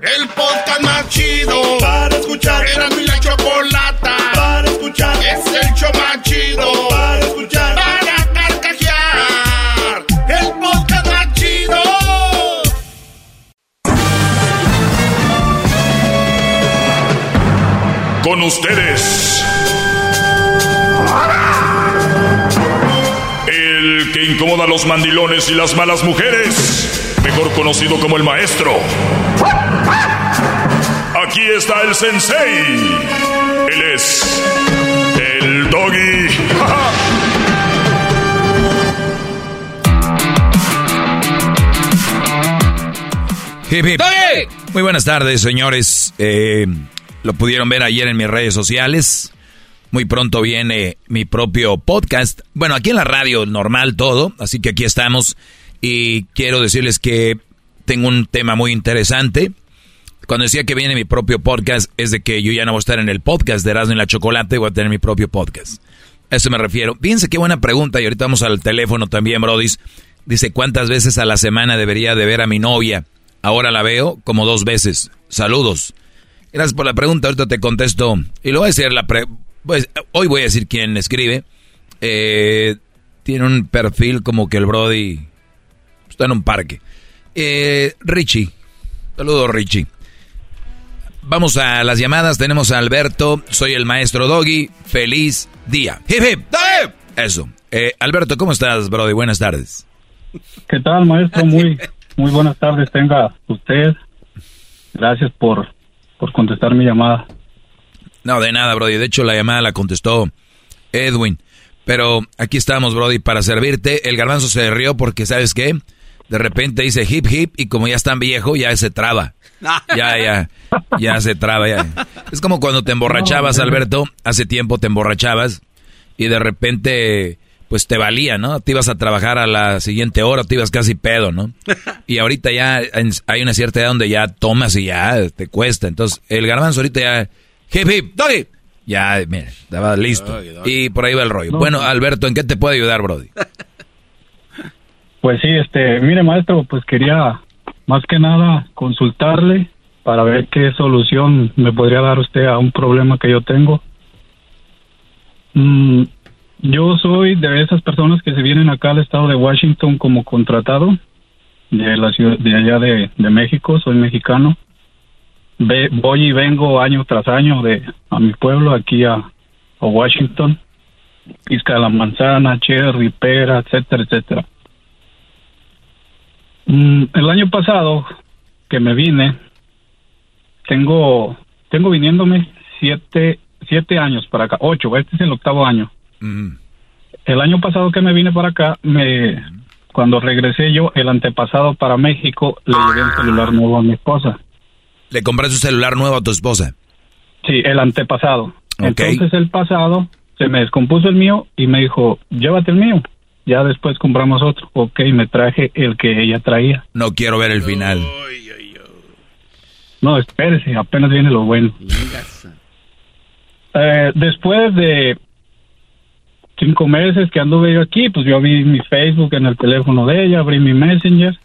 El podcast más chido para escuchar. Era mi la chocolata para escuchar. Es el show más chido para escuchar. Para carcajear. El podcast más chido. Con ustedes. El que incomoda a los mandilones y las malas mujeres. Mejor conocido como el maestro. Aquí está el sensei. Él es el doggy. Hip, hip. Muy buenas tardes, señores. Eh, lo pudieron ver ayer en mis redes sociales. Muy pronto viene mi propio podcast. Bueno, aquí en la radio normal todo, así que aquí estamos. Y quiero decirles que tengo un tema muy interesante. Cuando decía que viene mi propio podcast, es de que yo ya no voy a estar en el podcast de Erasmo y la Chocolate, voy a tener mi propio podcast. A eso me refiero. Fíjense qué buena pregunta, y ahorita vamos al teléfono también, Brodis. Dice, ¿cuántas veces a la semana debería de ver a mi novia? Ahora la veo como dos veces. Saludos. Gracias por la pregunta, ahorita te contesto. Y lo voy a decir, la pre pues, hoy voy a decir quién escribe. Eh, tiene un perfil como que el Brody está en un parque. Eh, Richie. Saludos, Richie. Vamos a las llamadas. Tenemos a Alberto. Soy el maestro Doggy. Feliz día. Eso. Eh, Alberto, ¿cómo estás, Brody? Buenas tardes. ¿Qué tal, maestro? Muy, muy buenas tardes. Tenga usted. Gracias por, por contestar mi llamada. No, de nada, Brody. De hecho, la llamada la contestó Edwin. Pero aquí estamos, Brody, para servirte. El garbanzo se rió porque, ¿sabes qué? De repente dice hip hip y como ya es tan viejo, ya se traba. Ya, ya, ya se traba. Ya. Es como cuando te emborrachabas, Alberto. Hace tiempo te emborrachabas y de repente, pues te valía, ¿no? Te ibas a trabajar a la siguiente hora, te ibas casi pedo, ¿no? Y ahorita ya hay una cierta edad donde ya tomas y ya te cuesta. Entonces, el garbanzo ahorita ya, hip hip, doggy. Ya, mira, estaba listo. Y por ahí va el rollo. No. Bueno, Alberto, ¿en qué te puedo ayudar, Brody? Pues sí, este, mire, maestro, pues quería más que nada consultarle para ver qué solución me podría dar usted a un problema que yo tengo. Mm, yo soy de esas personas que se vienen acá al estado de Washington como contratado de la ciudad de allá de, de México, soy mexicano. Ve- voy y vengo año tras año de a mi pueblo aquí a, a Washington, pizca de la manzana, cherry, pera, etcétera, etcétera. Mm, el año pasado que me vine, tengo, tengo viniéndome siete, siete años para acá, ocho, este es el octavo año. El año pasado que me vine para acá, me, cuando regresé yo, el antepasado para México, le llevé un celular nuevo a mi esposa. ¿Le compraste un celular nuevo a tu esposa? Sí, el antepasado. Entonces el pasado se me descompuso el mío y me dijo, llévate el mío. Ya después compramos otro. Ok, me traje el que ella traía. No quiero ver el final. No, espérese, apenas viene lo bueno. Eh, después de cinco meses que anduve yo aquí, pues yo vi mi Facebook en el teléfono de ella, abrí mi Messenger,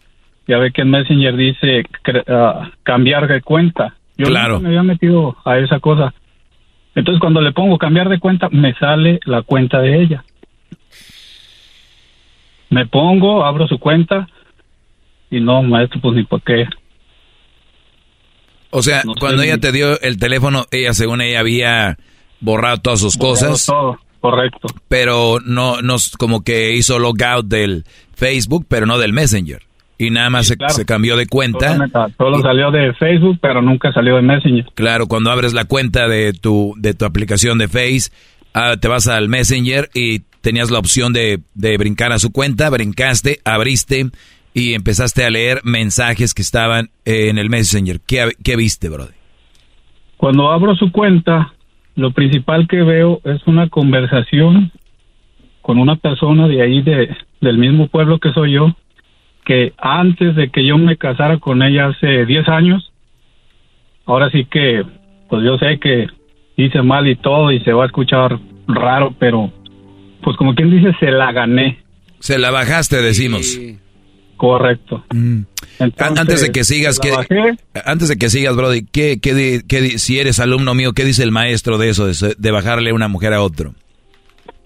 ya ve que en Messenger dice ah, cambiar de cuenta. Yo Claro. me había metido a esa cosa. Entonces cuando le pongo cambiar de cuenta, me sale la cuenta de ella. Me pongo, abro su cuenta y no, maestro, pues ni por qué. O sea, No cuando ella te dio el teléfono, ella según ella había borrado todas sus cosas. Todo, correcto. Pero no, no, como que hizo logout del Facebook, pero no del Messenger. Y nada más se, claro. se cambió de cuenta. Solo, salió de Facebook, pero nunca salió de Messenger. Claro, cuando abres la cuenta de tu, de tu aplicación de Face, ah, te vas al Messenger y tenías la opción de, de brincar a su cuenta, brincaste, abriste y empezaste a leer mensajes que estaban eh, en el Messenger. ¿Qué, qué viste, brother? Cuando abro su cuenta, lo principal que veo es una conversación con una persona de ahí, de, del mismo pueblo que soy yo, que antes de que yo me casara con ella hace 10 años, ahora sí que, pues yo sé que hice mal y todo y se va a escuchar raro, pero pues como quien dice, se la gané. Se la bajaste, decimos. Correcto. Mm. Entonces, antes de que sigas, la ¿qué- bajé. antes de que sigas, Brody, ¿qué, qué di- qué di- si eres alumno mío, ¿qué dice el maestro de eso, de, de bajarle una mujer a otro?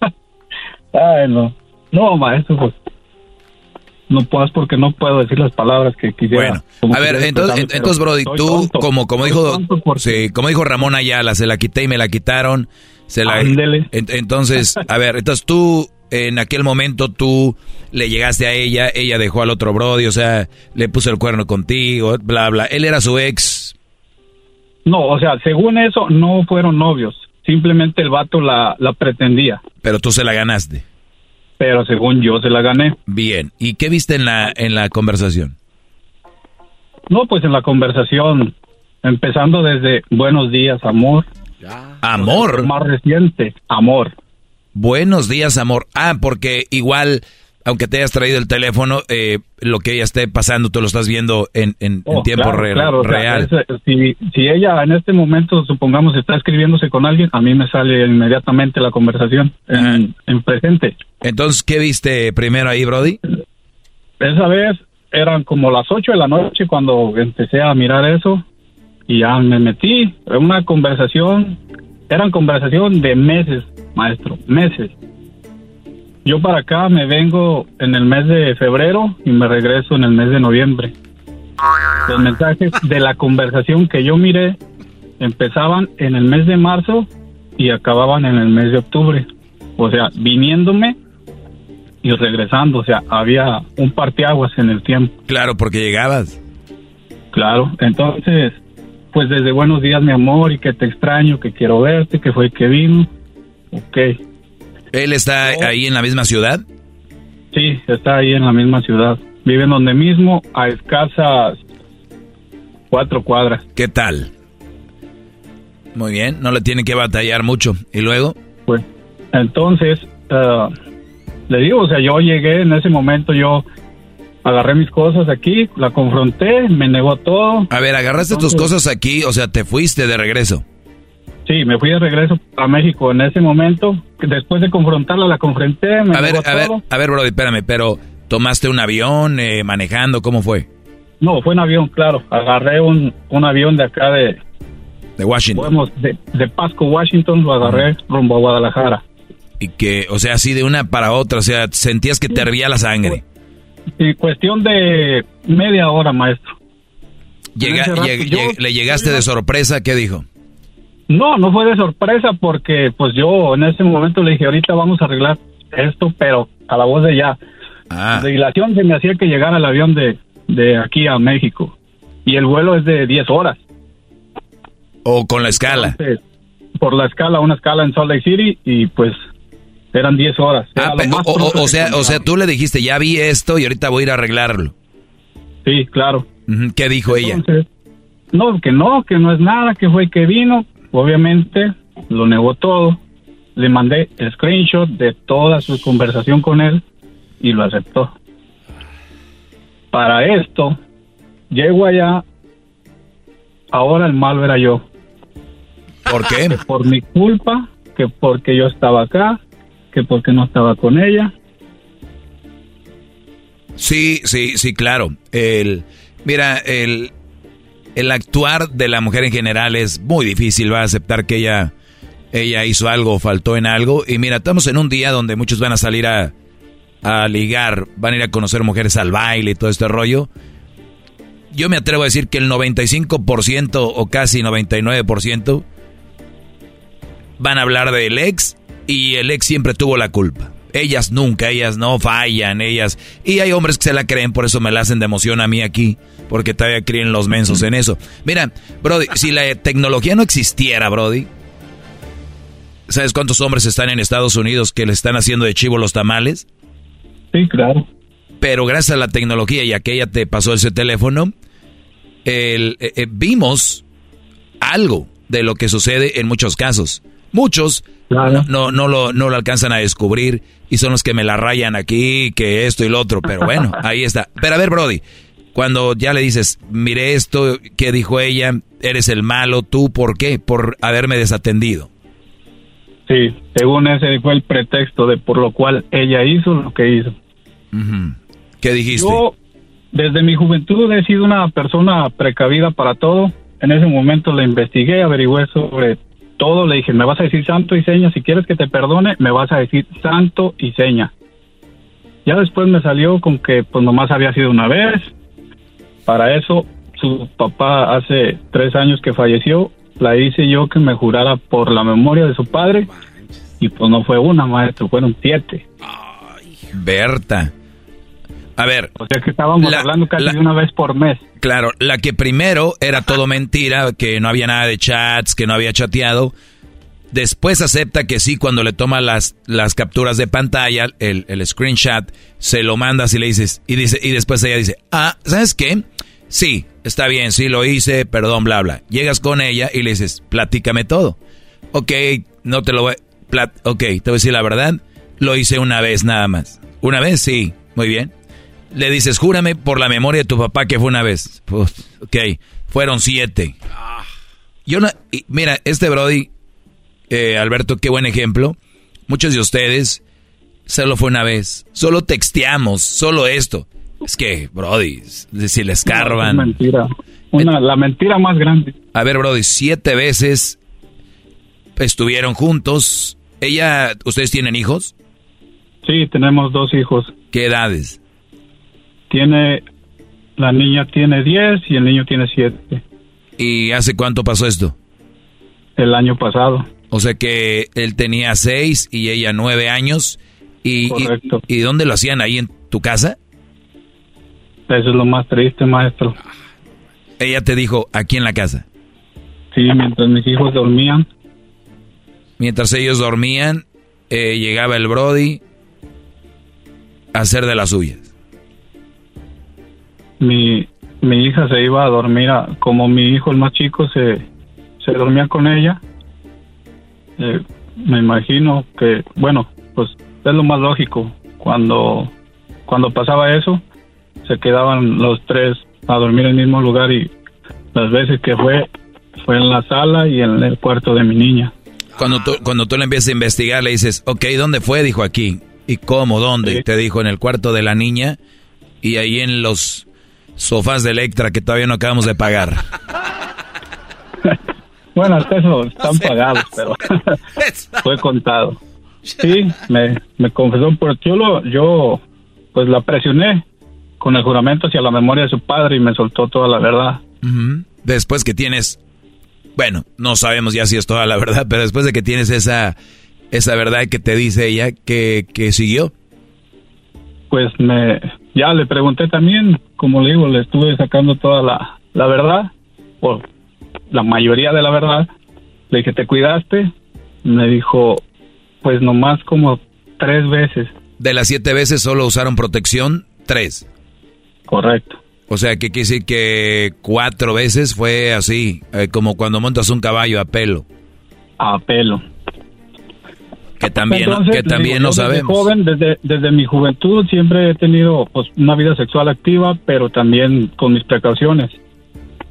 Ay, no. No, maestro, pues. No puedo porque no puedo decir las palabras que quisiera. Bueno, como a ver, entonces, entonces Brody, tú, tonto. como, como dijo, sí, como dijo Ramón Ayala, se la quité y me la quitaron, se la, entonces, a ver, entonces tú, en aquel momento tú le llegaste a ella, ella dejó al otro Brody, o sea, le puso el cuerno contigo, bla, bla, él era su ex, No, o sea, según eso, no fueron novios. Simplemente el vato la, la pretendía. pero tú se la ganaste. Pero según yo se la gané. Bien, ¿y qué viste en la, en la conversación? No, pues en la conversación, empezando desde buenos días, amor. Amor. Más reciente, amor. Buenos días, amor. Ah, porque igual, aunque te hayas traído el teléfono, eh, lo que ella esté pasando, tú lo estás viendo en, en- en Oh, tiempo claro, re- claro, o sea, real. es- si, si ella en este momento, supongamos, está escribiéndose con alguien, a mí me sale inmediatamente la conversación en, en presente. Entonces, ¿qué viste primero ahí, Brody? Esa vez eran como las 8 de la noche cuando empecé a mirar eso y ya me metí en una conversación, eran conversación de meses, maestro, meses. Yo para acá me vengo en el mes de febrero y me regreso en el mes de noviembre. Los mensajes de la conversación que yo miré empezaban en el mes de marzo y acababan en el mes de octubre. O sea, viniéndome y regresando, o sea, había un parteaguas en el tiempo. Claro, porque llegabas. Claro, entonces, pues desde buenos días, mi amor, y que te extraño, que quiero verte, que fue que vino. Ok, ¿Él está ahí en la misma ciudad? sí, está ahí en la misma ciudad. Viven donde mismo, a escasas cuatro cuadras. ¿Qué tal? Muy bien, no le tiene que batallar mucho. ¿Y luego? Pues, entonces, ah, le digo, o sea, yo llegué en ese momento, yo agarré mis cosas aquí, la confronté, me negó todo. A ver, agarraste tus cosas aquí, o sea, te fuiste de regreso. Sí, me fui de regreso a México en ese momento. Después de confrontarla, la confronté, me A ver, a ver, a ver, Brody, espérame, pero ¿tomaste un avión eh, manejando? ¿Cómo fue? No, fue en avión, claro. Agarré un, un avión de acá de, De Washington. podemos, de, de Pasco, Washington, lo agarré rumbo a Guadalajara. Y que, o sea, así de una para otra, o sea, sentías que te hervía la sangre. Y cuestión de media hora, maestro. Llega- ese rato lleg- yo- lleg- ¿Le llegaste de sorpresa? ¿Qué dijo? No, no fue de sorpresa porque pues yo en ese momento le dije, ahorita vamos a arreglar esto, pero a la voz de ya. Ah. La dilación se me hacía que llegara el avión de, de aquí a México. Y el vuelo es de 10 horas. ¿O con la escala? Entonces, por la escala, una escala en Salt Lake City y pues eran 10 horas. Ah, o, o- o sea, o sea, tú le dijiste, ya vi esto y ahorita voy a ir a arreglarlo. Sí, claro. ¿Qué dijo ella? No, que no, que no es nada, que fue que vino. Obviamente lo negó todo. Le mandé el screenshot de toda su conversación con él y lo aceptó. Para esto, llego allá. Ahora el malo era yo. ¿Por qué? Que por mi culpa, que porque yo estaba acá, que porque no estaba con ella. Sí, sí, sí, claro. El, mira, el, el actuar de la mujer en general es muy difícil. Va a aceptar que ella, ella hizo algo, faltó en algo. Y mira, estamos en un día donde muchos van a salir a, a ligar, van a ir a conocer mujeres al baile y todo este rollo. Yo me atrevo a decir que el 95% o casi 99% van a hablar del ex y el ex siempre tuvo la culpa. Ellas nunca, ellas no fallan, ellas... Y hay hombres que se la creen, por eso me la hacen de emoción a mí aquí, porque todavía creen los mensos en eso. Mira, Brody, si la tecnología no existiera, Brody, ¿sabes cuántos hombres están en Estados Unidos que le están haciendo de chivo los tamales? Sí, claro. Pero gracias a la tecnología y a que ella te pasó ese teléfono, el- eh, eh, vimos algo de lo que sucede en muchos casos. Muchos no, no, no lo, no lo alcanzan a descubrir y son los que me la rayan aquí, que esto y lo otro, pero bueno, ahí está. Pero a ver, Brody, cuando ya le dices, mire esto, ¿qué dijo ella? Eres el malo, ¿tú por qué? Por haberme desatendido. Sí, según ese fue el pretexto de por lo cual ella hizo lo que hizo. ¿Qué dijiste? Yo, desde mi juventud, he sido una persona precavida para todo. En ese momento la investigué, averigüé sobre todo. Le dije, me vas a decir santo y seña. Si quieres que te perdone, me vas a decir santo y seña. Ya después me salió con que pues nomás había sido una vez. Para eso, su papá hace tres años que falleció, la hice yo que me jurara por la memoria de su padre. Y pues no fue una, maestro, fueron siete. Berta. A ver. O sea que estábamos hablando casi de una vez por mes. Claro, la que primero era todo mentira, que no había nada de chats, que no había chateado. Después acepta que sí, cuando le toma las, las capturas de pantalla, el, el screenshot, se lo mandas y le dices, y dice, y después ella dice, ah, ¿sabes qué? Sí, está bien, sí lo hice, perdón, bla, bla. Llegas con ella y le dices, platícame todo. Ok, no te lo voy, plat, ok, te voy a decir la verdad, lo hice una vez nada más. Una vez, sí, muy bien. Le dices, júrame por la memoria de tu papá que fue una vez. Pues, ok, fueron siete. Yo no, y mira, este Brody, eh, Alberto, qué buen ejemplo. Muchos de ustedes, solo fue una vez. Solo texteamos, solo esto. Es que, Brody, si les carban. No, es mentira. Una, la mentira más grande. A ver, Brody, siete veces estuvieron juntos. Ella, ¿ustedes tienen hijos? Sí, tenemos dos hijos. ¿Qué edades? Tiene, la niña tiene 10 y el niño tiene 7. ¿Y hace cuánto pasó esto? El año pasado. O sea que él tenía 6 y ella 9 años. Y, Correcto. Y, ¿Y dónde lo hacían? ¿Ahí en tu casa? Eso es lo más triste, maestro. Ella te dijo, aquí en la casa. Sí, mientras mis hijos dormían. Mientras ellos dormían, eh, llegaba el Brody a hacer de las suyas. Mi, mi hija se iba a dormir, a- como mi hijo el más chico se, se dormía con ella. Eh, me imagino que, bueno, pues es lo más lógico. Cuando, cuando pasaba eso, se quedaban los tres a dormir en el mismo lugar y las veces que fue, fue en la sala y en el cuarto de mi niña. Cuando tú, cuando tú le empiezas a investigar, le dices, ok, ¿dónde fue? Dijo aquí. ¿Y cómo? ¿Dónde? Te dijo en el cuarto de la niña y ahí en los sofás de Electra que todavía no acabamos de pagar. Bueno, hasta eso están pagados, pero fue contado. Sí, me, me confesó, pero yo, lo, yo pues la presioné con el juramento hacia la memoria de su padre y me soltó toda la verdad. Después que tienes, bueno, no sabemos ya si es toda la verdad, pero después de que tienes esa, esa verdad que te dice ella, que, que siguió. Pues me, ya le pregunté también, como le digo, le estuve sacando toda la, la verdad, o la mayoría de la verdad. Le dije, ¿te cuidaste? Me dijo, pues nomás como tres veces. De las siete veces solo usaron protección, tres. Correcto. O sea, que quiere decir que cuatro veces fue así, eh, como cuando montas un caballo a pelo. A pelo. Que también, Entonces, que también digo, no sabemos. joven, desde, desde mi juventud, siempre he tenido pues, una vida sexual activa, pero también con mis precauciones.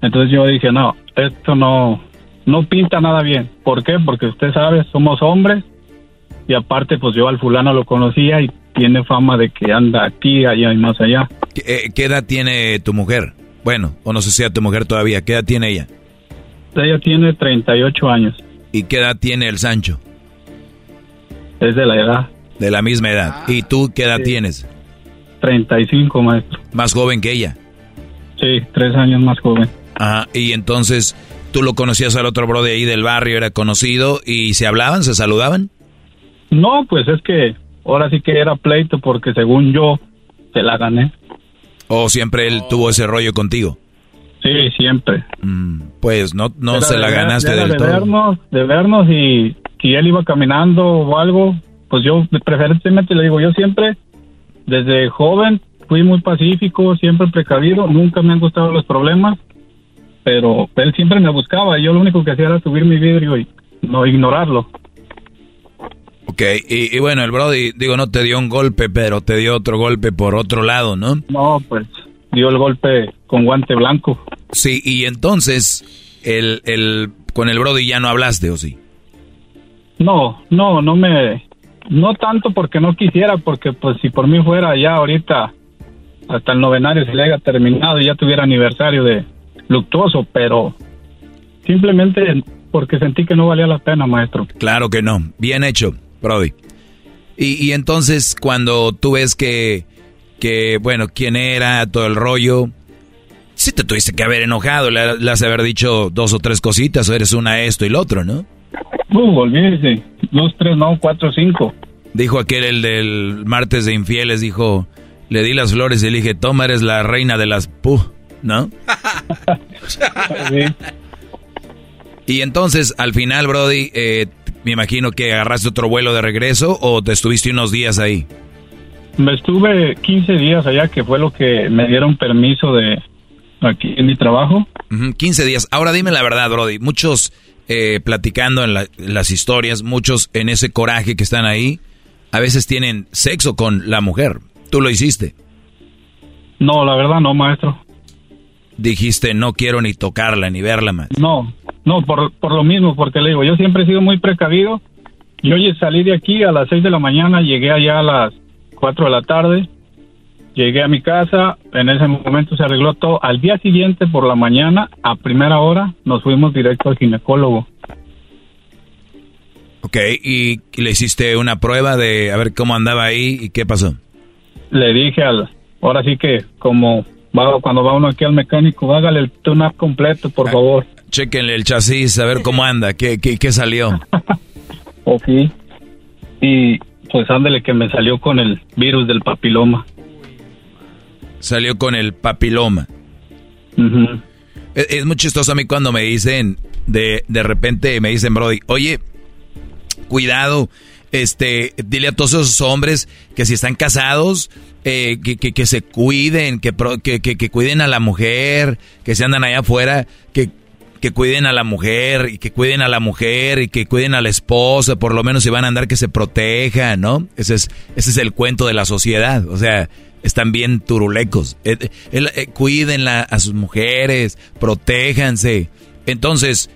Entonces yo dije, no, esto no, no pinta nada bien. ¿Por qué? Porque usted sabe, somos hombres y aparte pues yo al fulano lo conocía y tiene fama de que anda aquí, allá y más allá. ¿Qué, eh, qué edad tiene tu mujer? Bueno, o no sé si a tu mujer todavía. ¿Qué edad tiene ella? Ella tiene 38 años, ¿Y qué edad tiene el Sancho? Es de la edad, De la misma edad. ¿Y tú qué edad tienes? 35 maestro. Más joven que ella. Sí, tres años más joven. Ajá. Y entonces tú lo conocías al otro bro de ahí del barrio, era conocido y se hablaban, se saludaban. No, pues es que ahora sí que era pleito porque según yo se la gané. ¿O siempre él tuvo ese rollo contigo? Sí, siempre. Pues no, no Era se la ganaste del de todo. vernos, de vernos y si él iba caminando o algo, pues yo preferentemente le digo, yo siempre, desde joven, fui muy pacífico, siempre precavido, nunca me han gustado los problemas, pero él siempre me buscaba y yo lo único que hacía era subir mi vidrio y no ignorarlo. Ok, y, y bueno, el Brody, digo, no te dio un golpe, pero te dio otro golpe por otro lado, ¿no? No, pues dio el golpe con guante blanco. Sí, y entonces, el, el, con el Brody ya no hablaste, ¿o sí? No, no, no me, no tanto porque no quisiera, porque pues si por mí fuera ya ahorita hasta el novenario se le haya terminado y ya tuviera aniversario de luctuoso, pero simplemente porque sentí que no valía la pena, maestro. Claro que no. Bien hecho, Brody. Y, y entonces cuando tú ves que, que, bueno, quién era, todo el rollo, sí te tuviste que haber enojado, le, le has haber dicho dos o tres cositas, o eres una esto y lo otro, ¿no? Uh, olvídese, dos, tres, no, cuatro, cinco. Dijo aquel, el del martes de infieles, dijo, le di las flores y le dije, toma, eres la reina de las pu, ¿no? Y entonces, al final, Brody, eh, me imagino que agarraste otro vuelo de regreso o te estuviste unos días ahí. Me estuve 15 días allá, que fue lo que me dieron permiso de aquí en mi trabajo. Ujú, 15 días. Ahora dime la verdad, Brody. Muchos eh, platicando en, la- en las historias, muchos en ese coraje que están ahí, a veces tienen sexo con la mujer. Tú lo hiciste. No, la verdad no, maestro. Dijiste, no quiero ni tocarla ni verla más. No, no, por, por lo mismo, porque le digo, yo siempre he sido muy precavido. Yo salí de aquí a las 6 de la mañana, llegué allá a las 4 de la tarde, llegué a mi casa, en ese momento se arregló todo. Al día siguiente, por la mañana, a primera hora, nos fuimos directo al ginecólogo. Ok, y le hiciste una prueba de a ver cómo andaba ahí y qué pasó. Le dije al, ahora sí que como va, cuando va uno aquí al mecánico, hágale el tune-up completo, por favor. Chequenle el chasis, a ver cómo anda, qué, qué, qué salió. Ok. Y pues ándele que me salió con el virus del papiloma. Salió con el papiloma. Es, es muy chistoso a mí cuando me dicen, de, de repente me dicen, Brody, oye, cuidado, este, dile a todos esos hombres que si están casados, eh, que, que, que se cuiden, que, que, que, que cuiden a la mujer, que se andan allá afuera, que, que cuiden a la mujer, y que cuiden a la mujer, y que cuiden a la esposa, por lo menos si van a andar que se protejan, ¿no? Ese es, ese es el cuento de la sociedad, o sea, están bien turulecos. Eh, eh, eh, cuídenla a sus mujeres, protéjanse. Entonces,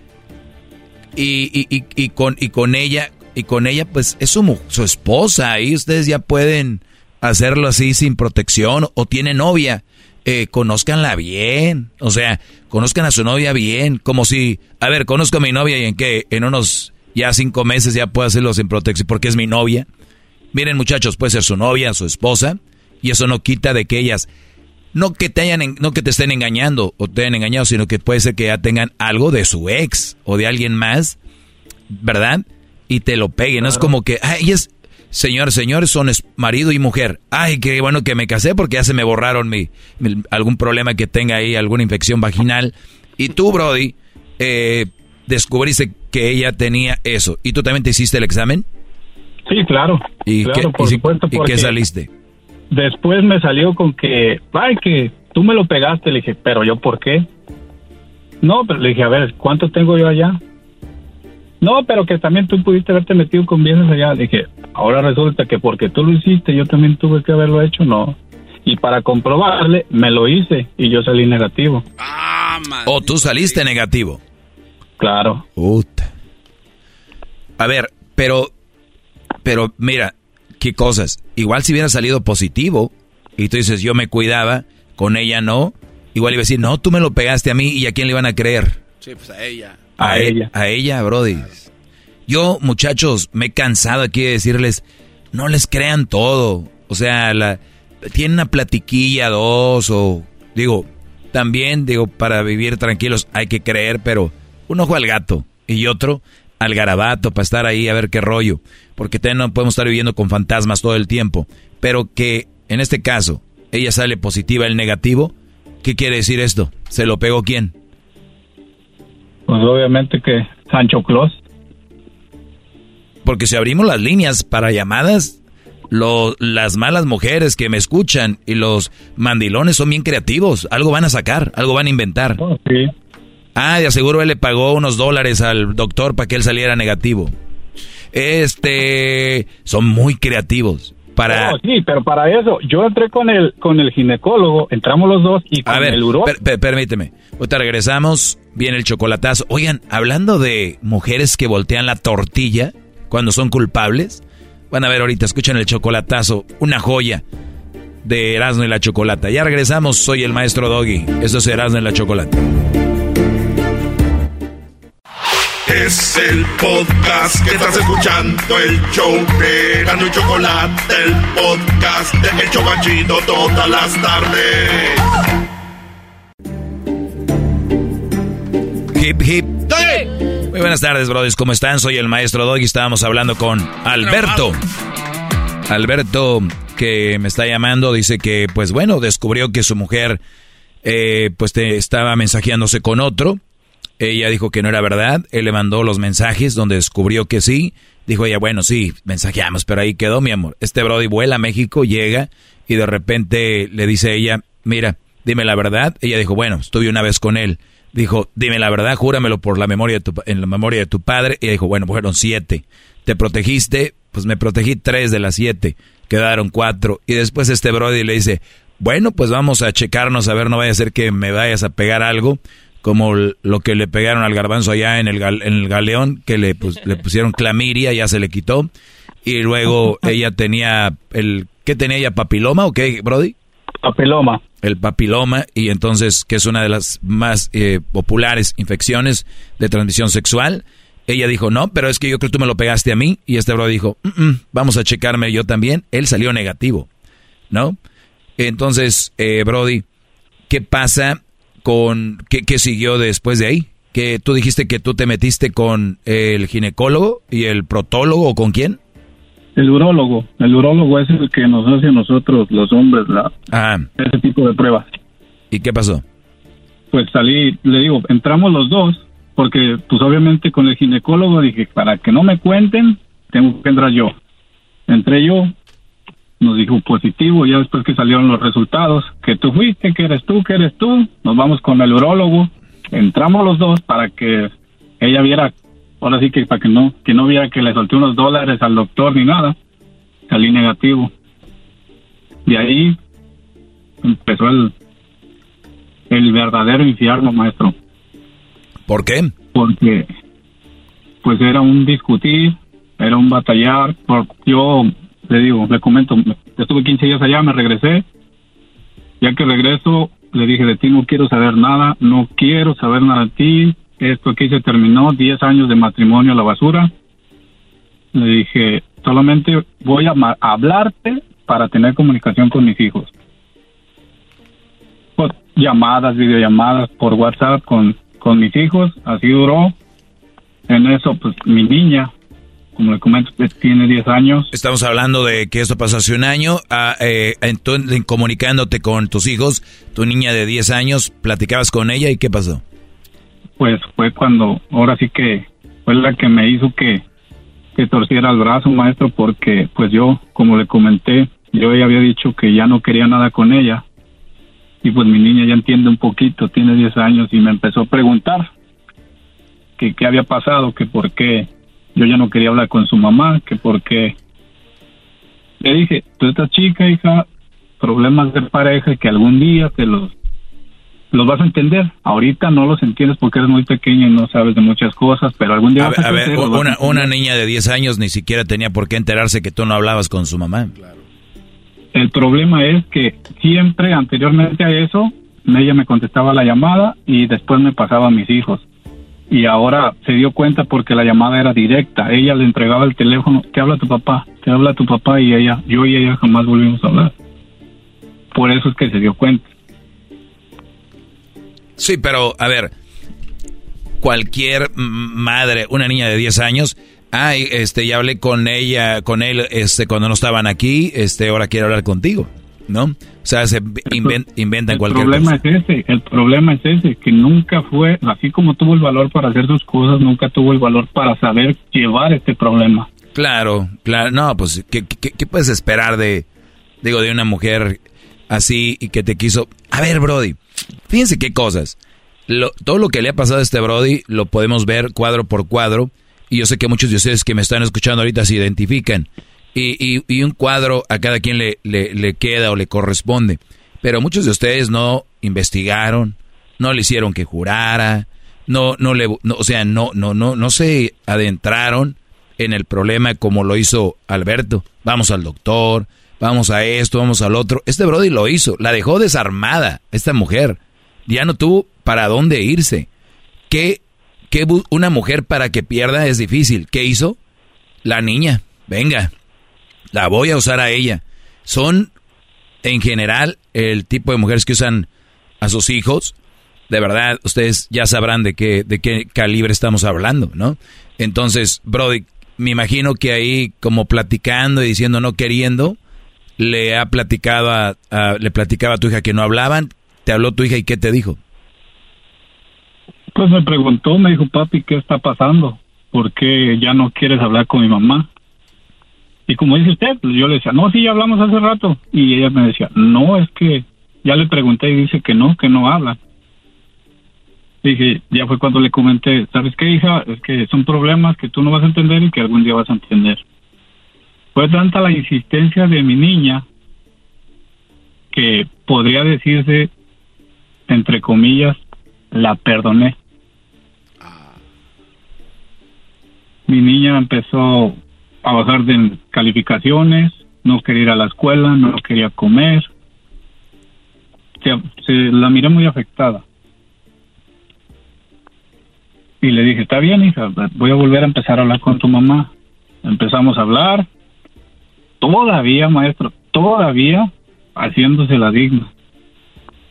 y, y, y, y con, y con ella, y con ella, pues es su, su esposa, ahí ustedes ya pueden hacerlo así sin protección, o tiene novia, eh, conózcanla bien, o sea, conozcan a su novia bien, como si, a ver, conozco a mi novia y en que en unos ya cinco meses ya puedo hacerlo sin protección, porque es mi novia. Miren muchachos, puede ser su novia, su esposa, y eso no quita de que ellas no que te hayan no que te estén engañando o te hayan engañado, sino que puede ser que ya tengan algo de su ex o de alguien más, ¿verdad? Y te lo peguen, no es como que, ay, es señor, señores, son marido y mujer. Ay, qué bueno que me casé porque ya se me borraron mi, mi- algún problema que tenga ahí, alguna infección vaginal. Y tú, Brody, eh, descubriste que ella tenía eso. ¿Y tú también te hiciste el examen? Sí, claro. ¿Y, Claro, qué, por y si- supuesto, y qué saliste? Después me salió con que, ay, que tú me lo pegaste. Le dije, pero yo, ¿por qué? No, pero le dije, a ver, ¿cuánto tengo yo allá? No, pero que también tú pudiste haberte metido con bienes allá. Le dije, ahora resulta que porque tú lo hiciste, yo también tuve que haberlo hecho. No. Y para comprobarle, me lo hice y yo salí negativo. ¿O tú saliste negativo? Claro. Puta. A ver, pero, pero mira, qué cosas. Igual si hubiera salido positivo y tú dices, yo me cuidaba, con ella no, igual iba a decir, no, tú me lo pegaste a mí y a quién le iban a creer. Sí, pues a ella. A, ella. A ella, Brody. Yo, muchachos, me he cansado aquí de decirles, no les crean todo. O sea, la, tienen una platiquilla, dos, o digo, también, digo, para vivir tranquilos hay que creer, pero un ojo al gato y otro al garabato para estar ahí a ver qué rollo. Porque no podemos estar viviendo con fantasmas todo el tiempo. Pero que, en este caso, ella sale positiva, el negativo, ¿qué quiere decir esto? ¿Se lo pegó quién? Pues obviamente que Sancho Claus. Porque si abrimos las líneas para llamadas, lo- las malas mujeres que me escuchan y los mandilones son bien creativos. Algo van a sacar, algo van a inventar. Ah, de aseguro él le pagó unos dólares al doctor para que él saliera negativo. Este, son muy creativos. Para... No, sí, pero para eso, yo entré con el, con el ginecólogo, entramos los dos y con A ver, el urólogo. per- per- permíteme. Ahorita regresamos, viene el chocolatazo. Oigan, hablando de mujeres que voltean la tortilla cuando son culpables, van a ver ahorita, escuchen el chocolatazo, una joya de Erasmo y la Chocolata. Ya regresamos, soy el maestro Doggy. Esto es Erasmo y la Chocolata. Es el podcast que estás escuchando, el show de Gano y Chocolate, el podcast de El Chobachito todas las tardes. Hip, hip. Muy buenas tardes, brothers. ¿Cómo están? Soy el maestro Doggy. Estábamos hablando con Alberto. Alberto, que me está llamando, dice que, pues bueno, descubrió que su mujer, eh, pues te estaba mensajeándose con otro. Ella dijo que no era verdad. Él le mandó los mensajes donde descubrió que sí. Dijo ella, bueno, sí, mensajeamos, pero ahí quedó, mi amor. Este Brody vuela a México, llega y de repente le dice ella, mira, dime la verdad. Ella dijo, bueno, estuve una vez con él. Dijo, dime la verdad, júramelo por la memoria de tu, en la memoria de tu padre. Ella dijo, bueno, fueron siete. Te protegiste, pues me protegí tres de las siete. Quedaron cuatro. Y después este Brody le dice, bueno, pues vamos a checarnos a ver, no vaya a ser que me vayas a pegar algo como lo que le pegaron al garbanzo allá en el, gal- en el galeón, que le, pues, le pusieron clamiria, ya se le quitó. Y luego ella tenía el... ¿Qué tenía ella? ¿Papiloma o qué, Brody? Papiloma. El papiloma, y entonces, que es una de las más eh, populares infecciones de transmisión sexual. Ella dijo, no, pero es que yo creo que tú me lo pegaste a mí. Y este Brody dijo, "Mm, mm, vamos a checarme yo también. Él salió negativo, ¿no? Entonces, eh, Brody, ¿qué pasa con qué, qué siguió después de ahí? Que tú dijiste que tú te metiste con el ginecólogo y el protólogo o con quién? El urólogo. El urólogo es el que nos hace a nosotros, los hombres, la, Ah, ese tipo de pruebas. ¿y qué pasó? Pues salí, le digo, entramos los dos, porque pues obviamente con el ginecólogo dije, para que no me cuenten, tengo que entrar yo. Entré yo, nos dijo positivo, ya después que salieron los resultados, que tú fuiste, que eres tú, que eres tú, nos vamos con el urólogo, entramos los dos para que ella viera, ahora sí que para que no, que no viera que le solté unos dólares al doctor ni nada, salí negativo. De ahí empezó el, el verdadero infierno, maestro. ¿Por qué? Porque, pues era un discutir, era un batallar. Por, yo le digo, le comento, me- estuve 15 días allá, me regresé. Ya que regreso, le dije, de ti no quiero saber nada, no quiero saber nada de ti. Esto aquí se terminó, 10 años de matrimonio a la basura. Le dije, solamente voy a hablarte para tener comunicación con mis hijos. Pues, llamadas, videollamadas por WhatsApp con, con mis hijos, así duró. En eso, pues mi niña, como le comento, pues, tiene 10 años. Estamos hablando de que esto pasó hace un año, ah, eh, entonces, comunicándote con tus hijos, tu niña de 10 años, platicabas con ella y ¿qué pasó? Pues fue cuando, ahora sí que fue la que me hizo que, que torciera el brazo, maestro, porque pues yo, como le comenté, yo ya había dicho que ya no quería nada con ella. Y pues mi niña ya entiende un poquito, tiene 10 años y me empezó a preguntar que qué había pasado, que por qué yo ya no quería hablar con su mamá, que por qué. Le dije, tú estás chica, hija, problemas de pareja que algún día te los los vas a entender. Ahorita no los entiendes porque eres muy pequeña y no sabes de muchas cosas, pero algún día A vas ver, a a ver, una, una niña de 10 años ni siquiera tenía por qué enterarse que tú no hablabas con su mamá. El problema es que siempre anteriormente a eso, ella me contestaba la llamada y después me pasaba a mis hijos. Y ahora se dio cuenta porque la llamada era directa. Ella le entregaba el teléfono, te habla tu papá, te habla tu papá y ella, yo y ella jamás volvimos a hablar. Por eso es que se dio cuenta. Sí, pero a ver, cualquier madre, una niña de 10 años, ay, este, ya hablé con ella, con él, este, cuando no estaban aquí, este, ahora quiero hablar contigo, ¿no? O sea, se inven- inventan El cualquier problema cosa. es ese, el problema es ese, que nunca fue, así como tuvo el valor para hacer sus cosas, nunca tuvo el valor para saber llevar este problema. Claro, claro, no, pues, ¿qué, qué, qué puedes esperar de, digo, de una mujer así y que te quiso? A ver, Brody, fíjense qué cosas. Lo- todo lo que le ha pasado a este Brody lo podemos ver cuadro por cuadro y yo sé que muchos de ustedes que me están escuchando ahorita se identifican, y, y, un cuadro a cada quien le, le, le queda o le corresponde. Pero muchos de ustedes no investigaron, no le hicieron que jurara, no, no le, o sea, no, no, no, no se adentraron en el problema como lo hizo Alberto. Vamos al doctor, vamos a esto, vamos al otro. Este Brody lo hizo, la dejó desarmada, esta mujer. Ya no tuvo para dónde irse. ¿Qué, qué una mujer para que pierda es difícil? ¿Qué hizo? La niña, venga, la voy a usar a ella. Son, en general, el tipo de mujeres que usan a sus hijos. De verdad, ustedes ya sabrán de qué, de qué calibre estamos hablando, ¿no? Entonces, Brody, me imagino que ahí, como platicando y diciendo no queriendo, le ha platicado a, le platicaba a tu hija que no hablaban, te habló tu hija y qué te dijo. Pues me preguntó, me dijo, papi, ¿qué está pasando? ¿Por qué ya no quieres hablar con mi mamá? Y como dice usted, pues yo le decía, no, sí, ya hablamos hace rato. Y ella me decía, no, es que ya le pregunté y dice que no, que no habla. Dije, ya fue cuando le comenté, ¿sabes qué, hija? Es que son problemas que tú no vas a entender y que algún día vas a entender. Fue tanta la insistencia de mi niña que podría decirse, entre comillas, la perdoné. Mi niña empezó a bajar de calificaciones, no quería ir a la escuela, no quería comer. Se, se la miré muy afectada. Y le dije, está bien, hija, voy a volver a empezar a hablar con tu mamá. Empezamos a hablar. Todavía, maestro, todavía haciéndose la digna.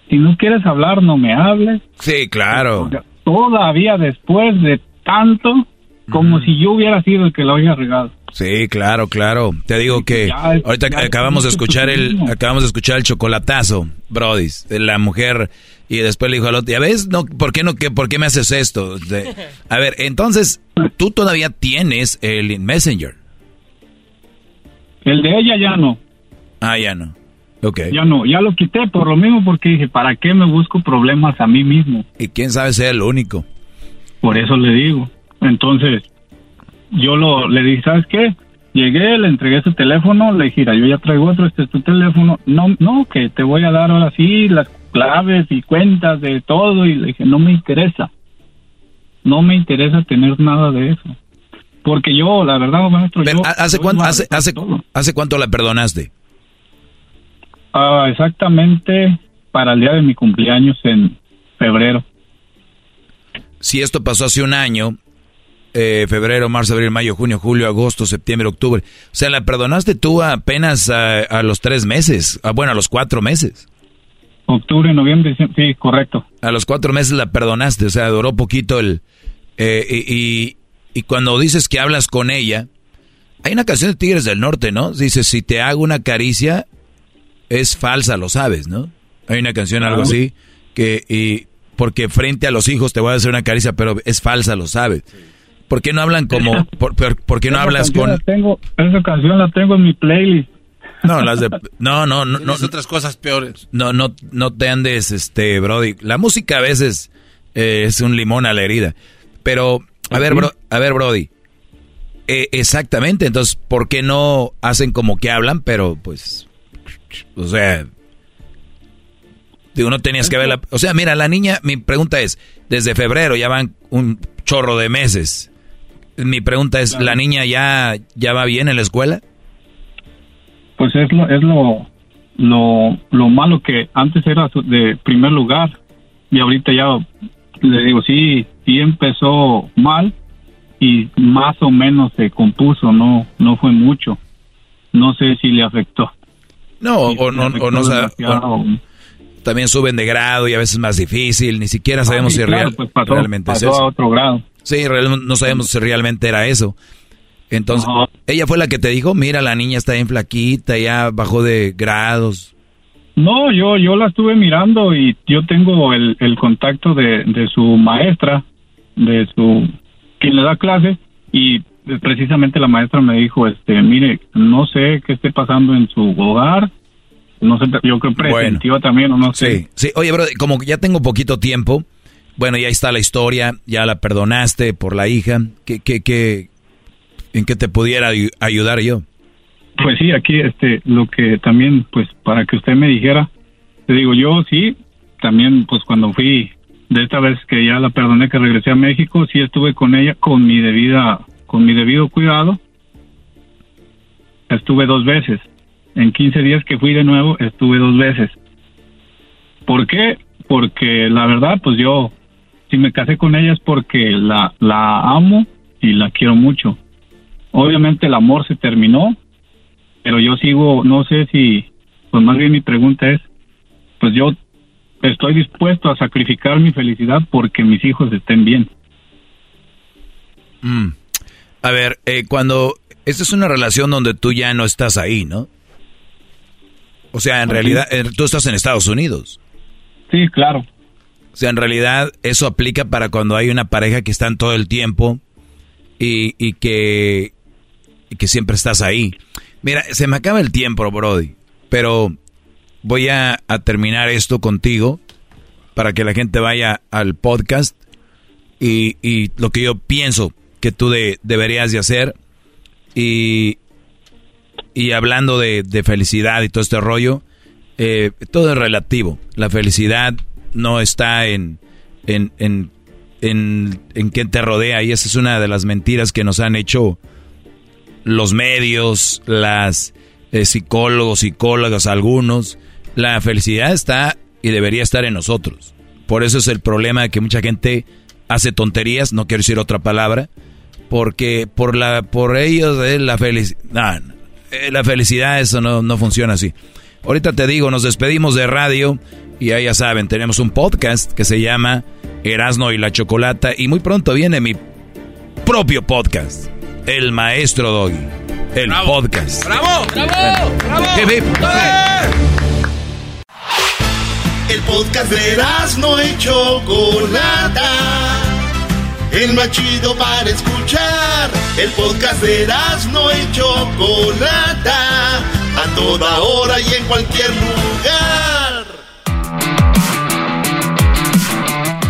Si no quieres hablar, no me hables. Sí, claro. Todavía después de tanto, como si yo hubiera sido el que lo había regado. Sí, claro, claro. Te digo que ahorita acabamos de escuchar el acabamos de escuchar el chocolatazo, Brody, de la mujer y después le dijo al otro, "Ya ves, no, ¿por qué no que por qué me haces esto?" De- a ver, entonces tú todavía tienes el Messenger. El de ella ya no. Ah, ya no. Ok. Ya no, ya lo quité por lo mismo porque dije, ¿para qué me busco problemas a mí mismo? Y quién sabe sea el único. Por eso le digo. Entonces, yo lo, le dije, ¿sabes qué? Llegué, le entregué su teléfono, le dije, "Mira, yo ya traigo otro, este es tu teléfono. No, no, que te voy a dar ahora sí las claves y cuentas de todo. Y le dije, no me interesa. No me interesa tener nada de eso. Porque yo, la verdad, maestro, Pero, yo... ¿hace, cuánto, hace, hace, ¿Hace cuánto la perdonaste? Ah, exactamente para el día de mi cumpleaños en febrero. Si esto pasó hace un año, eh, febrero, marzo, abril, mayo, junio, julio, agosto, septiembre, octubre. O sea, la perdonaste tú apenas a, a los tres meses, ah, bueno, a los cuatro meses. Octubre, noviembre, sí, correcto. A los cuatro meses la perdonaste, o sea, duró poquito el... eh, y, y, y cuando dices que hablas con ella, hay una canción de Tigres del Norte, ¿no? Dice, si te hago una caricia, es falsa, lo sabes, ¿no? Hay una canción, algo así, que... Y, porque frente a los hijos te voy a hacer una caricia, pero es falsa, lo sabes. ¿Por qué no hablan como... por, por- por qué no Esa hablas con... la tengo, esa canción la tengo en mi playlist. No, las de... No, no, no. no otras cosas peores. No, no, no te andes, este, Brody. La música a veces eh, es un limón a la herida. Pero, a ver, bro, a ver, Brody. Eh, exactamente, entonces, ¿por qué no hacen como que hablan? Pero, pues, o sea, digo, no tenías que verla. O sea, mira, la niña, mi pregunta es, desde febrero ya van un chorro de meses. Mi pregunta es, ¿la niña ya, ya va bien en la escuela? Pues es lo, es lo, lo, lo malo que antes era de primer lugar y ahorita ya le digo, sí, sí empezó mal y más o menos se compuso, no, no fue mucho. No sé si le afectó. No, o, no, o no también suben de grado y a veces es más difícil, ni siquiera sabemos sí, si claro, real- pues pasó- realmente pasó es eso. a otro grado. Sí, no sabemos si realmente era eso. Entonces, ella fue la que te dijo, mira, la niña está bien flaquita, ya bajó de grados. No, yo, yo la estuve mirando y yo tengo el, el contacto de, de su maestra, de su quien le da clase y precisamente la maestra me dijo, este, mire, no sé qué esté pasando en su hogar, no sé, yo creo presentiva también o no sé. Sí, sí. Oye, bro, como ya tengo poquito tiempo, bueno, ya está la historia, ya la perdonaste por la hija. ¿Qué, qué, qué, ¿En qué te pudiera ay- ayudar yo? Pues sí, aquí este, lo que también, pues para que usted me dijera, te digo, yo sí, también pues cuando fui, de esta vez que ya la perdoné que regresé a México, sí estuve con ella con mi debida, con mi debido cuidado. Estuve dos veces. En 15 días que fui de nuevo, estuve dos veces. ¿Por qué? Porque la verdad, pues yo, si me casé con ella es porque la, la amo y la quiero mucho. Obviamente el amor se terminó, pero yo sigo, no sé si, pues más bien mi pregunta es, pues yo estoy dispuesto a sacrificar mi felicidad porque mis hijos estén bien. Mm. A ver, eh, cuando... Esta es una relación donde tú ya no estás ahí, ¿no? O sea, en realidad, eh, tú estás en Estados Unidos. Sí, claro. Sea, en realidad eso aplica para cuando hay una pareja que están todo el tiempo y, y que, que siempre estás ahí. Mira, se me acaba el tiempo, Brody, pero voy a, a terminar esto contigo para que la gente vaya al podcast y, y lo que yo pienso que tú de- deberías de hacer y, y hablando de, de felicidad y todo este rollo, eh, todo es relativo. La felicidad no está en, en, en, en, en quién te rodea y esa es una de las mentiras que nos han hecho los medios, las eh, psicólogos, psicólogas, algunos. La felicidad está y debería estar en nosotros. Por eso es el problema de que mucha gente hace tonterías, no quiero decir otra palabra, porque por la por ellos es la felicidad. la felicidad eso no, no funciona así. Ahorita te digo, nos despedimos de radio y ya, ya saben, tenemos un podcast que se llama Erasno y la Chocolata y muy pronto viene mi propio podcast, El Maestro Doggy, el podcast. ¡Bravo! ¡Bravo! ¡Bravo! Hip, hip. El podcast de no y Chocolata. El más chido para escuchar. El podcast de no y Chocolata. A toda hora y en cualquier lugar.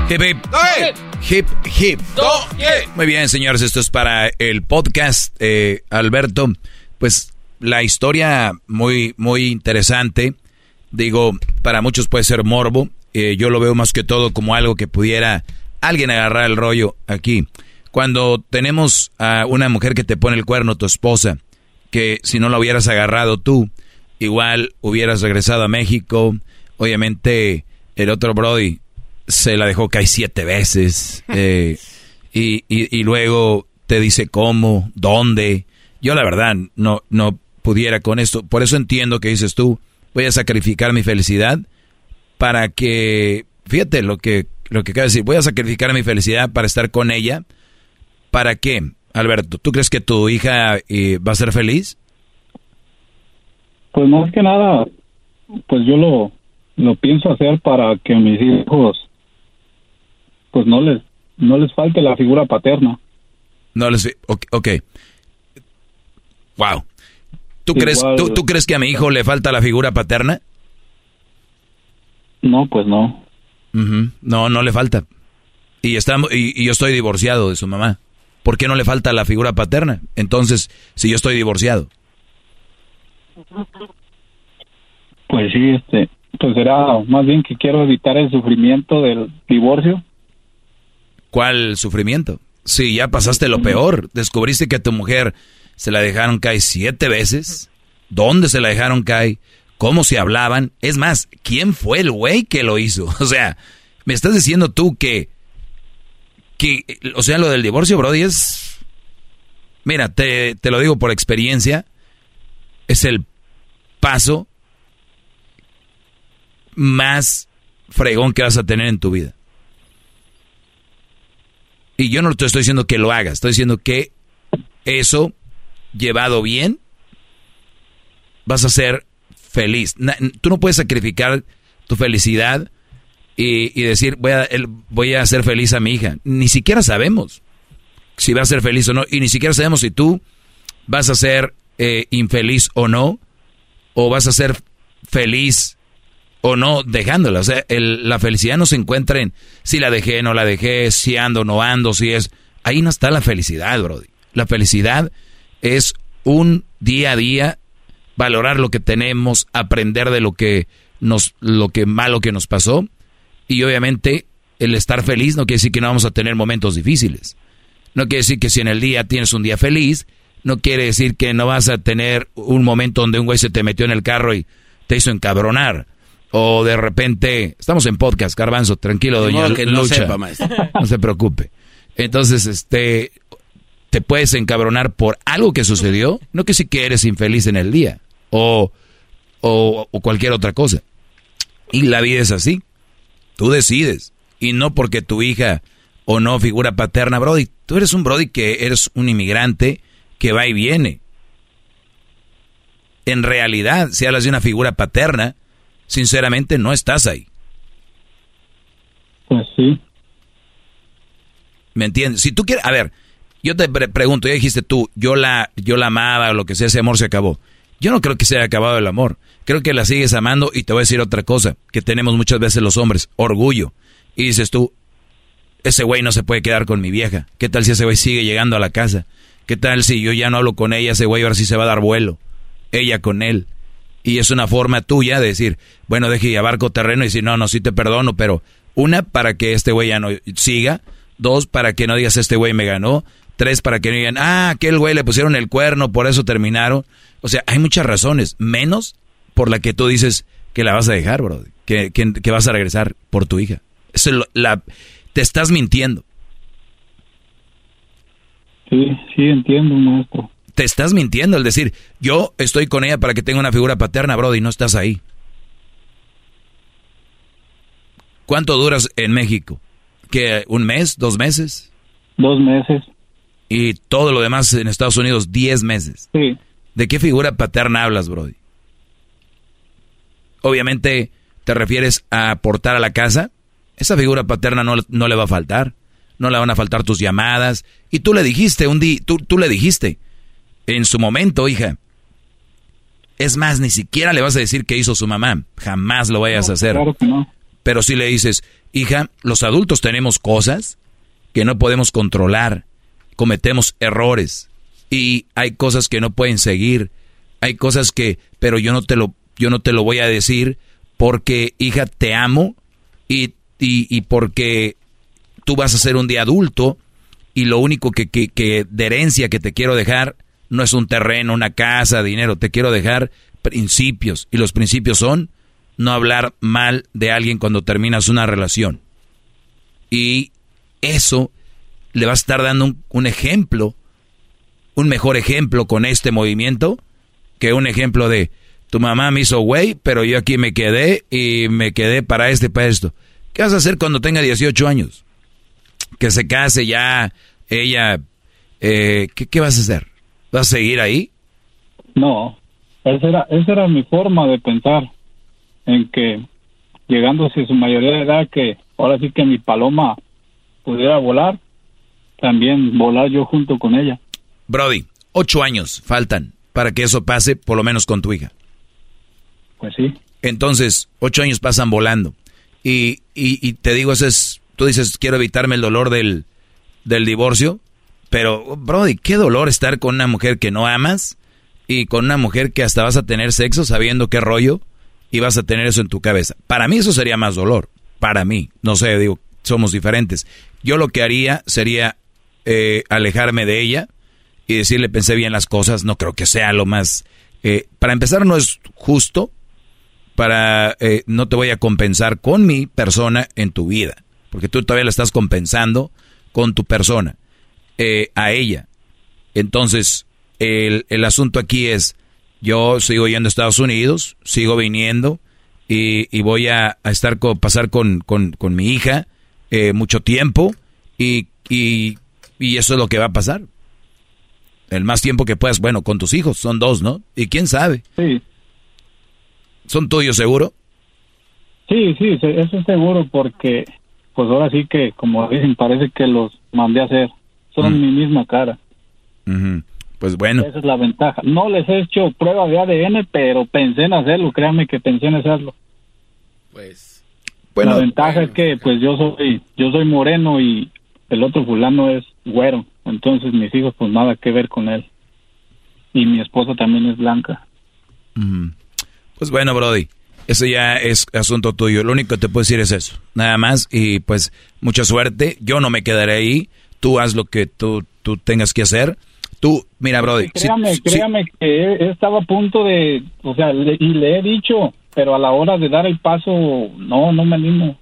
Hip, hip. Hip, hip. Muy bien, señores, esto es para el podcast, eh, Alberto. Pues la historia muy, muy interesante. Digo, para muchos puede ser morbo. eh, yo lo veo más que todo como algo que pudiera alguien agarrar el rollo aquí. Cuando tenemos a una mujer que te pone el cuerno, tu esposa, que si no la hubieras agarrado tú, igual hubieras regresado a México. Obviamente, el otro Brody se la dejó caer siete veces. eh, y, y- y luego te dice cómo, dónde. Yo la verdad no, no pudiera con esto. Por eso entiendo que dices tú, voy a sacrificar mi felicidad para que, fíjate lo que, lo que acaba de decir, voy a sacrificar mi felicidad para estar con ella. ¿Para qué? Alberto, ¿tú crees que tu hija eh, va a ser feliz? Pues más que nada, pues yo lo, lo pienso hacer para que mis hijos, pues no les, no les falte la figura paterna. No les... Ok. okay. Wow. ¿Tú, Igual- crees, tú, tú crees que a mi hijo le falta la figura paterna? No, pues no. No, no le falta. Y, estamos, y, y yo estoy divorciado de su mamá. ¿Por qué no le falta la figura paterna? Entonces, si yo estoy divorciado. Pues sí, este, pues será más bien que quiero evitar el sufrimiento del divorcio. ¿Cuál sufrimiento? Sí, ya pasaste lo peor. Descubriste que a tu mujer se la dejaron caer siete veces. ¿Dónde se la dejaron caer? ¿Cómo se hablaban? Es más, ¿quién fue el güey que lo hizo? O sea, me estás diciendo tú que, que, o sea, lo del divorcio, Brody, es... Mira, te, te lo digo por experiencia, es el paso más fregón que vas a tener en tu vida. Y yo no te estoy diciendo que lo hagas, estoy diciendo que eso, llevado bien, vas a ser feliz. Tú no puedes sacrificar tu felicidad y, decir, voy a, voy a hacer feliz a mi hija. Ni siquiera sabemos si va a ser feliz o no. Y ni siquiera sabemos si tú vas a ser eh, infeliz o no. O vas a ser feliz o no dejándola. O sea, el- la felicidad no se encuentra en si la dejé, no la dejé, si ando, no ando, si es... Ahí no está la felicidad, Brody. La felicidad es un día a día valorar lo que tenemos, aprender de lo que nos, lo que malo que nos pasó y obviamente el estar feliz no quiere decir que no vamos a tener momentos difíciles. No quiere decir que si en el día tienes un día feliz, no quiere decir que no vas a tener un momento donde un güey se te metió en el carro y te hizo encabronar. O de repente, estamos en podcast, Garbanzo, tranquilo, De doña que no sepa. No se preocupe. Entonces, este, te puedes encabronar por algo que sucedió, no que sí que eres infeliz en el día, o, o, o cualquier otra cosa. Y la vida es así. Tú decides. Y no porque tu hija o no figura paterna, Brody. Tú eres un Brody que eres un inmigrante que va y viene. En realidad, si hablas de una figura paterna, sinceramente no estás ahí. Pues sí. ¿Me entiendes? Si tú quieres, a ver, yo te pre- pregunto, ya dijiste tú, yo la, yo la amaba o lo que sea, ese amor se acabó. Yo no creo que se haya acabado el amor. Creo que la sigues amando y te voy a decir otra cosa, que tenemos muchas veces los hombres, orgullo. Y dices tú, ese güey no se puede quedar con mi vieja. ¿Qué tal si ese güey sigue llegando a la casa? ¿Qué tal si yo ya no hablo con ella, ese güey ahora sí se va a dar vuelo? Ella con él. Y es una forma tuya de decir, bueno, deje y abarco terreno y decir, no, no, sí te perdono, pero una, para que este güey ya no siga. Dos, para que no digas, este güey me ganó. Tres, para que no digan, ah, aquel güey le pusieron el cuerno, por eso terminaron. O sea, hay muchas razones, menos por la que tú dices que la vas a dejar, bro. Que, que, vas a regresar por tu hija. Te estás mintiendo. Sí, sí, entiendo, maestro. Te estás mintiendo al decir, yo estoy con ella para que tenga una figura paterna, bro, y no estás ahí. ¿Cuánto duras en México? ¿Que un mes, dos meses? Dos meses. Y todo lo demás en Estados Unidos, diez meses. Sí. ¿De qué figura paterna hablas, Brody? Obviamente, ¿te refieres a aportar a la casa? Esa figura paterna no, no le va a faltar. No le van a faltar tus llamadas. Y tú le dijiste un día, tú, tú le dijiste, en su momento, hija. Es más, ni siquiera le vas a decir qué hizo su mamá. Jamás lo vayas a hacer. Claro que no. Pero si le dices, hija, los adultos tenemos cosas que no podemos controlar, cometemos errores y hay cosas que no pueden seguir, hay cosas que, pero yo no te lo, yo no te lo voy a decir porque, hija, te amo y, y, y porque tú vas a ser un día adulto y lo único que, que, que de herencia que te quiero dejar no es un terreno, una casa, dinero, te quiero dejar principios y los principios son no hablar mal de alguien cuando terminas una relación. Y eso le va a estar dando un, un ejemplo, un mejor ejemplo con este movimiento que un ejemplo de tu mamá me hizo güey, pero yo aquí me quedé y me quedé para este, para esto. ¿Qué vas a hacer cuando tenga 18 años? Que se case ya, ella, eh, ¿qué, ¿qué vas a hacer? ¿Vas a seguir ahí? No, esa era, esa era mi forma de pensar, en que llegando a su mayoría de edad, que ahora sí que mi paloma pudiera volar, también volar yo junto con ella. Brody, ocho años faltan para que eso pase, por lo menos con tu hija. Pues sí. Entonces, ocho años pasan volando. Y, y, y te digo, eso es, tú dices, quiero evitarme el dolor del, del divorcio, pero, Brody, qué dolor estar con una mujer que no amas y con una mujer que hasta vas a tener sexo sabiendo qué rollo y vas a tener eso en tu cabeza. Para mí eso sería más dolor. Para mí, no sé, digo, somos diferentes. Yo lo que haría sería eh, alejarme de ella y decirle, pensé bien las cosas, no creo que sea lo más... eh, para empezar, no es justo, para eh, no te voy a compensar con mi persona en tu vida, porque tú todavía la estás compensando con tu persona, eh, a ella. Entonces, el, el asunto aquí es, yo sigo yendo a Estados Unidos, sigo viniendo y, y voy a, a estar con, pasar con, con, con mi hija eh, mucho tiempo y, y, y eso es lo que va a pasar. El más tiempo que puedas, bueno, con tus hijos, son dos, ¿no? Y quién sabe. Sí. ¿Son tuyos seguro? Sí, sí, eso es seguro porque, pues ahora sí que, como dicen, parece que los mandé a hacer. Son mi misma cara. Pues bueno, Esa es la ventaja. No les he hecho prueba de ADN, pero pensé en hacerlo, créanme que pensé en hacerlo. Pues. la ventaja es que pues yo soy yo soy moreno y el otro fulano es güero, entonces mis hijos pues nada que ver con él. Y mi esposa también es blanca. Pues bueno, Brody, eso ya es asunto tuyo. Lo único que te puedo decir es eso. Nada más. Y pues mucha suerte. Yo no me quedaré ahí. Tú haz lo que tú, tú tengas que hacer. Tú, mira, Brody. si- Créame, si- créame que he- estado a punto de, o sea, le- y le he dicho, pero a la hora de dar el paso, no, no me animo.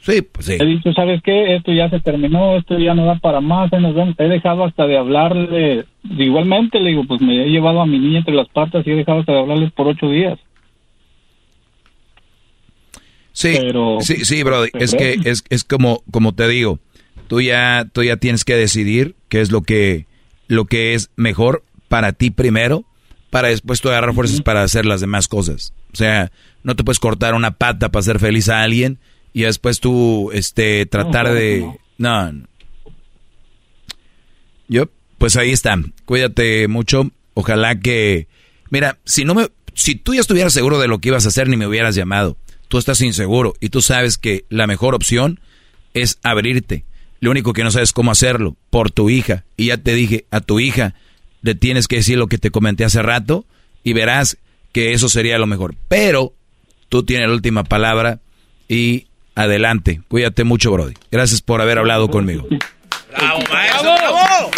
Sí, pues sí. He dicho, ¿sabes qué? Esto ya se terminó, esto ya no da para más, nos. He dejado hasta de hablarle, igualmente le digo, pues me he llevado a mi niña entre las patas y he dejado hasta de hablarles por ocho días. Sí, sí, sí, Brody. Es que es, es como, como te digo, tú ya, tú ya tienes que decidir qué es lo que, lo que es mejor para ti primero, para después tú agarrar fuerzas para hacer las demás cosas. O sea, no te puedes cortar una pata para hacer feliz a alguien y después tú, este, tratar No, de, no. no. Yo, pues ahí está. Cuídate mucho. Ojalá que, mira, si no me, si tú ya estuvieras seguro de lo que ibas a hacer ni me hubieras llamado. Tú estás inseguro y tú sabes que la mejor opción es abrirte. Lo único que no sabes cómo hacerlo por tu hija. Y ya te dije, a tu hija le tienes que decir lo que te comenté hace rato y verás que eso sería lo mejor. Pero tú tienes la última palabra y adelante. Cuídate mucho, Brody. Gracias por haber hablado conmigo. ¡Bravo, maestro! ¡Bravo!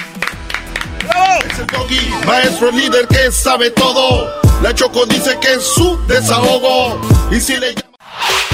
Es el Doggy, maestro líder que sabe todo. La Choco dice que es su desahogo. Y si le llama...